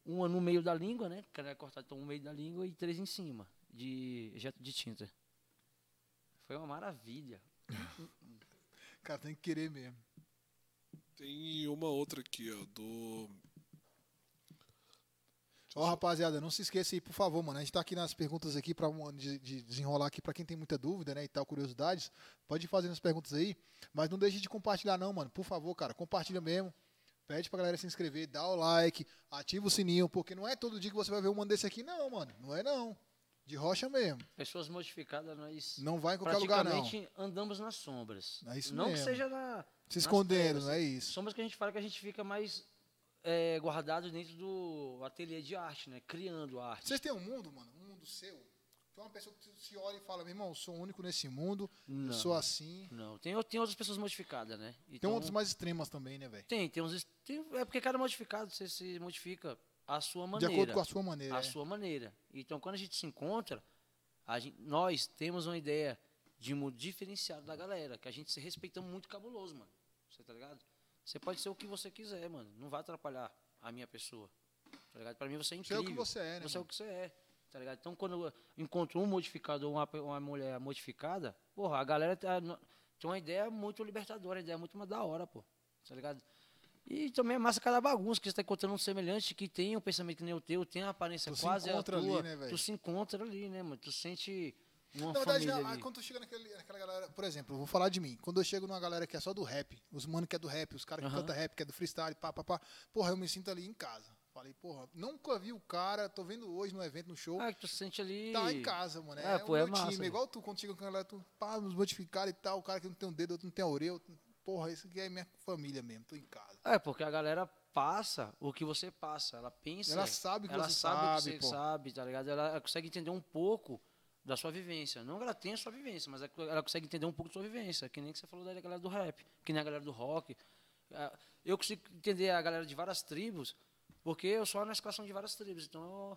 uma no meio da língua, né? Que era cortado então no meio da língua e três em cima de jeto de tinta. Foi uma maravilha. Cara, tem que querer mesmo. Tem uma outra aqui, ó, do. Ó, rapaziada, não se esqueça aí, por favor, mano. A gente tá aqui nas perguntas aqui para de, de desenrolar aqui pra quem tem muita dúvida, né, e tal, curiosidades. Pode ir fazendo as perguntas aí, mas não deixe de compartilhar não, mano. Por favor, cara, compartilha mesmo. Pede pra galera se inscrever, dá o like, ativa o sininho, porque não é todo dia que você vai ver um mano desse aqui não, mano. Não é não. De rocha mesmo. Pessoas modificadas, nós Não vai em qualquer lugar não. praticamente andamos nas sombras. É isso não mesmo. que seja na, Se escondendo, trevas. é isso. Sombras que a gente fala que a gente fica mais é, guardado dentro do ateliê de arte, né? Criando arte. Vocês têm um mundo, mano, um mundo seu. É uma pessoa que se olha e fala, meu irmão, eu sou o único nesse mundo, eu Não. sou assim. Não, tem, tem outras pessoas modificadas, né? Tem Então, outros mais extremas também, né, velho? Tem, tem uns. tem- é porque cada modificado você se modifica à sua De maneira. acordo com a sua maneira. à é. sua maneira. Então, quando a gente se encontra, gente- nós temos uma ideia de um diferenciado da galera, que a gente se respeita muito cabuloso, mano. Você tá ligado? Você pode ser o que você quiser, mano. Não vai atrapalhar a minha pessoa. Tá ligado? Pra mim você é Você é incrível. o que você é, né, Você é mano? o que você é. Tá ligado? Então, quando eu encontro um modificado ou uma, uma mulher modificada, porra, a galera tá tem uma ideia muito libertadora, uma ideia muito mais da hora, pô. Tá ligado? E também é massa cada bagunça, que você tá encontrando um semelhante que tem um pensamento que nem o teu, tem uma aparência Tu se quase a encontra ali, tua. né, velho? tu se encontra ali, né, mano? Tu sente uma Na verdade, na- quando tu chega naquele, naquela galera, por exemplo, eu vou falar de mim. Quando eu chego numa galera que é só do rap, os mano que é do rap, os caras que Aham. cantam rap, que é do freestyle, pá, pá, pá. Porra, eu me sinto ali em casa. Falei, porra, nunca vi o cara, tô vendo hoje no evento, no show. Ah, que tu sente ali... Tá em casa, mano. É, É, o pô, é meu massa, time. Igual tu, quando chega com a galera, tu, pá, nos modificaram e tal. O cara que não tem um dedo, outro não tem a orelha. outro- Porra, isso aqui é minha família mesmo, tô em casa. É, porque a galera passa o que você passa. Ela pensa. Ela sabe o que ela você sabe, sabe, o que pô. você sabe, tá ligado? Ela consegue entender um pouco da sua vivência. Não que ela tenha a sua vivência, mas é ela consegue entender um pouco da sua vivência. Que nem que você falou da galera do rap, que nem a galera do rock. Ah, Eu consigo entender a galera de várias tribos, porque eu sou uma escalação de várias tribos. Então,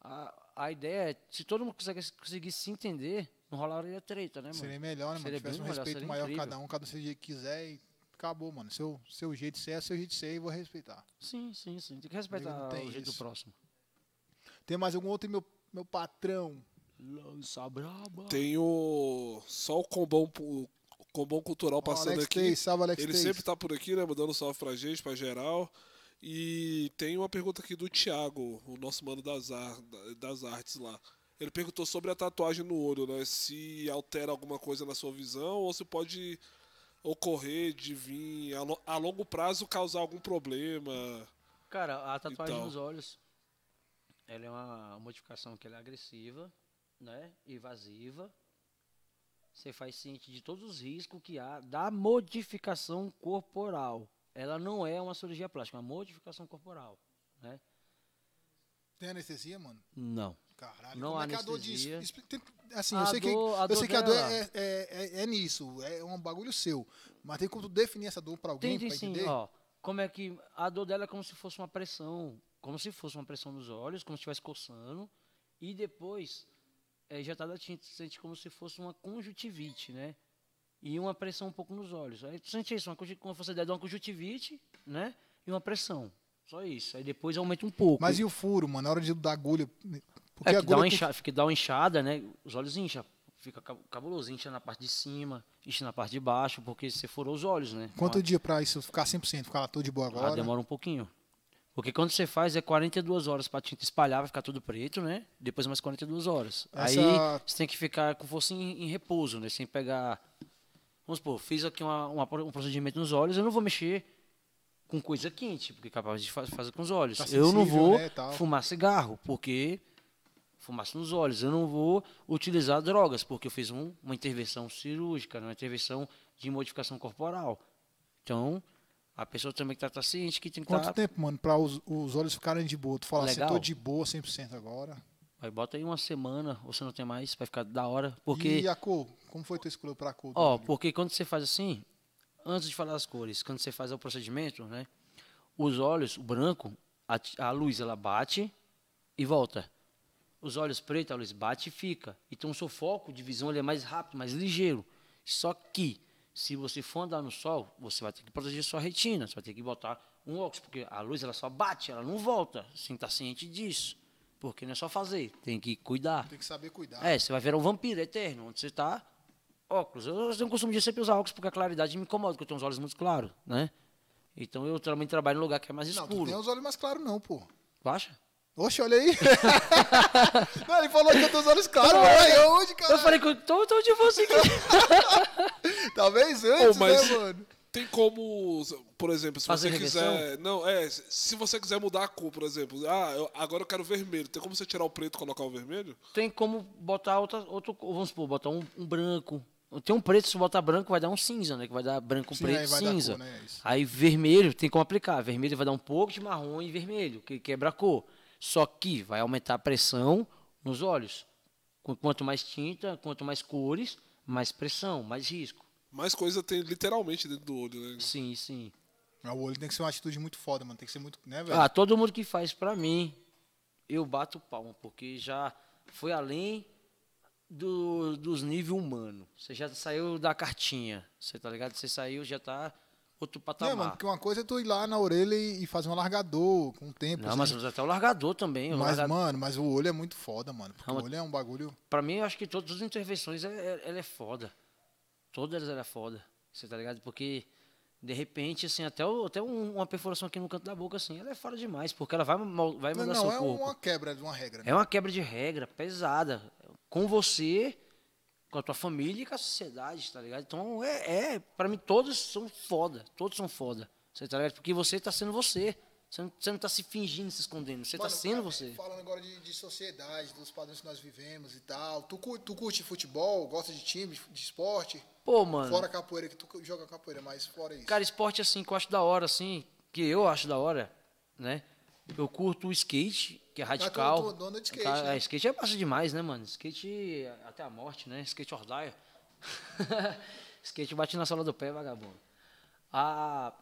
a, a ideia é, se todo mundo consegue, conseguir se entender, não rolaria treta, né, mano? Seria melhor, né, mano? Seria Tivesse um melhor, respeito maior incrível. cada um, cada um seja o jeito que quiser e acabou, mano. Seu, seu jeito de ser é seu jeito de ser e vou respeitar. Sim, sim, sim. Tem que respeitar o jeito do isso. próximo. Tem mais algum outro, meu, meu patrão? Lança braba. Tem o. Só o combão, o combão cultural passando Alex aqui. Salve Alex Ele Tays. sempre tá por aqui, né? Mandando salve pra gente, pra geral. E tem uma pergunta aqui do Thiago, o nosso mano das, ar- das artes lá. Ele perguntou sobre a tatuagem no olho, né? Se altera alguma coisa na sua visão ou se pode ocorrer de vir a, a longo prazo causar algum problema. Cara, a tatuagem Então. nos olhos, ela é uma modificação que ela é agressiva, né? Invasiva. Você faz ciente de todos os riscos que há da modificação corporal. Ela não é uma cirurgia plástica, é uma modificação corporal, né? Tem anestesia, mano? Não. Caralho, Não como há é que a dor disso? tem- Assim, A eu sei que, dor- a eu dor sei que a dor é, é, é, é nisso, é um bagulho seu. Mas tem como tu definir essa dor pra alguém, Tem, tem pra sim, entender? ó. Como é que a dor dela é como se fosse uma pressão, como se fosse uma pressão nos olhos, como se estivesse coçando, e depois é, já tá da tinta, tu sente como se fosse uma conjuntivite, né? E uma pressão um pouco nos olhos. Aí tu sente isso, uma, como você der uma conjuntivite, né? E uma pressão. Só isso. Aí depois aumenta um pouco. Mas e o furo, mano? Na hora de dar agulha, Porque É que dá, agulha uma tu- inchada, fica, dá uma inchada, né? Os olhos incham. Fica cab- cabuloso, incha na parte de cima, incha na parte de baixo, porque você furou os olhos, né? Quanto dia pra isso ficar 100%? Ficar lá todo de boa Ah, agora? demora um pouquinho. Porque quando você faz é 42 horas pra tinta espalhar, vai ficar tudo preto, né? Depois mais 42 horas. Aí Essa- você tem que ficar com força em, em repouso, né? Sem pegar. Vamos supor, fiz aqui uma- uma- um procedimento nos olhos, eu não vou mexer com coisa quente, porque é capaz de fa- fazer com os olhos. Tá eu não sensível, vou né, fumar cigarro, porque fumaça nos olhos. Eu não vou utilizar drogas, porque eu fiz um- uma intervenção cirúrgica, né? uma intervenção de modificação corporal. Então, a pessoa também que está ciente que tem que Quanto estar. tempo, mano, pra os, os olhos ficarem de boa? Tu fala assim, Legal. tô de boa 100% agora. Aí bota aí uma semana, ou se não tem mais, vai ficar da hora. Porque, E a cor? Como foi tu escolheu pra cor? ó, olho? porque quando você faz assim, antes de falar as cores, quando você faz o procedimento, né? Os olhos, o branco, a, a luz ela bate e volta. Os olhos pretos, a luz bate e fica. Então o seu foco de visão ele é mais rápido, mais ligeiro. Só que, se você for andar no sol, você vai ter que proteger sua retina. Você vai ter que botar um óculos, porque a luz ela só bate, ela não volta. Que estar ciente disso. Porque não é só fazer, tem que cuidar. Tem que saber cuidar. É, você vai virar um vampiro eterno, onde você está óculos. Eu tenho o costume de sempre usar óculos porque a claridade me incomoda, porque eu tenho os olhos muito claros, né? Então eu também trabalho num lugar que é mais não, tu escuro. tem os olhos mais claros não, pô. Tu acha? Oxe, olha aí. não, ele falou que eu tô os olhos claros. Aí, onde, cara? Eu falei que eu tô, tô de você. Talvez antes, Ô, mas- né, mano? Tem como, por exemplo, se Fazer você quiser. Não, é. Se você quiser mudar a cor, por exemplo. Ah, eu- agora eu quero vermelho. Tem como você tirar o preto e colocar o vermelho? Tem como botar outra, outro, cor, vamos supor, botar um, um branco. Tem um preto, se botar branco vai dar um cinza, né? Que vai dar branco, Sim, preto, aí dar cinza. cor, né? Isso. Aí vermelho tem como aplicar. Vermelho vai dar um pouco de marrom e vermelho, que quebra a cor. Só que vai aumentar a pressão nos olhos. Qu- Quanto mais tinta, quanto mais cores, mais pressão, mais risco. Mais coisa tem literalmente dentro do olho, né? Sim, sim. Mas O olho tem que ser uma atitude muito foda, mano. Tem que ser muito, né, velho? Ah, todo mundo que faz pra mim, eu bato palma, porque já foi além do, dos níveis humanos. Você já saiu da cartinha, você tá ligado? Você saiu, já tá outro Não, patamar. mano, porque uma coisa é tu ir lá na orelha e, fazer um alargador com o tempo. Não, assim. mas até o largador também. o Mas, largador- mano, mas o olho é muito foda, mano. Porque Não, o olho é um bagulho. Pra mim, eu acho que todas as intervenções, é- é- ela é foda. Todas ela é foda. Você tá ligado? Porque, de repente, assim, até, o- até um- uma perfuração aqui no canto da boca, assim, ela é foda demais, porque ela vai, vai mudar não, seu é corpo. uma quebra de uma regra. Né? É uma quebra de regra pesada. Com você, com a tua família e com a sociedade, tá ligado? Então, é, é pra mim, todos são foda. Todos são foda. Você tá ligado? Porque você tá sendo você. Você não, você não tá se fingindo, se escondendo. Você Mano, tá sendo você. Falando agora de, de sociedade, dos padrões que nós vivemos e tal. Tu, tu curte futebol, gosta de time, de, esporte? Pô, mano. Fora capoeira, que tu joga capoeira, mas fora isso. Cara, esporte assim que eu acho da hora, assim, que eu acho da hora, né? Eu curto o skate, que é radical. tu- tu anda de skate, Cara, né? é, skate é massa demais, né, mano? Skate até a morte, né? Skate ordaia. skate bate na sola do pé, vagabundo. Ah,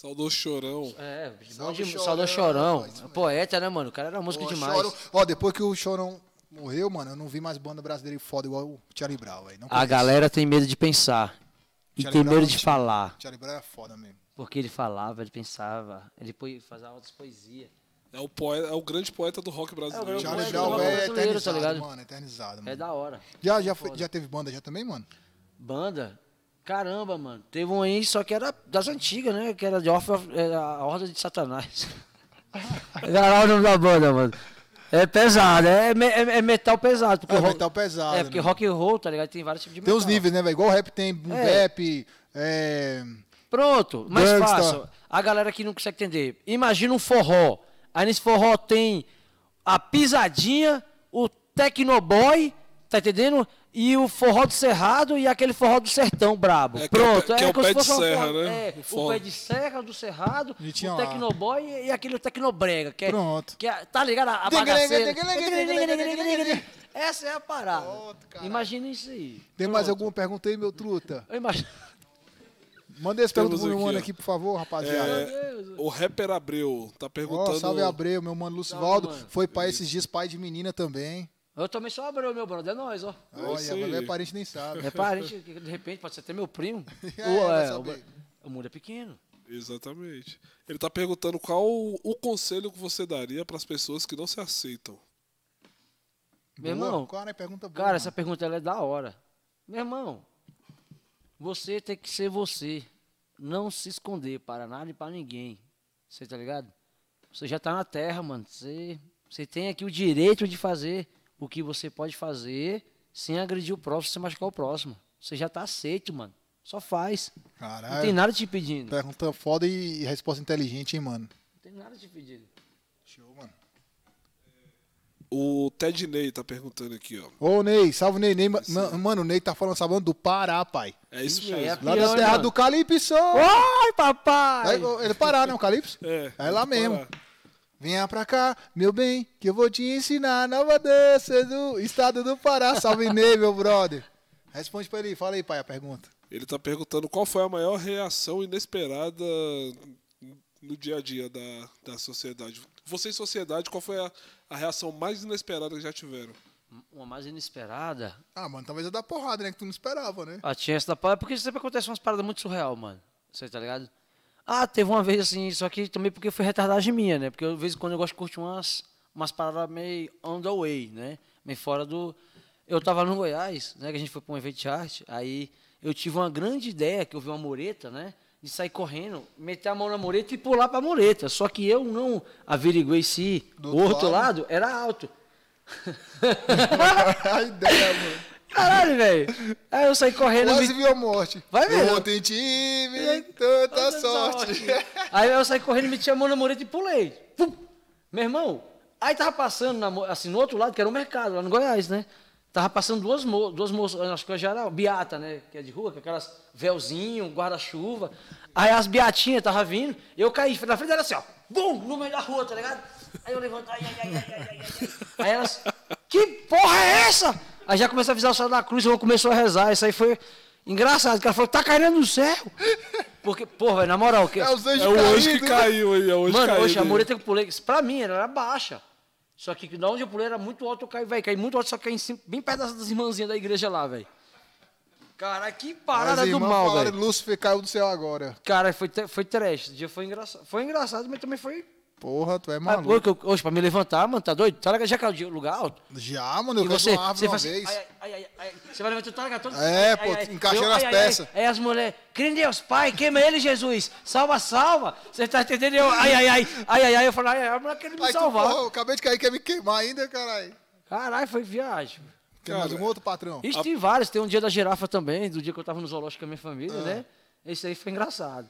Saudou chorão. é, bom de, Chorão, Saudou Chorão. mesmo. Poeta, né, mano? O cara era músico Pô, demais. Chorão- Ó, depois que o Chorão morreu, mano, eu não vi mais banda brasileira foda igual o Charlie Brown, velho. A galera tem medo de pensar. E Charlie tem medo de falar. Charlie Brown é foda mesmo. Porque ele falava, ele pensava, ele fazia altas poesias. É o, poeta, é o grande poeta do rock brasileiro. grande Charlie poeta Brown do rock é brasileiro, tá eternizado, ligado? mano, eternizado, É mano. da hora. Já, já, foi- já teve banda já também, mano? Banda? Caramba, mano. Teve um aí, só que era das antigas, né? Que era de Orf, era a Horda de Satanás. Caralho, o nome da banda, mano. É pesado, é, me- é- é metal pesado. Porque É, rock- metal pesado, É, porque né? rock and roll, tá ligado? Tem vários tipos de Tem metal. os níveis, né, velho? Igual o rap tem boom É. bap, é... Pronto, mais Gangsta. fácil. A galera que não consegue entender. Imagina um forró. Aí nesse forró tem a pisadinha, o tecnoboy, tá entendendo? E o forró do cerrado e aquele forró do sertão brabo. É, que é Pronto, que é o como se pé de fosse uma serra, forró- né? É, O o, pé de serra do cerrado, E tinha o lá. tecnoboy e aquele tecnobrega. Que é, Pronto. Que é, tá ligado? A, bagaceira. Essa é a parada. Pronto. Imagina isso aí. Tem mais alguma pergunta aí, meu truta? Eu imagino. Manda esse pergunta pro meu aqui, mano aqui, por favor, rapaziada. É, o rapper Abreu tá perguntando. salve Abreu, meu mano Lucivaldo. Foi pai esses dias, pai de menina também. Eu também sou Abreu, meu brother. É nóis, ó. Olha, mas é parente nem sabe. É parente, que de repente pode ser até meu primo. É, Ou, é, o, o mundo é pequeno. Exatamente. Ele tá perguntando qual o, o conselho que você daria para as pessoas que não se aceitam. Meu Boa, irmão, Cara, é pergunta boa. Cara, mano. essa pergunta ela é da hora. Meu irmão, você tem que ser você. Não se esconder para nada e para ninguém. Você tá ligado? Você já tá na terra, mano. Você, você tem aqui o direito de fazer o que você pode fazer sem agredir o próximo, sem machucar o próximo. Você já tá aceito, mano. Só faz. Não Caralho. tem nada te pedindo. Pergunta foda e resposta inteligente, hein, mano. Não tem nada te pedindo. Show, mano. O Ted Ney tá perguntando aqui, ó. Ô, Ney, salve Ney. Ney ma- ma- mano, o Ney tá falando sabendo do Pará, pai. É isso Ixi, aí é mesmo. Lá Pior, da terra mano? do Calypso. Oi, papai! É, é do Pará, né, o Calypso? É, É lá mesmo. Pará. Venha pra cá, meu bem, que eu vou te ensinar a nova dança do estado do Pará. Salve Ney, meu brother. Responde pra ele, fala aí, pai, a pergunta. Ele tá perguntando qual foi a maior reação inesperada no dia a dia da, da sociedade. Você sociedade, qual foi a, a reação mais inesperada que já tiveram? Uma mais inesperada. Ah, mano, talvez é da porrada, né, que tu não esperava, né? A tinha essa da parada, porque sempre acontece umas paradas muito surreal, mano. Você tá ligado? Ah, teve uma vez assim, só que também porque foi retardagem minha, né? Porque eu, de vez em quando eu gosto de curtir umas, umas paradas meio on the way, né? Meio fora do. Eu tava no Goiás, né? Que a gente foi pra um evento de arte, aí eu tive uma grande ideia, que eu vi uma mureta, né? De sair correndo, meter a mão na mureta e pular pra mureta. Só que eu não averiguei se Do o outro outro lado? lado era alto. a ideia, mano. Caralho, velho. Aí eu saí correndo. Quase me- viu a morte. Vai ver. Ontem tive tanta Tanta sorte. Aí eu saí correndo, meti a mão na mureta e pulei. Pum. Meu irmão, aí tava passando, na assim, no outro lado, que era o mercado, lá no Goiás, né? Tava passando duas, mo duas moças, acho que já era beata, né? Que é de rua, com aquelas véuzinho, guarda-chuva. Aí as beatinhas tava vindo, eu caí, na frente era assim, ó, bum, no meio da rua, tá ligado? Aí eu levantei, ai, ai, ai, ai, ai, ai, ai. Aí elas, que porra é essa? Aí já começou a avisar o céu da cruz, eu começou a rezar, isso aí foi engraçado, o cara falou, tá caindo no céu. Porque, porra, velho, na moral, que... É os anjos É o anjo que caídos, né? caiu aí, é o anjo Mano, caído. hoje a mureta que eu pulei, pra mim, ela era baixa. Só que da onde eu pulei era muito alto, eu caí, velho. Caí muito alto, só que caí em cima, bem perto das, irmãzinhas da igreja lá, velho. Cara, que parada As do irmãs mal, velho. Lúcifer caiu do céu agora. Cara, foi, foi trash. Esse dia foi engraçado. Foi engraçado, mas também foi. Porra, tu é Ah, maluco. Eu- hoje, pra me levantar, mano, tá doido? Tá? Já caiu de lugar alto? Já, mano, eu E você, uma árvore você uma faz assim, vez. ai, ai, ai, ai, você vai levantar, tá ligado? Todo, É, ai, pô, ai, ai. encaixando as peças. Aí as mulheres, crê em Deus, pai, queima ele, Jesus. Salva, salva. Você tá entendendo? Eu, ai, ai, ai, ai, ai, ai. Eu falei, ai, ai, a mulher quer me Aí tu, salvar. porra, eu acabei de cair, quer me queimar ainda, caralho. Caralho, foi viagem. Tem mais um outro patrão? Ixi, tem vários. Tem um dia da girafa também, do dia que eu tava no zoológico com a minha família, Ah. né? Esse aí foi engraçado.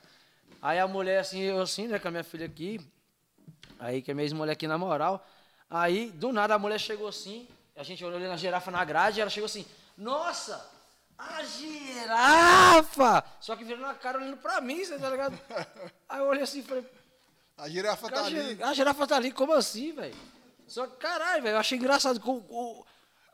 Aí a mulher, assim, eu assim, né, com a minha filha aqui. Aí que a minha ex-mulher aqui na moral. Aí, do nada, a mulher chegou assim. A gente olhou ali na girafa na grade e ela chegou assim: Nossa! A girafa! Só que virando a cara olhando pra mim, você tá ligado? Aí eu olhei assim e falei: A girafa tá ali. a girafa tá ali, como assim, velho? Só que, caralho, velho, eu achei engraçado como,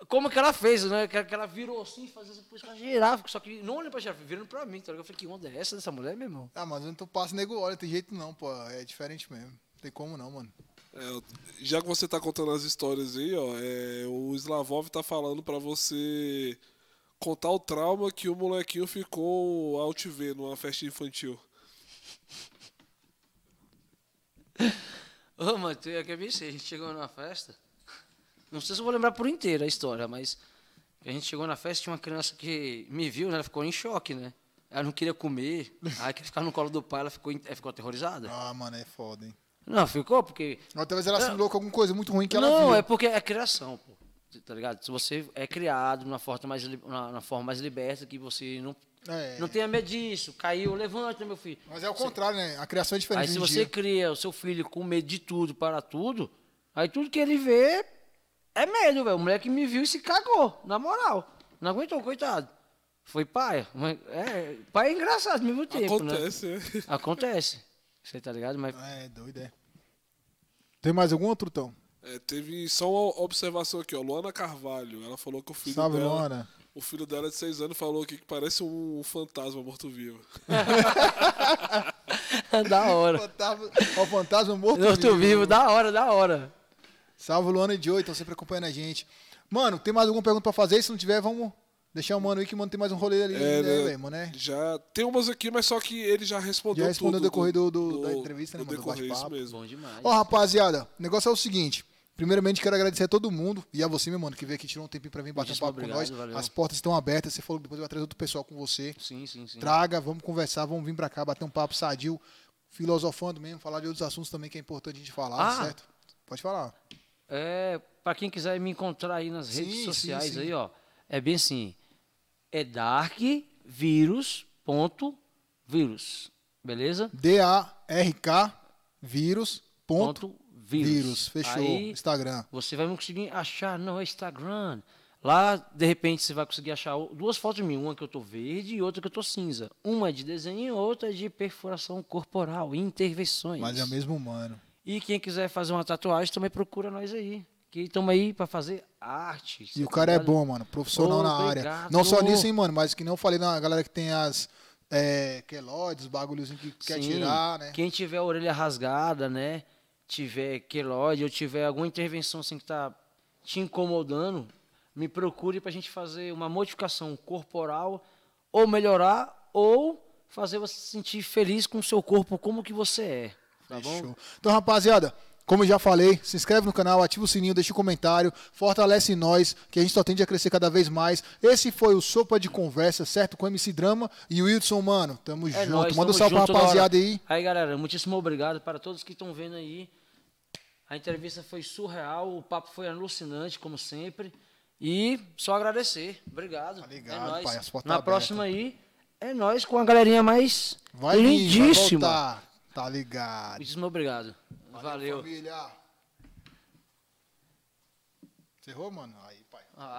como que ela fez, né? Que, ela virou assim, fazendo assim, com a girafa, só que não olhando pra girafa, virando pra mim, tá ligado? Eu falei, que onda é essa dessa mulher, meu irmão? Ah, mas tu passa, nego olha, tem jeito não, pô. É diferente mesmo. Não tem como não, mano. É, já que você tá contando as histórias aí, ó, é, o Slavov tá falando pra você contar o trauma que o molequinho ficou ao te ver numa festa infantil. Ô, mano, tu ia que ver isso, a gente chegou numa festa, não sei se eu vou lembrar por inteiro a história, mas a gente chegou na festa, tinha uma criança que me viu, né? Ela ficou em choque, né? Ela não queria comer, aí queria ficar no colo do pai, ela ficou, ela ficou aterrorizada. Ah, mano, é foda, hein. Não, ficou porque Ou talvez ela assimilou com alguma coisa muito ruim que ela não, viu. é porque é criação, pô. Tá ligado? Se você é criado numa forma mais, li- na, na forma mais liberta, que você não, É. não tenha medo disso, caiu, levanta, meu filho. Mas é o contrário, né? A criação é diferente Aí se você dia. cria o seu filho com medo de tudo, para tudo, aí tudo que ele vê é medo, velho. O moleque me viu e se cagou, na moral. Não aguentou, coitado. Foi pai. Mas, é, pai é engraçado ao mesmo tempo, né? Acontece, é. Acontece. Você tá ligado? Mas É, doido, é. Tem mais algum outro, Tom? É, teve só uma observação aqui, ó. Luana Carvalho, ela falou que o filho Salve, dela. Luana. O filho dela de 6 anos falou aqui que parece um fantasma morto-vivo. da hora. Fantasma, ó, o fantasma morto Morto vivo, da hora, da hora. Salve, Luana e Joey, estão sempre acompanhando a gente. Mano, tem mais alguma pergunta pra fazer? Se não tiver, vamos deixar o mano aí, que o mano tem mais um rolê ali, É, né, né? mano, né? Já tem umas aqui, mas só que ele já respondeu Já respondeu tudo no decorrer do- do- da entrevista, né, no mano, do decorrer, isso bate-papo. mesmo. Bom demais. Ó, rapaziada, o negócio é o seguinte. Primeiramente, quero agradecer a todo mundo e a você, meu mano, que veio aqui, tirou um tempinho pra vir bater um papo com obrigado, nós. valeu. As portas estão abertas. Você falou que depois vai trazer outro pessoal com você. Sim, sim, sim. Traga, vamos conversar, vamos vir pra cá, bater um papo sadio, filosofando mesmo, falar de outros assuntos também que é importante a gente falar, Ah. certo? Pode falar. É, para quem quiser me encontrar aí nas redes Sim, sim, sociais sim. aí, ó, é bem assim, é darkvirus.vírus, beleza? D-A-R-K, vírus, ponto, Ponto vírus. vírus. Fechou. Aí Instagram. você vai conseguir achar no Instagram. Lá, de repente, você vai conseguir achar duas fotos de mim, uma que eu tô verde e outra que eu tô cinza. Uma é de desenho e outra é de perfuração corporal, intervenções. Mas é o mesmo humano. E quem quiser fazer uma tatuagem também procura nós aí. Que estamos aí para fazer arte. E o cara é bom, mano. Profissional na área. Obrigado. Não só nisso, hein, mano, mas que eu falei na galera que tem as é, queloides, os bagulhozinhos que quer Sim, tirar, né? Quem tiver a orelha rasgada, né? Tiver queloide ou tiver alguma intervenção assim que tá te incomodando, me procure pra gente fazer uma modificação corporal ou melhorar ou fazer você se sentir feliz com o seu corpo como que você é. Tá bom? Fechou. Então, rapaziada, como eu já falei, se inscreve no canal, ativa o sininho, deixa o comentário, fortalece nós, que a gente só tende a crescer cada vez mais. Esse foi o Sopa de Conversa, certo? Com o MC Drama e o Wilson, mano. Tamo É junto. nóis, Manda um salve pra rapaziada aí. Aí, galera, muitíssimo obrigado para todos que estão vendo aí. A entrevista foi surreal, o papo foi alucinante, como sempre. E só agradecer. Obrigado. Tá ligado, é nóis. pai, as portas Na próxima aí, é nós com a galerinha mais Vai vir, vai lindíssima. voltar. Tá ligado. Muitíssimo obrigado. Valeu. família. Cerrou, mano? Aí,